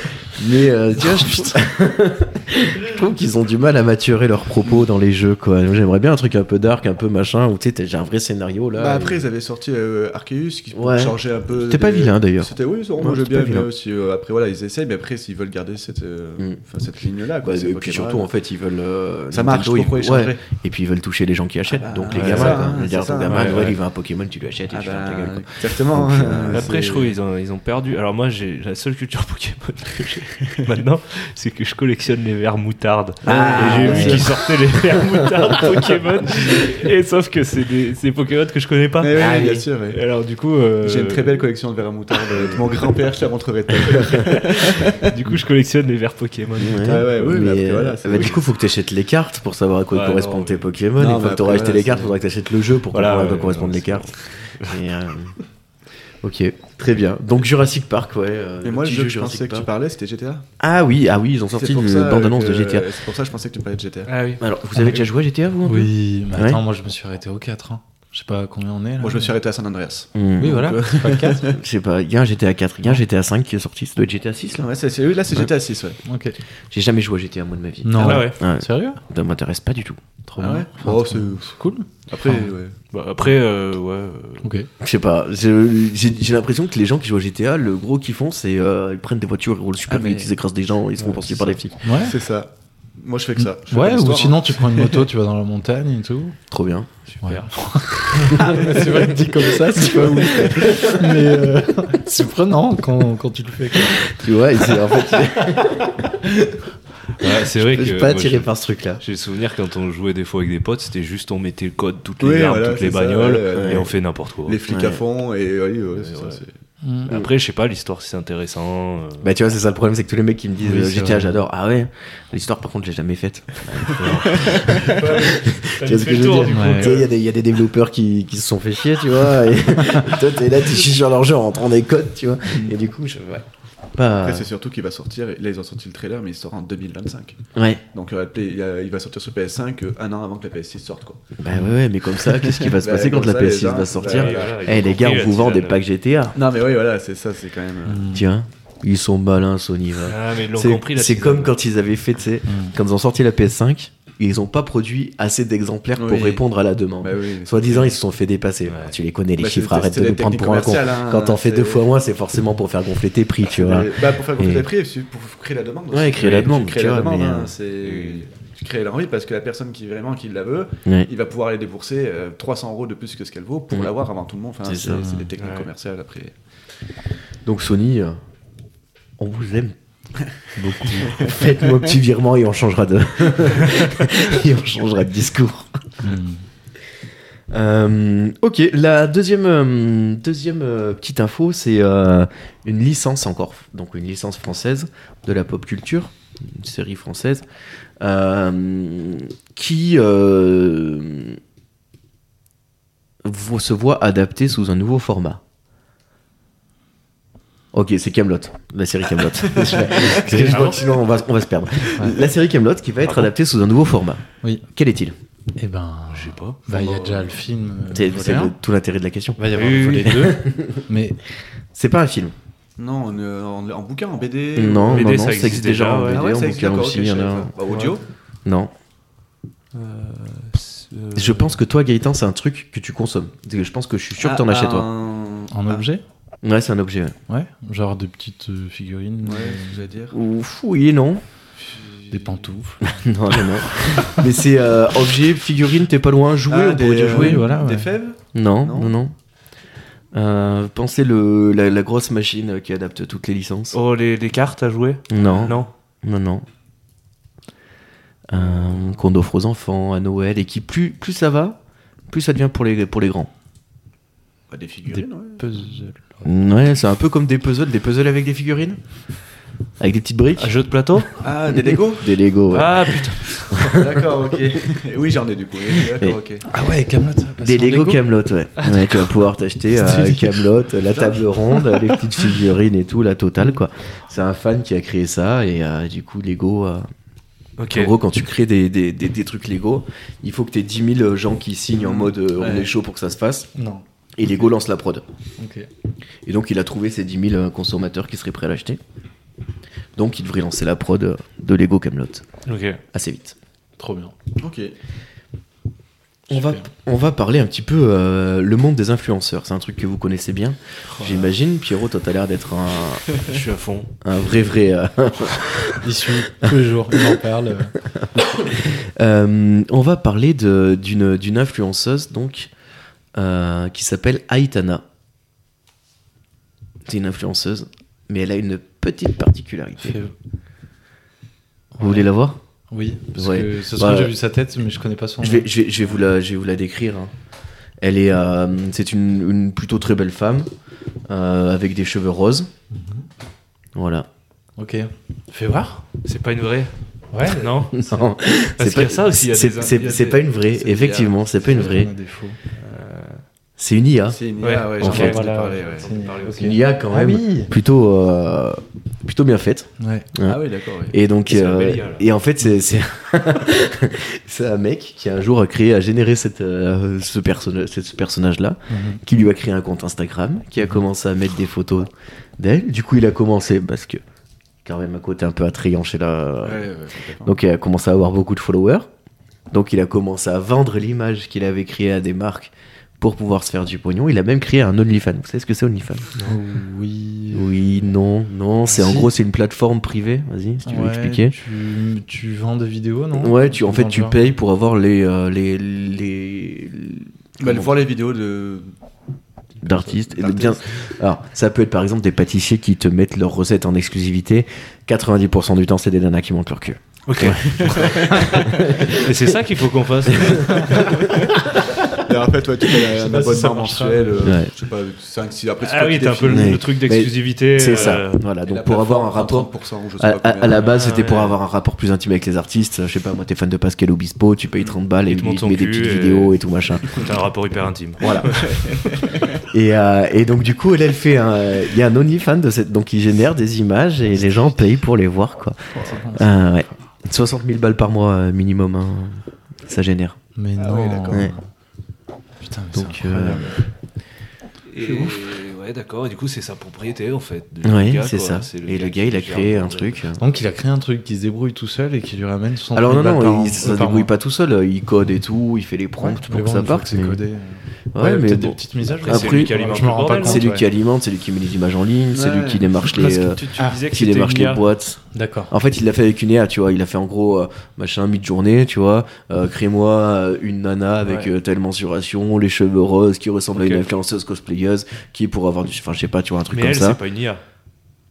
mais euh, tu vois, je trouve, je trouve qu'ils ont du mal à maturer leurs propos dans les jeux, quoi. J'aimerais bien un truc un peu dark, un peu machin, où tu sais, t'as- j'ai un vrai scénario là. Bah et- après, ils avaient sorti euh, Arceus qui Ouais. changeait un peu. C'était pas vilain, d'ailleurs. C'était oui, Non, moi j'ai bien aimé vilain. aussi. euh, après voilà, ils essayent, mais après s'ils veulent garder cette, euh, Mm. cette ligne-là, quoi. Bah, et puis surtout, en fait, ils veulent. euh, Ça marche, Nintendo, ils- ouais. Et puis ils veulent toucher les gens qui achètent. Ah bah, donc les gamins, hein, ton gamin, il veut un Pokémon, tu lui achètes et Ah tu fermes ta bah, gueule. quoi. exactement. Après, je trouve ils ont, ils ont perdu. Alors, moi, j'ai la seule culture Pokémon que j'ai maintenant, c'est que je collectionne les verres moutarde. Ah, et j'ai vu qu'ils sortaient les verres moutarde Pokémon. Et sauf que c'est des, Pokémon que je connais pas. Mais oui, Ah, bien oui. sûr. Alors, du coup. euh, J'ai une très belle collection de verres moutarde. de Mon grand-père, je la montrerai. Du coup, je collectionne les verres Pokémon. Ouais. Ah ouais, oui, mais mais, après, euh, voilà, bah, du coup, faut que tu achètes les cartes pour savoir à quoi Ouais, correspondent non, tes Pokémon. Non, et une fois que t'auras acheté les cartes, c'est- faudra que t'achètes le jeu pour Voilà, comprendre à quoi correspondent les cartes. Et, euh, Ok, très bien. Donc Jurassic Park, ouais. euh, Et moi, le jeu que je pensais que tu parlais, c'était GTA. Ah oui, ah oui, ils ont sorti une bande-annonce de GTA. C'est pour ça que je pensais que tu parlais de GTA. Ah oui. Alors, vous avez déjà joué à GTA, vous Oui, mais Ouais. attends, moi je me suis arrêté au 4. Hein. Je sais pas combien on est là. Moi, je me suis arrêté à San Andreas. Hmm. Oui, voilà, Donc, c'est pas le 4. Je sais pas, il y a un GTA 4, il y a un GTA 5 qui est sorti, ça doit être GTA 6 là. Ouais, c'est- là, c'est Ouais. GTA 6, ouais. ok. J'ai jamais joué à GTA moi de ma vie. Non, Ah ouais. Ouais, Sérieux? Ça m'intéresse pas du tout. Trop Ah bien. ouais Enfin, Oh, trop- c'est cool. Après, Enfin, ouais. Bah, après, euh, ouais. euh, Ok. Je sais pas, j'ai l'impression que les gens qui jouent à GTA, le gros qu'ils font, c'est euh, ils prennent des voitures, ils roulent super Ah, mais- vite, ils écrasent des gens, ils se font c'est par des flics. Ouais. C'est ça. Moi, je fais que ça. Je Ouais, ou sinon hein. tu prends une moto, tu vas dans la montagne et tout. Trop bien. Super. c'est vrai que dit comme ça, c'est pas ouf. Mais euh, c'est prenant quand, quand tu le fais. quoi. Tu vois, en fait, Ouais, c'est vrai je que. suis pas attiré par ce truc-là. J'ai le souvenir quand on jouait des fois avec des potes, c'était juste on mettait le code, toutes les Oui, armes, voilà, toutes les ça, bagnoles, ouais, ouais, et ouais. on fait n'importe quoi. Les flics Ouais. à fond, et oui, ouais, c'est ça. Mm. Après, je sais pas, l'histoire c'est intéressant. euh, Bah tu vois, c'est ça le problème, c'est que tous les mecs qui me disent Oui, euh, GTA, j'adore. Ah ouais, l'histoire par contre, j'ai jamais faite. Tu vois ce que je veux dire. Ouais. Il y, a des- il y a des développeurs qui, qui se sont fait chier, tu vois. Et toi, t'es là, tu chies sur leur jeu en rentrant des codes, tu vois. Et du coup, je. Ouais. Pas. Après, c'est surtout qu'il va sortir. Là, ils ont sorti le trailer, mais il sort en 2025. Ouais. Donc, euh, il va sortir sur PS5 euh, un an avant que la PS6 sorte, quoi. Bah ouais, ouais, mais comme ça, qu'est-ce qui va se Bah, passer quand la ça, les PS6 gens- va sortir bah, voilà, ils Eh les gars, on vous vend des packs GTA. Non, mais oui, voilà, c'est ça, c'est quand même. euh, Mm. Tiens, ils sont malins, Sony. Ah, mais ils l'ont C'est comme quand ils avaient fait, tu sais, Mm. quand ils ont sorti la PS5, ils ont pas produit assez d'exemplaires pour Oui. répondre à la demande. Bah oui. Soit disant, ils se sont fait dépasser. Ouais. Tu les connais, les Bah, chiffres, arrête de nous prendre pour un con. hein, Quand on fait c'est- deux fois moins, c'est forcément pour faire gonfler tes prix, tu vois. Bah, pour faire gonfler les prix, pour créer la demande. Ouais, aussi. créer la demande, tu la demande, hein, euh, c'est. Tu crées l'envie parce que la personne qui vraiment qui la veut, Ouais. il va pouvoir aller débourser euh, 300 euros de plus que ce qu'elle vaut pour l'avoir avant tout le monde. Enfin, C'est des techniques Ouais. commerciales après. Donc Sony, euh, on vous aime beaucoup. Faites-moi un petit virement et on changera de et on changera de discours. Mm. Euh, ok, la deuxième euh, deuxième euh, petite info, c'est une licence encore, donc une licence française de la pop culture, une série française qui se voit adapté sous un nouveau format. Ok, c'est Camelot, la série Camelot. Sinon, on va, on va se perdre. La série Camelot qui va être adaptée sous un nouveau format. Oui. Quel est-il? Eh ben, Je sais pas. bah, il y a déjà le film. euh, C'est tout l'intérêt de la question. Il va y avoir Oui, le volet oui. 2. mais C'est pas un film. Non, en, euh, en- en bouquin, en BD Non, BD, non, non, ça ça existe existe déjà déjà, en. BD, Ah ouais, en existe, bouquin aussi. ok, il y je en a savais un. pas. Bah, audio Non. Euh, euh, Je pense que toi, Gaëtan, c'est un truc que tu consommes. Je pense que je suis sûr que t'en Ah, achètes, toi. un- en Ah, objet? Ouais, c'est un objet. ouais. Ouais. Genre des petites euh, figurines, Ouais, euh, je vais dire. Ouf, oui et non. des pantoufles. non, non, non. Mais c'est euh, objet, figurine, t'es pas loin, jouer, Ah, on pourrait dire euh, jouer. voilà, Des fèves? Non, Non. non, non. Euh, pensez le, la, la grosse machine qui adapte toutes les licences. Oh, les, les cartes à jouer? Non, Non. non, non. Euh, qu'on offre aux enfants à Noël et qui plus, plus ça va, plus ça devient pour les, pour les grands. Bah, Des figurines, ouais. Puzzles. Ouais, c'est un peu comme des puzzles, des puzzles avec des figurines Avec des petites briques Un jeu de plateau Ah, des Lego Des Lego, ouais. Ah putain. D'accord, ok. oui, j'en ai du coup. oui, D'accord, ok. Ah ouais, Camelot. Des Lego Camelot, ouais. Ouais, Tu vas pouvoir t'acheter euh. Camelot, la table ronde, les petites figurines et tout, la totale quoi. C'est un fan qui a créé ça et euh, du coup Lego. euh, Ok. En gros, quand tu crées des, des, des, des trucs Lego, il faut que tu aies 10 000 gens qui signent en mode euh, on Ouais. est chaud pour que ça se fasse. Non. Et Lego lance la prod. Ok. Et donc il a trouvé ces 10 000 consommateurs qui seraient prêts à l'acheter. Donc il devrait lancer la prod euh, de Lego Camelot Ok. assez vite. Trop bien. Ok. On va, on va parler un petit peu euh, le monde des influenceurs. C'est un truc que vous connaissez bien, j'imagine. Pierrot, toi, t'as l'air d'être un, Je suis à fond. un vrai, vrai. euh, Il suit tous les jours, il en parle. euh, on va parler de- d'une d'une influenceuse donc euh, qui s'appelle Aitana. C'est une influenceuse, mais elle a une petite particularité. Vous voulez la voir? Oui, parce Ouais. que ce Bah, soir j'ai vu sa tête, mais je connais pas son je nom. vais, je, vais, je vais vous la, je vais vous la décrire. hein. Elle est, euh, c'est une, une plutôt très belle femme euh, avec des cheveux roses. Voilà. Ok. Fais voir. C'est pas une vraie Ouais. Non Non, c'est a ça aussi, c'est- des- pas une vraie. Effectivement, c'est pas une vraie. Faux. C'est une IA. C'est une. IA, ouais, voilà. parler, ouais. C'est une- parler ok. aussi. Une IA quand Ah même oui. plutôt, euh, plutôt bien faite. Ouais. Ouais. Ah oui, d'accord, ouais. Et donc, euh, IA, là. et en fait, c'est c'est c'est un mec qui un jour a créé, a généré cette, euh, ce, personnage, ce personnage-là, Mhm. qui lui a créé un compte Instagram, qui a commencé à mettre des photos d'elle. Du coup, il a commencé parce que quand même un côté un peu attrayant chez la. Ouais, ouais, complètement. Donc, il a commencé à avoir beaucoup de followers. Donc, il a commencé à vendre l'image qu'il avait créée à des marques pour pouvoir se faire du pognon. Il a même créé un OnlyFans. Vous savez ce que c'est OnlyFans? Oui. Oui, non, non. C'est en gros, c'est une plateforme privée. Vas-y, si tu veux expliquer. Tu, tu vends des vidéos, non? Ouais, tu, en fait, tu payes pour avoir les, euh, les, les, Bah, voir les vidéos de. d'artistes. D'artistes. bien, alors, ça peut être par exemple des pâtissiers qui te mettent leurs recettes en exclusivité. 90% du temps, c'est des nanas qui montent leur cul. Ok. Et c'est ça qu'il faut qu'on fasse. Et en fait, ouais, tu payes un abonnement mensuel, euh, je sais pas, 5, 6, après c'est Ah oui, t'as un peu le, truc d'exclusivité. C'est euh, ça. Voilà, Et donc pour avoir un rapport. 30%, je sais À, la base, Ah, c'était pour avoir un rapport plus intime avec les artistes. Je sais pas, moi, t'es fan de Pascal Obispo, tu payes 30 balles et Il te il montre te son met des petites et- vidéos et tout machin. T'as un rapport hyper intime. Voilà. et, euh, et donc du coup, elle, elle fait un, il y a un OnlyFans de cette, donc il génère des images et les gens payent pour les voir quoi. Euh, ouais. 60 000 balles par mois euh, minimum, hein, ça génère. Mais Ah non. ouais, d'accord. Putain, mais Donc, c'est incroyable. Et, ouais, d'accord. Et du coup, c'est sa propriété en fait. gars, c'est quoi. ça. Et le gars, il a créé un truc. Donc il a créé un truc qui se débrouille tout seul et qui lui ramène 60 Alors non, 000 balles par non, il, se débrouille pas tout seul. Il code et tout, il fait les prompts Ouais, pour mais que ça parte. c'est mais- codé. Ouais, Ouais, mais des petites mises à jour. Après, c'est lui qui alimente je me le rends pas bordel, compte. C'est lui ouais. qui alimente, c'est lui qui met les images en ligne, c'est lui qui démarche les, euh, qui démarche les boîtes. D'accord. En fait, il l'a fait avec une IA, tu vois. Il a fait en gros, euh, machin, mid-journée, tu vois. Euh, Crée-moi une nana avec telle mensuration, les cheveux roses, qui ressemble à une influenceuse qui pour avoir du. Enfin, je sais pas, tu vois, un truc comme elle, ça. c'est pas une IA.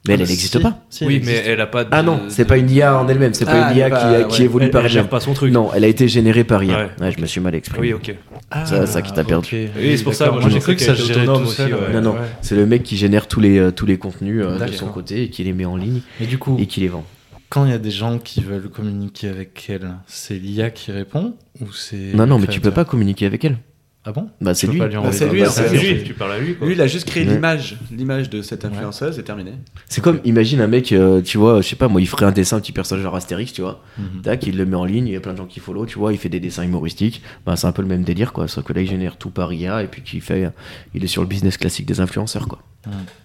Mais elle, elle n'existe pas. oui, elle mais elle a pas de. Ah non, c'est pas une IA en elle-même, c'est pas une IA elle qui, pas- qui évolue Elle, par elle elle-même. pas son truc. Non, elle a été générée par IA. Je me suis mal exprimé. Oui, ok. Ah, ça- qui t'a perdu. Oui, c'est pour ça, moi, j'ai cru que ça gérait tout seul. ouais. Non, non, c'est le mec qui génère tous les, tous les contenus de son côté et qui les met en ligne coup, et qui les vend. quand il y a des gens qui veulent communiquer avec elle, c'est l'IA qui répond ou c'est Non, non, mais tu peux pas communiquer avec elle. Ah bon Bah, c'est lui. Bah, c'est lui, c'est lui. tu parles à lui quoi. Lui, il a juste créé Ouais. l'image, l'image de cette influenceuse et terminé. C'est comme, imagine un mec, euh, tu vois, je sais pas, moi, il ferait un dessin, un petit personnage genre Astérix, tu vois. Mhm. Tac, il le met en ligne, il y a plein de gens qui follow, tu vois, il fait des dessins humoristiques. Bah, c'est un peu le même délire, quoi. Sauf que là, il génère tout par IA et puis qu'il fait, il est sur le business classique des influenceurs, quoi.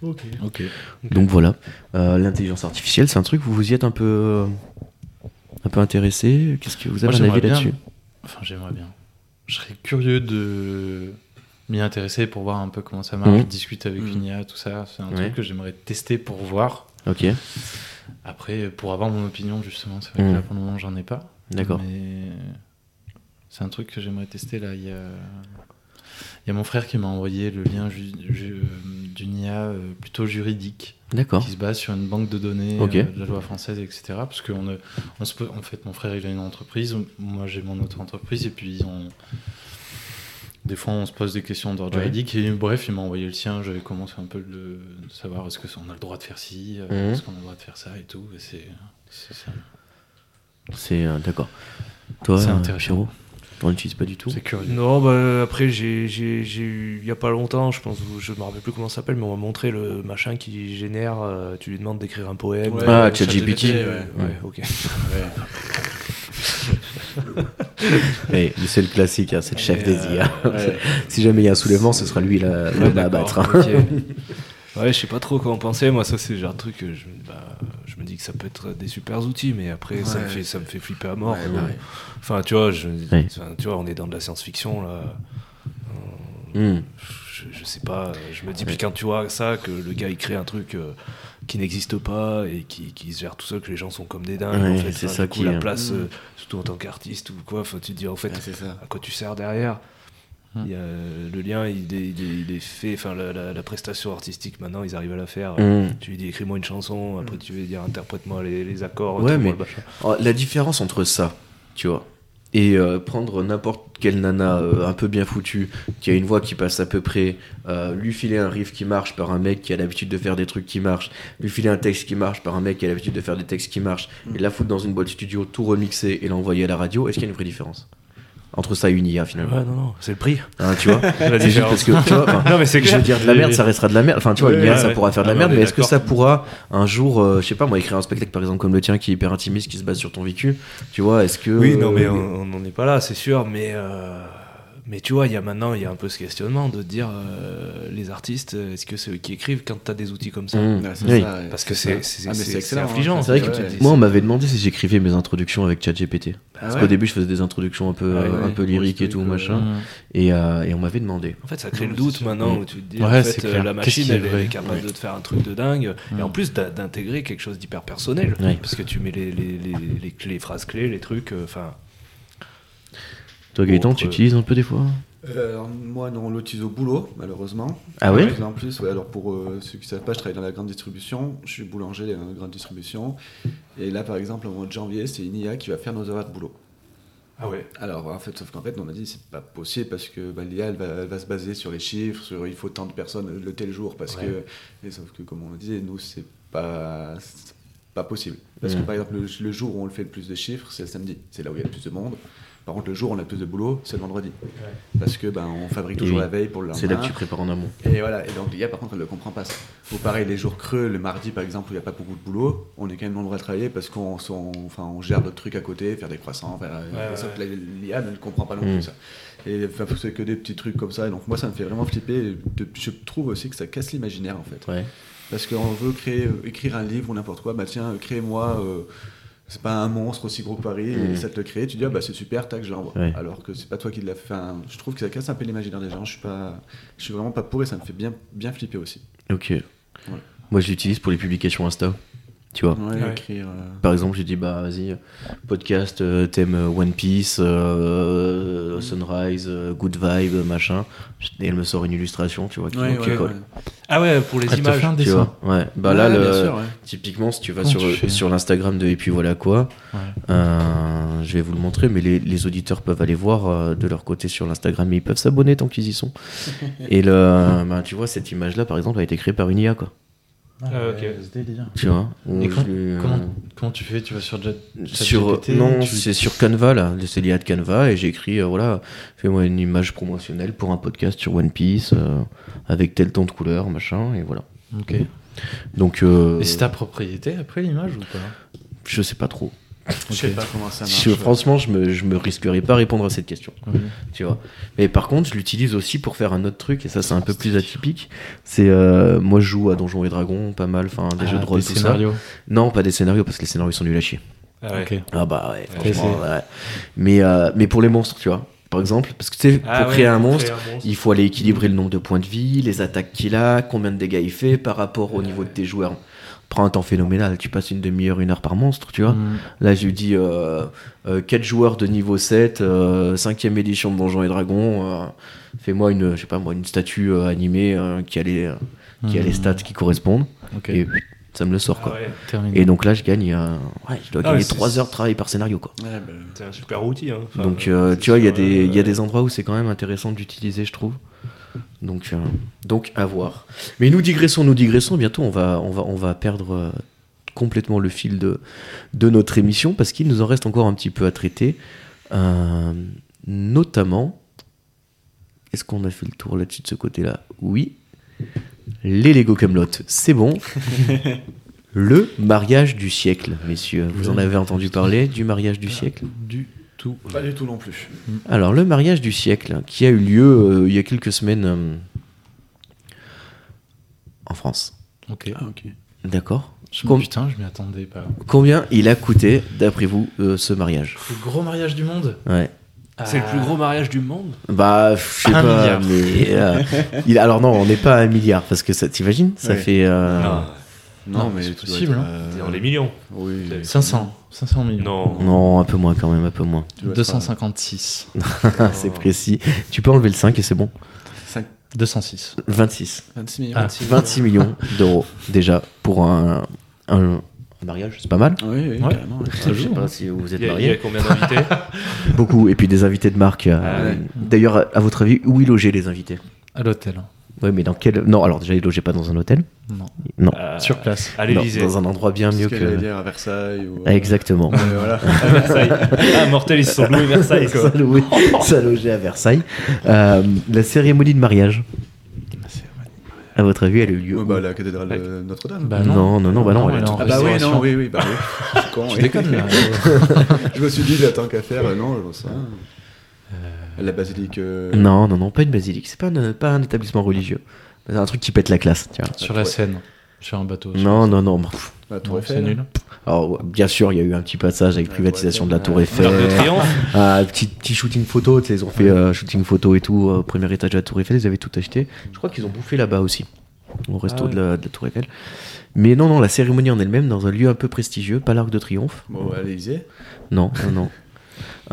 Ok. Donc voilà. Euh, L'intelligence artificielle, c'est un truc, vous vous y êtes un peu, euh, un peu intéressé? Qu'est-ce que vous avez Moi, un avis là-dessus? Enfin, j'aimerais bien. Je serais curieux de m'y intéresser pour voir un peu comment ça marche, Mhm. discuter avec Mhm. une IA, tout ça. C'est un Ouais. truc que j'aimerais tester pour voir. Ok, Après, pour avoir mon opinion, justement, c'est vrai Mhm. que là, pour le moment, j'en ai pas. d'accord. Mais c'est un truc que j'aimerais tester là. Il y a, y a mon frère qui m'a envoyé le lien ju- d'une IA euh, plutôt juridique D'accord. qui se base sur une banque de données euh, de la loi française, etc. Parce que on, on se peut- en fait, mon frère il a une entreprise, moi j'ai mon autre entreprise et puis on, des fois on se pose des questions d'ordre Ouais. juridique et bref il m'a envoyé le sien. J'avais commencé un peu de savoir est-ce que on a le droit de faire ci, euh, Mhm. est-ce qu'on a le droit de faire ça et tout. C'est c'est- euh, d'accord. Toi, C'est euh, intéressant. On l'utilise pas du tout. c'est curieux. Non, bah après, j'ai j'ai- j'ai eu, il y a pas longtemps, je pense, je me rappelle plus comment ça s'appelle, mais on m'a montré le machin qui génère, euh, tu lui demandes d'écrire un poème. Ouais, Ah, euh, ChatGPT, ouais. Ouais, Ouais. ok. Eh, c'est le classique, hein, c'est le chef des IA. Ouais. si jamais il y a un soulèvement, ce sera lui la- Ouais, l'homme à abattre. hein. Ouais, je sais pas trop comment penser. Moi, ça, c'est genre un truc que je, bah, je me dis que ça peut être des super outils, mais après, ça, me fait, ça me fait flipper à mort. Ouais, quoi. ouais. Enfin, tu vois, je, Ouais. enfin, tu vois, on est dans de la science-fiction là. Hmm. Je, je sais pas, je me dis, puis quand tu vois ça, que le gars il crée un truc euh, qui n'existe pas et qui, qui se gère tout seul, que les gens sont comme des dingues, Ouais, en fait, c'est Enfin, ça du coup, qui la place, Mm. euh, surtout en tant qu'artiste ou quoi, enfin, tu te dis en fait, Ouais, c'est ça. à quoi tu sers derrière. Il y a, le lien il est, il est- il est fait, enfin la, la- la prestation artistique maintenant ils arrivent à la faire. Hmm. Tu lui dis écris-moi une chanson, après tu lui dire interprète-moi les, les accords. Ouais, mais- le. Oh, La différence entre ça, tu vois, et euh, prendre n'importe quelle nana euh, un peu bien foutue, qui a une voix qui passe à peu près, euh, lui filer un riff qui marche par un mec qui a l'habitude de faire des trucs qui marchent, lui filer un texte qui marche par un mec qui a l'habitude de faire des textes qui marchent, et la foutre dans une boîte studio, tout remixer et l'envoyer à la radio, est-ce qu'il y a une vraie différence? Entre ça et une IA finalement Ouais, non, non, c'est le prix. Hein, Tu vois C'est juste parce que, tu vois, enfin, non, mais c'est je veux dire, de la merde, ça restera de la merde. Enfin, tu vois, Ouais, ouais, ça pourra faire de la Ah, merde, mais est-ce que ça pourra un jour, euh, je sais pas, moi, écrire un spectacle, par exemple, comme le tien, qui est hyper intimiste, qui se base sur ton vécu, tu vois, est-ce que. Oui, non, mais euh, on n'en est pas là, c'est sûr, mais. euh, Mais tu vois, il y a maintenant, il y a un peu ce questionnement de dire euh, les artistes, est-ce que c'est eux qui écrivent quand tu as des outils comme ça c'est oui. ça. Parce que C'est c'est ça. c'est Ah, excellent, hein. affligeant. C'est vrai que dis, moi, on m'avait demandé si j'écrivais mes introductions avec ChatGPT. Parce ouais qu'au début, je faisais des introductions un peu, Ah ouais, un ouais. peu lyriques et tout, machin. Et, euh, et on m'avait demandé. En fait, ça crée le doute maintenant Mm. où tu te dis, Ouais, en c'est fait, la machine, elle, est capable Ouais. de te faire un truc de dingue. Et en plus, d'a- d'intégrer quelque chose d'hyper personnel. Ouais. Parce que tu mets les, les, les, les, clés- les phrases clés, les trucs. euh, Enfin, Toi, Gaëtan, Autre- tu utilises un peu des fois Euh, moi, non, on l'utilise au boulot, malheureusement. Ah plus en plus, ouais, alors pour euh, ceux qui ne savent pas, je travaille dans la grande distribution. Je suis boulanger dans la grande distribution. Et là, par exemple, au mois de janvier, c'est une IA qui va faire nos horaires de boulot. ah ouais. Alors, en fait, sauf qu'en fait, on a dit c'est pas possible parce que bah, l'IA, elle va, elle va se baser sur les chiffres, sur il faut tant de personnes le tel jour. Parce Ouais. que, et sauf que, comme on le disait, nous, c'est pas, pas possible. Parce Mhm. que, par exemple, le, le jour où on le fait le plus de chiffres, c'est le samedi. C'est là où il y a le plus de monde. Par contre, le jour où on a le plus de boulot, c'est le vendredi. Parce que ben, on fabrique toujours oui. la veille pour le C'est là que lendemain. tu prépares en amont. Et voilà, et donc l'IA par contre elle ne comprend pas ça. Ou pareil, les jours creux, le mardi par exemple, où il n'y a pas beaucoup de boulot, on est quand même nombreux à travailler parce qu'on on- enfin, on gère d'autres trucs à côté, faire des croissants, faire, ouais, ouais. l'IA ne comprend pas non Mm. plus ça. Et enfin, c'est que des petits trucs comme ça, et donc moi ça me fait vraiment flipper. Je trouve aussi que ça casse l'imaginaire en fait. Ouais. Parce qu'on veut créer, euh, écrire un livre ou n'importe quoi, bah tiens, euh, crée-moi. euh, c'est pas un monstre aussi gros que Paris, Mm. et ça te le crée, tu dis ah bah c'est super, tac, je l'envoie. Alors que c'est pas toi qui l'as fait. Enfin, je trouve que ça casse un peu l'imaginaire des gens. Je suis pas, je suis vraiment pas pour et ça me fait bien, bien flipper aussi. Ok. Moi, je l'utilise pour les publications Insta. Tu vois Ouais, Ouais. écrire. euh, Par exemple, j'ai dit, bah vas-y, podcast, euh, thème euh, One Piece, euh, Sunrise, euh, Good Vibe, machin. Et elle me sort une illustration, tu vois, qui, Ouais, qui ouais, colle. ouais. Ah ouais, pour les Elle images. fait un Tu vois Ouais. Bah Ouais, là, bien le- sûr, ouais. typiquement, si tu vas Comment sur, tu sur l'Instagram de Et puis voilà quoi, Ouais. euh, je vais vous le montrer, mais les, les auditeurs peuvent aller voir euh, de leur côté sur l'Instagram, mais ils peuvent s'abonner tant qu'ils y sont. Et le, bah, tu vois, cette image-là, par exemple, a été créée par une IA, quoi. Ah, ok. ce délire. Tu vois où Et je comment- euh, Comment, comment tu fais Tu vas sur Jet sur non tu- c'est sur Canva là c'est lié à Canva et j'ai écrit euh, voilà fais-moi une image promotionnelle pour un podcast sur One Piece euh, avec tel ton de couleur machin et voilà Ok. donc euh, Et c'est ta propriété après l'image ou pas? je sais pas trop Je sais pas comment ça marche. Je- franchement je me je me risquerais pas à répondre à cette question tu vois mais par contre je l'utilise aussi pour faire un autre truc et ça c'est un peu plus atypique c'est euh, moi je joue à Donjons et Dragons pas mal enfin des Ah, jeux de rôle des tout ça scénarios. non pas des scénarios parce que les scénarios sont nuls à chier Ah ouais. Ah bah ouais, Ouais, franchement, ouais. Mais, euh, mais pour les monstres, tu vois. Par exemple, parce que tu sais, pour Ah ouais, créer un pour monstre, créer un monstre. il faut aller équilibrer le nombre de points de vie, les attaques qu'il a, combien de dégâts il fait par rapport au niveau de tes joueurs. Prends un temps phénoménal, tu passes une demi-heure, une heure par monstre, tu vois. Mm. Là, je lui dis euh, 4 joueurs de niveau 7, 5ème édition de Donjons et Dragons, euh, fais-moi une, je sais pas moi, une statue euh, animée euh, qui, a les, euh, qui a les Mm. stats qui correspondent, et ça me le sort, Ah quoi. ouais. Et donc là, je gagne, euh, ouais, je dois Ah gagner ouais, c'est- 3 heures de travail par scénario, quoi. Ouais, bah, c'est un super outil. Hein. Enfin, Donc, euh, euh, tu vois, il y, a sûr, des- euh, il y a des endroits où c'est quand même intéressant d'utiliser, je trouve. Donc, euh, donc, à voir. Mais nous digressons, nous digressons. Bientôt, on va, on va, on va perdre euh, complètement le fil de, de notre émission parce qu'il nous en reste encore un petit peu à traiter. Euh, notamment, est-ce qu'on a fait le tour là-dessus de ce côté-là? Oui. Les Lego Camelot, c'est bon. le mariage du siècle, messieurs. Vous en avez entendu parler du mariage du siècle? Du tout. pas du tout non plus. alors, le mariage du siècle, qui a eu lieu euh, il y a quelques semaines euh, en France. Ok. Ah, ok. D'accord Je- Com- Putain, je m'y attendais pas. Combien il a coûté, d'après vous, euh, ce mariage Le gros mariage du monde Ouais. C'est le plus gros mariage du monde. Bah, je sais Un pas, milliard. mais. euh, il- alors, non, on n'est pas à un milliard, parce que ça, t'imagines Ça Ouais. fait. euh, Non, Non, Non, mais c'est possible, être, hein. euh, dans les millions. Oui. 500. 500 millions. Non. Non, un peu moins quand même, un peu moins. Tu dois être, 256. c'est précis. Tu peux enlever le 5 et c'est bon. euh, 5, 206. 26. 26 millions. Ah. 26 millions d'euros, déjà, pour un, un, un mariage, c'est pas mal. Oui, oui, Ouais. carrément, ouais. Je sais pas si vous êtes y, a, il y a combien d'invités Beaucoup, et puis des invités de marque. euh, Ah ouais. D'ailleurs, à votre avis, où ils logeaient les invités? À l'hôtel. Oui, mais dans quel. Non, alors déjà, ils logeaient pas dans un hôtel. Non. Non. Euh, Sur place. À Non, l'Elysée. dans un endroit bien mieux que. dire à Versailles. Ou, Ah, Exactement. Ouais, voilà. À Versailles. Ah, mortel, ils se sont loués Versailles, quoi. ça, ça logeait à Versailles. Euh, la cérémonie de mariage, à votre avis, elle a eu lieu Ouais, bah, la cathédrale de Notre-Dame. Bah non, non, non, bah non, est elle est en ah bah oui, non, oui, oui, bah oui. Je suis con, Je oui. déconne là. Je me suis dit, tant qu'à faire, euh, non, je vois ça. La basilique. euh, Non, non, non, pas une basilique. C'est pas un, pas un établissement religieux. C'est un truc qui pète la classe, tiens. Sur la Seine. Sur un bateau. Non, non, non. pff. La Tour Eiffel. c'est nul. Alors, bien sûr, il y a eu un petit passage avec La privatisation de la Tour Eiffel. De Triomphe. Ah, petit, petit shooting photo, tu sais, ils ont fait euh, shooting photo et tout, euh, au premier étage de la Tour Eiffel, ils avaient tout acheté. Je crois qu'ils ont bouffé là-bas aussi, au resto Ah ouais. de, la, de la Tour Eiffel. Mais non, non, la cérémonie en elle-même, dans un lieu un peu prestigieux, pas l'Arc de Triomphe. Bon, à l'Élysée. Non, non, non.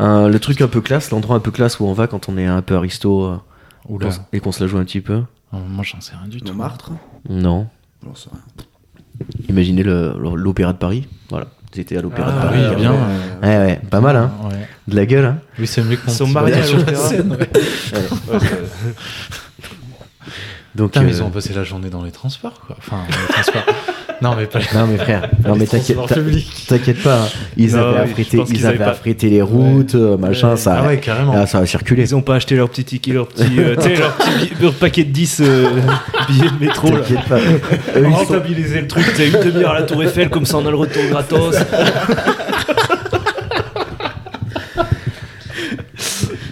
Euh, le truc un peu classe, l'endroit un peu classe où on va quand on est un peu aristo euh, Oula. et qu'on se la joue un petit peu. Oh, Moi, j'en sais rien du tout. Montmartre. Non. J'en sais rien. Imaginez le- l'Opéra de Paris. Voilà, c'était à l'Opéra Ah, de Paris. oui, euh, bien. ouais. Ouais, ouais, pas mal, hein. Ouais. De la gueule, hein. Oui, c'est mieux que mon Son petit mariage sur au c'est- Donc, Putain, mais euh, ils ont passé la journée dans les transports, quoi. Enfin, dans les transports. Non, mais pas Non mais frère, non mais t'inquiète, t'inquiète pas, hein. ils Non, avaient affrété, ils avaient avaient pas- affrété les routes, euh, machin, ça, Ah ouais, carrément. ah, ça a circulé. Ils ont pas acheté leur petit ticket, leur petit, euh, leur petit leur paquet de 10 euh, billets de métro. Là. T'inquiète pas. Eux, ils sont- Rentabiliser le truc, t'as une demi-heure à la Tour Eiffel, comme ça on a le retour gratos.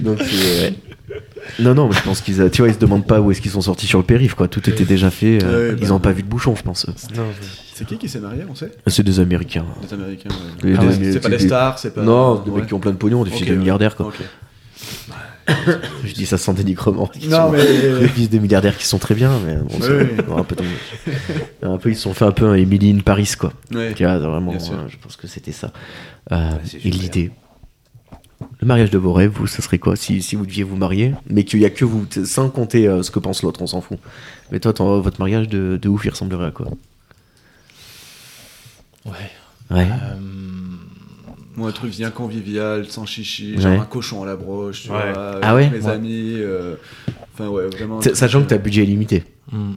Donc, c'est- ouais. Non, non, mais je pense qu'ils, a- tu vois, ils se demandent pas où est-ce qu'ils sont sortis sur le périph, quoi. Tout était déjà fait. euh, Ouais, ils bah, ont pas vu de bouchon, je pense. C'est qui qui s'est marié, on sait C'est des Américains. Des Américains. ouais. Les- Ah ouais, C'est pas des- stars, c'est pas. Non, des Ouais. mecs qui ont plein de pognon, des fils Ok, de milliardaires, quoi. Je dis ça sans dénigrement. Non, mais- Les fils de milliardaires qui sont très bien, mais bon, Oui, c'est- oui. bon, un peu, tombé. un peu, ils se sont fait un peu un Emily in Paris, quoi. Vraiment, euh, je pense que c'était ça. Euh, et l'idée. Le mariage de vos rêves, vous, ce serait quoi si, si vous deviez vous marier, mais qu'il y a que vous, sans compter euh, ce que pense l'autre, on s'en fout. Mais toi, ton- votre mariage de, de ouf, il ressemblerait à quoi? Ouais. Ouais. Euh, Moi, un truc bien convivial, sans chichi, Ouais. genre un cochon à la broche, tu Ouais. vois, Ah avec ouais mes Ouais. amis. euh, Enfin, ouais, vraiment. Sachant que t'as budget limité. hmm.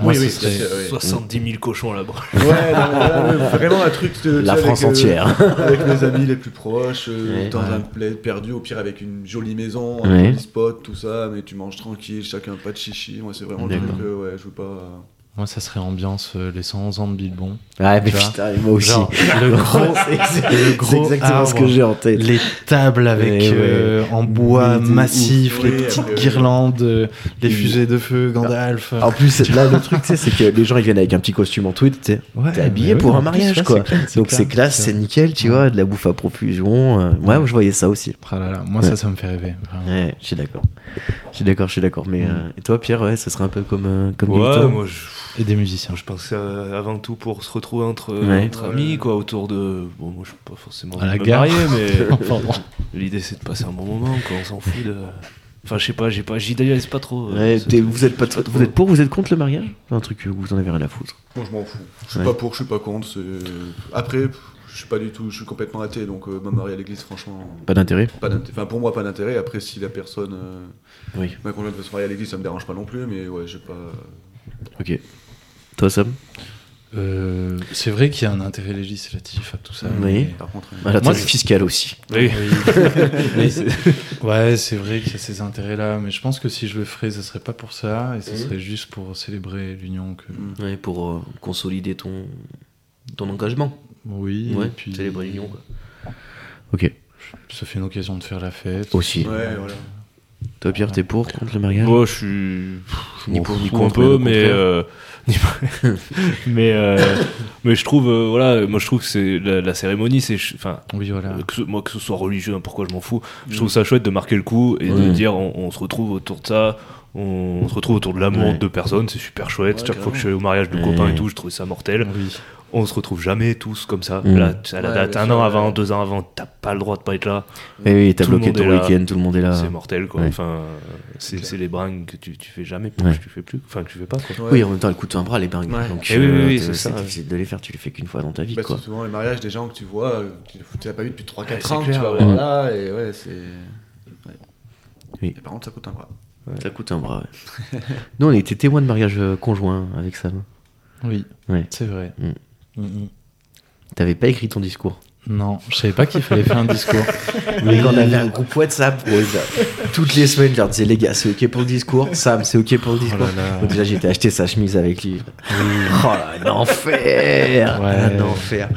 Moi, Oui, oui, serait- c'est- ouais. 70 000 cochons là-bas. Ouais, non, mais voilà, ouais, vraiment un truc de. La sais, France avec, euh, entière. avec mes amis les plus proches, euh, Ouais. dans Ouais. un bled perdu, au pire avec une jolie maison, Ouais. un joli spot, tout ça, mais tu manges tranquille, chacun pas de chichi. Moi, c'est vraiment le truc, euh, ouais, je veux pas. Moi, ça serait ambiance euh, les 100 ans de Bilbon. Ouais, mais putain, moi aussi. Genre, le gros, c'est exactement ce que j'ai en tête. les tables avec Ouais, ouais. euh, en bois Mais massif, ouf. les Oui, petites guirlandes, euh, les fusées de feu, Gandalf. En plus, là, le truc, c'est que les gens ils viennent avec un petit costume en tweed. Ouais, T'es habillé pour oui, un plus, mariage, ouais, quoi. clair, Donc c'est classe, c'est nickel, tu vois, de la bouffe à profusion. euh, Ouais, je voyais ça aussi. Ah là là, moi Ouais. ça, ça me fait rêver. Ouais, je suis d'accord. Je suis d'accord, je suis d'accord. Mais Mm. et toi, Pierre, ouais, ça serait un peu comme comme Ouais, moi je, Et des musiciens. je pense euh, avant tout pour se retrouver entre, Ouais. entre amis, quoi, autour de. Bon, moi je suis pas forcément À la marier, mais Enfin, bon. l'idée c'est de passer un bon moment, quoi, on s'en fout de. Enfin, je sais pas, j'ai pas, j'idéalise pas trop. euh, Ouais, vous êtes pas, C'est vous êtes pour, vous êtes contre le mariage? Un truc que vous en avez rien à foutre. Moi, je m'en fous. Je suis Ouais. pas pour, je suis pas contre. Après, je suis pas du tout, je suis complètement athée, donc euh, me marier à l'église, franchement, Pas d'intérêt? pas d'intérêt. Enfin, pour moi, pas d'intérêt. Après, si la personne, euh, Oui. ma conjointe veut se marier à l'église, ça me dérange pas non plus, mais ouais, j'ai pas. Ok. Toi, Sam Euh, c'est vrai qu'il y a un intérêt législatif à tout ça. Oui. mais- Par contre, euh, Ah, L'intérêt Moi, c'est- fiscal aussi. Oui. Mais- ouais, c'est vrai qu'il y a ces intérêts-là, mais je pense que si je le ferais, ce serait pas pour ça, et ce serait juste pour célébrer l'union que. Mm. Ouais, pour euh, consolider ton, ton engagement. Oui, Ouais, et puis célébrer l'union, quoi. Ok. Ça fait une occasion de faire la fête. Aussi. Ouais, voilà. Toi, Pierre, t'es pour, contre le mariage Moi, je suis. je Ni pour, ni contre, un peu, mais mais. euh, mais, euh, mais je trouve, euh, voilà, moi je trouve que c'est la, la cérémonie, c'est. Enfin, Oui, voilà. Que ce- moi, que ce soit religieux, hein, pourquoi je m'en fous. Je trouve ça chouette de marquer le coup et de dire on, on se retrouve autour de ça, on, se retrouve autour de l'amour Ouais. de deux personnes, c'est super chouette. Ouais, Chaque fois que je suis allé au mariage de Ouais. copains et tout, je trouvais ça mortel. Oui. On se retrouve jamais tous comme ça. Mm. Là, à la Ouais, date, un sûr, an ouais. avant, deux ans avant, t'as pas le droit de pas être là. Eh oui, t'as bloqué ton week-end, tout le monde est là. C'est mortel, quoi. Ouais. Enfin, c'est c'est les bringues que tu, tu fais jamais, Ouais. que tu fais plus, enfin que tu fais pas, quoi. Ouais. Oui, en même temps, elle coûte un bras, les bringues. Ouais. Donc, Eh oui, oui, oui, c'est difficile de les faire, tu les fais qu'une fois dans ta vie, Bah, quoi. c'est souvent les mariages des gens que tu vois, euh, tu n'as pas vu depuis 3-4 Ouais, c'est ans, clair, tu vas ouais. voir là, et ouais, c'est. Oui. Et par contre, ça coûte un bras. Ça coûte un bras, ouais. Nous, on était témoins de mariage euh, conjoint avec Sam. Oui, c'est vrai. T'avais pas écrit ton discours. Non, je savais pas qu'il fallait faire un discours. Mais quand on avait un groupe WhatsApp, ça- toutes les semaines, je leur disais, les gars, c'est ok pour le discours. Sam, c'est ok pour le discours. Oh là là. Donc déjà, j'étais acheté sa chemise avec lui. Oh, un enfer Ouais. Un enfer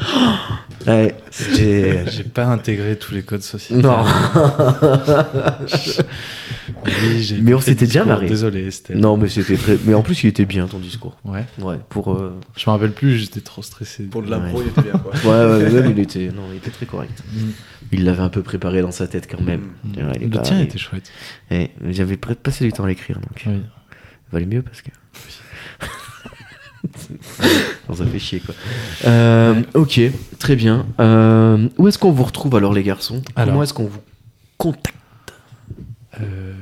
Ouais. J'ai pas intégré tous les codes sociaux. Non Oui, Mais on s'était bien marré. Désolé, c'était. Non, mais c'était très... Mais en plus, il était bien, ton discours. Ouais. Ouais, pour... euh, Je me rappelle plus, j'étais trop stressé. Pour de l'impro, Ouais. il était bien, quoi. Ouais, ouais, ouais, mais il était... Non, il était très correct. Mm. Il l'avait un peu préparé dans sa tête quand même. Mm. Ouais, Le pas- tien il- était chouette. Eh, J'avais passé du temps à l'écrire, donc... Oui. valait mieux parce que. Non, ça fait chier quoi. Euh, ok, très bien. Euh, où est-ce qu'on vous retrouve alors les garçons? Alors. Comment est-ce qu'on vous contacte? Euh,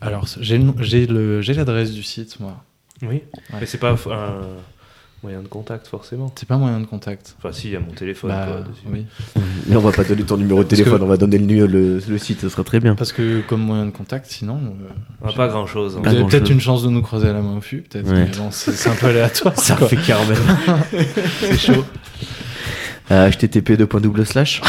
alors, j'ai l'adresse du site, moi. Oui. Mais c'est pas un moyen de contact, forcément. C'est pas moyen de contact. Enfin, si, il y a mon téléphone, Bah, quoi, oui. Mais on va pas donner ton numéro de Parce téléphone, que- on va donner le, nu- le, le site, ce sera très bien. Parce que comme moyen de contact, sinon, euh, On a pas grand chose. vous Pas avez peut-être une chance de nous croiser à la main au fût, peut-être. Ouais. mais bon, c'est c'est un peu aléatoire. Ça quoi. fait carrément. C'est chaud. Euh, http double slash.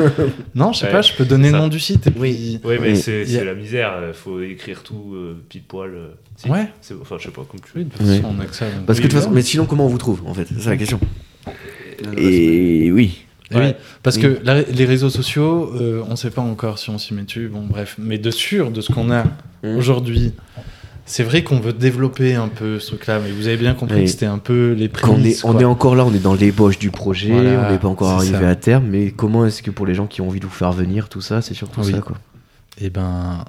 Non, je sais Ouais, pas, je peux donner le nom du site. Et Oui. puis... Oui, mais c'est a- la misère. Il faut écrire tout euh, pile poil. euh, si. Ouais. Enfin, je sais pas, comme tu veux. de toute Oui. façon, on a que ça. donc. Parce que de Oui, toute façon, mais sinon, comment on vous trouve en fait? C'est la question. Et... Et oui. Oui, parce Oui. que la- les réseaux sociaux, euh, on sait pas encore si on s'y met dessus. Bon, bref, mais de sûr, de ce qu'on a Mm. aujourd'hui, c'est vrai qu'on veut développer un peu ce truc-là, mais vous avez bien compris Oui. que c'était un peu les prémices. est, on est encore là, on est dans l'ébauche du projet, Voilà, on n'est pas encore arrivé ça. à terme, mais comment est-ce que pour les gens qui ont envie de vous faire venir, tout ça, c'est surtout Oui. ça quoi. Eh ben,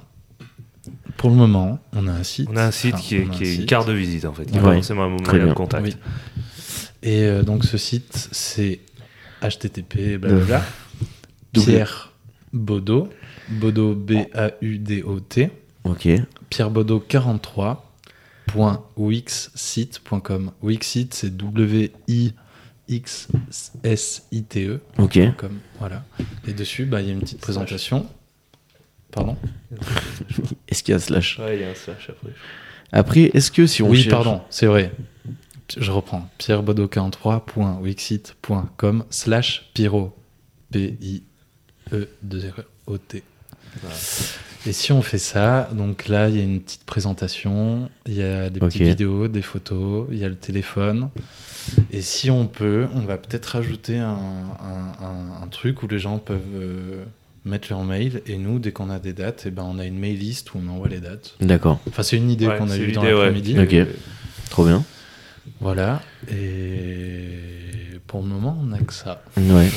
pour le moment, on a un site. On a un site Enfin, qui est, on a qui un est une carte de visite, en fait, qui Ouais. pas forcément un Très moyen de contact. Oui. Et euh, donc ce site, c'est http blablabla, Double. Pierre Baudot, Baudot B-A-U-D-O-T, Ok. Pierre Baudot 43.wixsite.com. Wixsite, c'est W-I-X-S-I-T-E. Ok. Comme, voilà. Et dessus, bah, il y a une petite présentation. Pardon? Est-ce qu'il y a un slash? Ouais, il y a un slash après. Après, est-ce que si on oui, cherche- pardon, c'est vrai. Je reprends. pierrebodo43.wixit.com slash pyro. P-I-E-2-R-O-T. Et si on fait ça, donc là, il y a une petite présentation, il y a des petites vidéos, des photos, il y a le téléphone. Et si on peut, on va peut-être rajouter un, un- un- un truc où les gens peuvent euh, mettre leur mail. Et nous, dès qu'on a des dates, eh ben, on a une mail list où on envoie les dates. D'accord, Enfin, c'est une idée Ouais, qu'on a eue dans l'idée, ouais. l'après-midi. Ok. trop bien. Voilà. Et pour le moment, on n'a que ça. Ouais.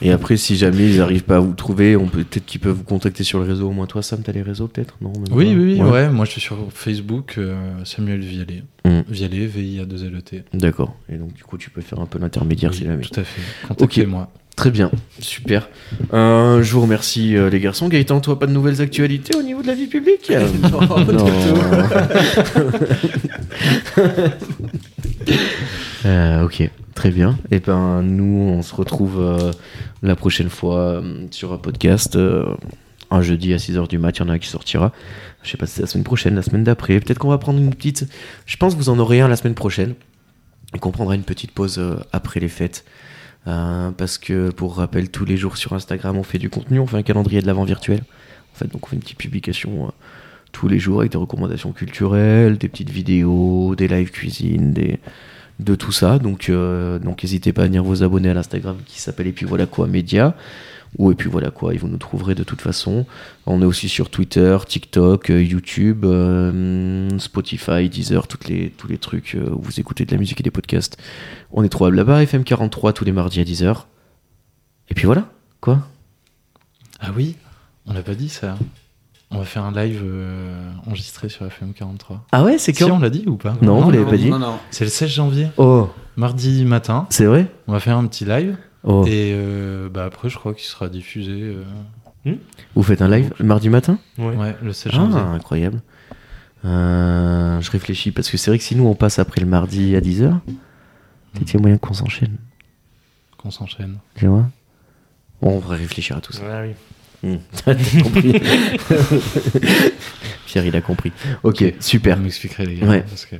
Et après, si jamais ils arrivent pas à vous trouver, on peut peut-être qu'ils peuvent vous contacter sur le réseau. Au moins, toi, Sam, t'as les réseaux peut-être Non Oui, pas oui, oui. Ouais. Ouais. moi je suis sur Facebook, euh, Samuel Vialet. Mm. Vialet, V-I-A-2-L-E-T. D'accord. Et donc, du coup, tu peux faire un peu l'intermédiaire si Oui, jamais. Tout à fait. Contactez-moi. Très bien, super. Euh, je vous remercie euh, les garçons. Gaëtan, toi, pas de nouvelles actualités au niveau de la vie publique? Non, du Euh, ok, très bien. Et ben nous, on se retrouve euh, la prochaine fois euh, sur un podcast. euh, un jeudi à 6h du mat, il y en a un qui sortira. Je sais pas si c'est la semaine prochaine, la semaine d'après. Peut-être qu'on va prendre une petite. Je pense que vous en aurez un la semaine prochaine. Et qu'on prendra une petite pause après les fêtes. Parce que, pour rappel, tous les jours sur Instagram, on fait du contenu, on fait un calendrier de l'avant virtuel. En fait, donc on fait une petite publication tous les jours avec des recommandations culturelles, des petites vidéos, des live cuisine, des, de tout ça. Donc, euh, donc n'hésitez pas à venir vous abonner à l'Instagram qui s'appelle Et puis voilà quoi Média. Ou Et puis voilà quoi, et vous nous trouverez de toute façon. On est aussi sur Twitter, TikTok, euh, YouTube, euh, Spotify, Deezer, toutes les, tous les trucs où vous écoutez de la musique et des podcasts. On est trouvable là-bas, FM43 tous les mardis à 10h. Et puis voilà, quoi Ah oui, on l'a pas dit ça. On va faire un live euh, enregistré sur FM43. Ah ouais, c'est Si, on l'a dit ou pas Non, vous l'avez pas dit Non, non. C'est le 16 janvier, Oh, mardi matin. c'est vrai On va faire un petit live. Oh, Et euh, bah après, je crois qu'il sera diffusé euh, vous faites un live mardi matin Ouais. ouais, le 16 janvier. Ah, incroyable. Euh, je réfléchis parce que c'est vrai que si nous on passe après le mardi à 10h, peut-être qu'il y a moyen qu'on s'enchaîne. Qu'on s'enchaîne. Tu vois? Bon, on va réfléchir à tout ça. Ah oui. T'as compris Pierre, il a compris. Ok, super. Vous m'expliquerez les gars. Ouais. parce que-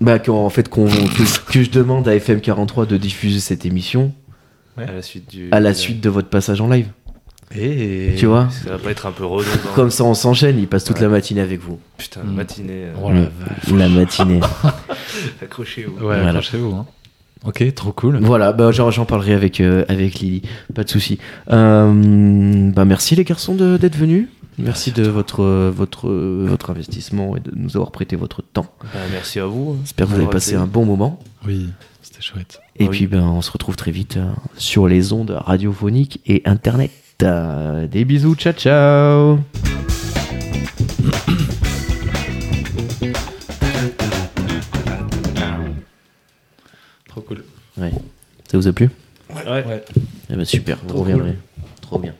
Bah, qu'en- en fait, qu'on, que, que je demande à FM43 de diffuser cette émission Ouais. À la suite du. à la suite de votre passage en live. Et... Tu vois Ça va pas être un peu redondant. Comme ça, on s'enchaîne, il passe toute Ouais. la matinée avec vous. Putain, Mm. matinée. euh, Oh la Mm. La matinée. Accrochez-vous. Ouais, Voilà. accrochez-vous. Hein. Ok, trop cool. voilà, bah, j'en, parlerai avec, euh, avec Lily, pas de souci. Euh, bah, merci les garçons de- d'être venus. Merci de votre, votre, votre investissement et de nous avoir prêté votre temps. Bah, merci à vous. J'espère que vous avez passé un bon moment. Oui, c'était chouette. Et Oui. puis ben, on se retrouve très vite euh, sur les ondes radiophoniques et internet. Euh, des bisous, ciao ciao Ouais. Ça vous a plu? Ouais. Ouais. Eh ben super, vous Trop reviendrez. Trop bien.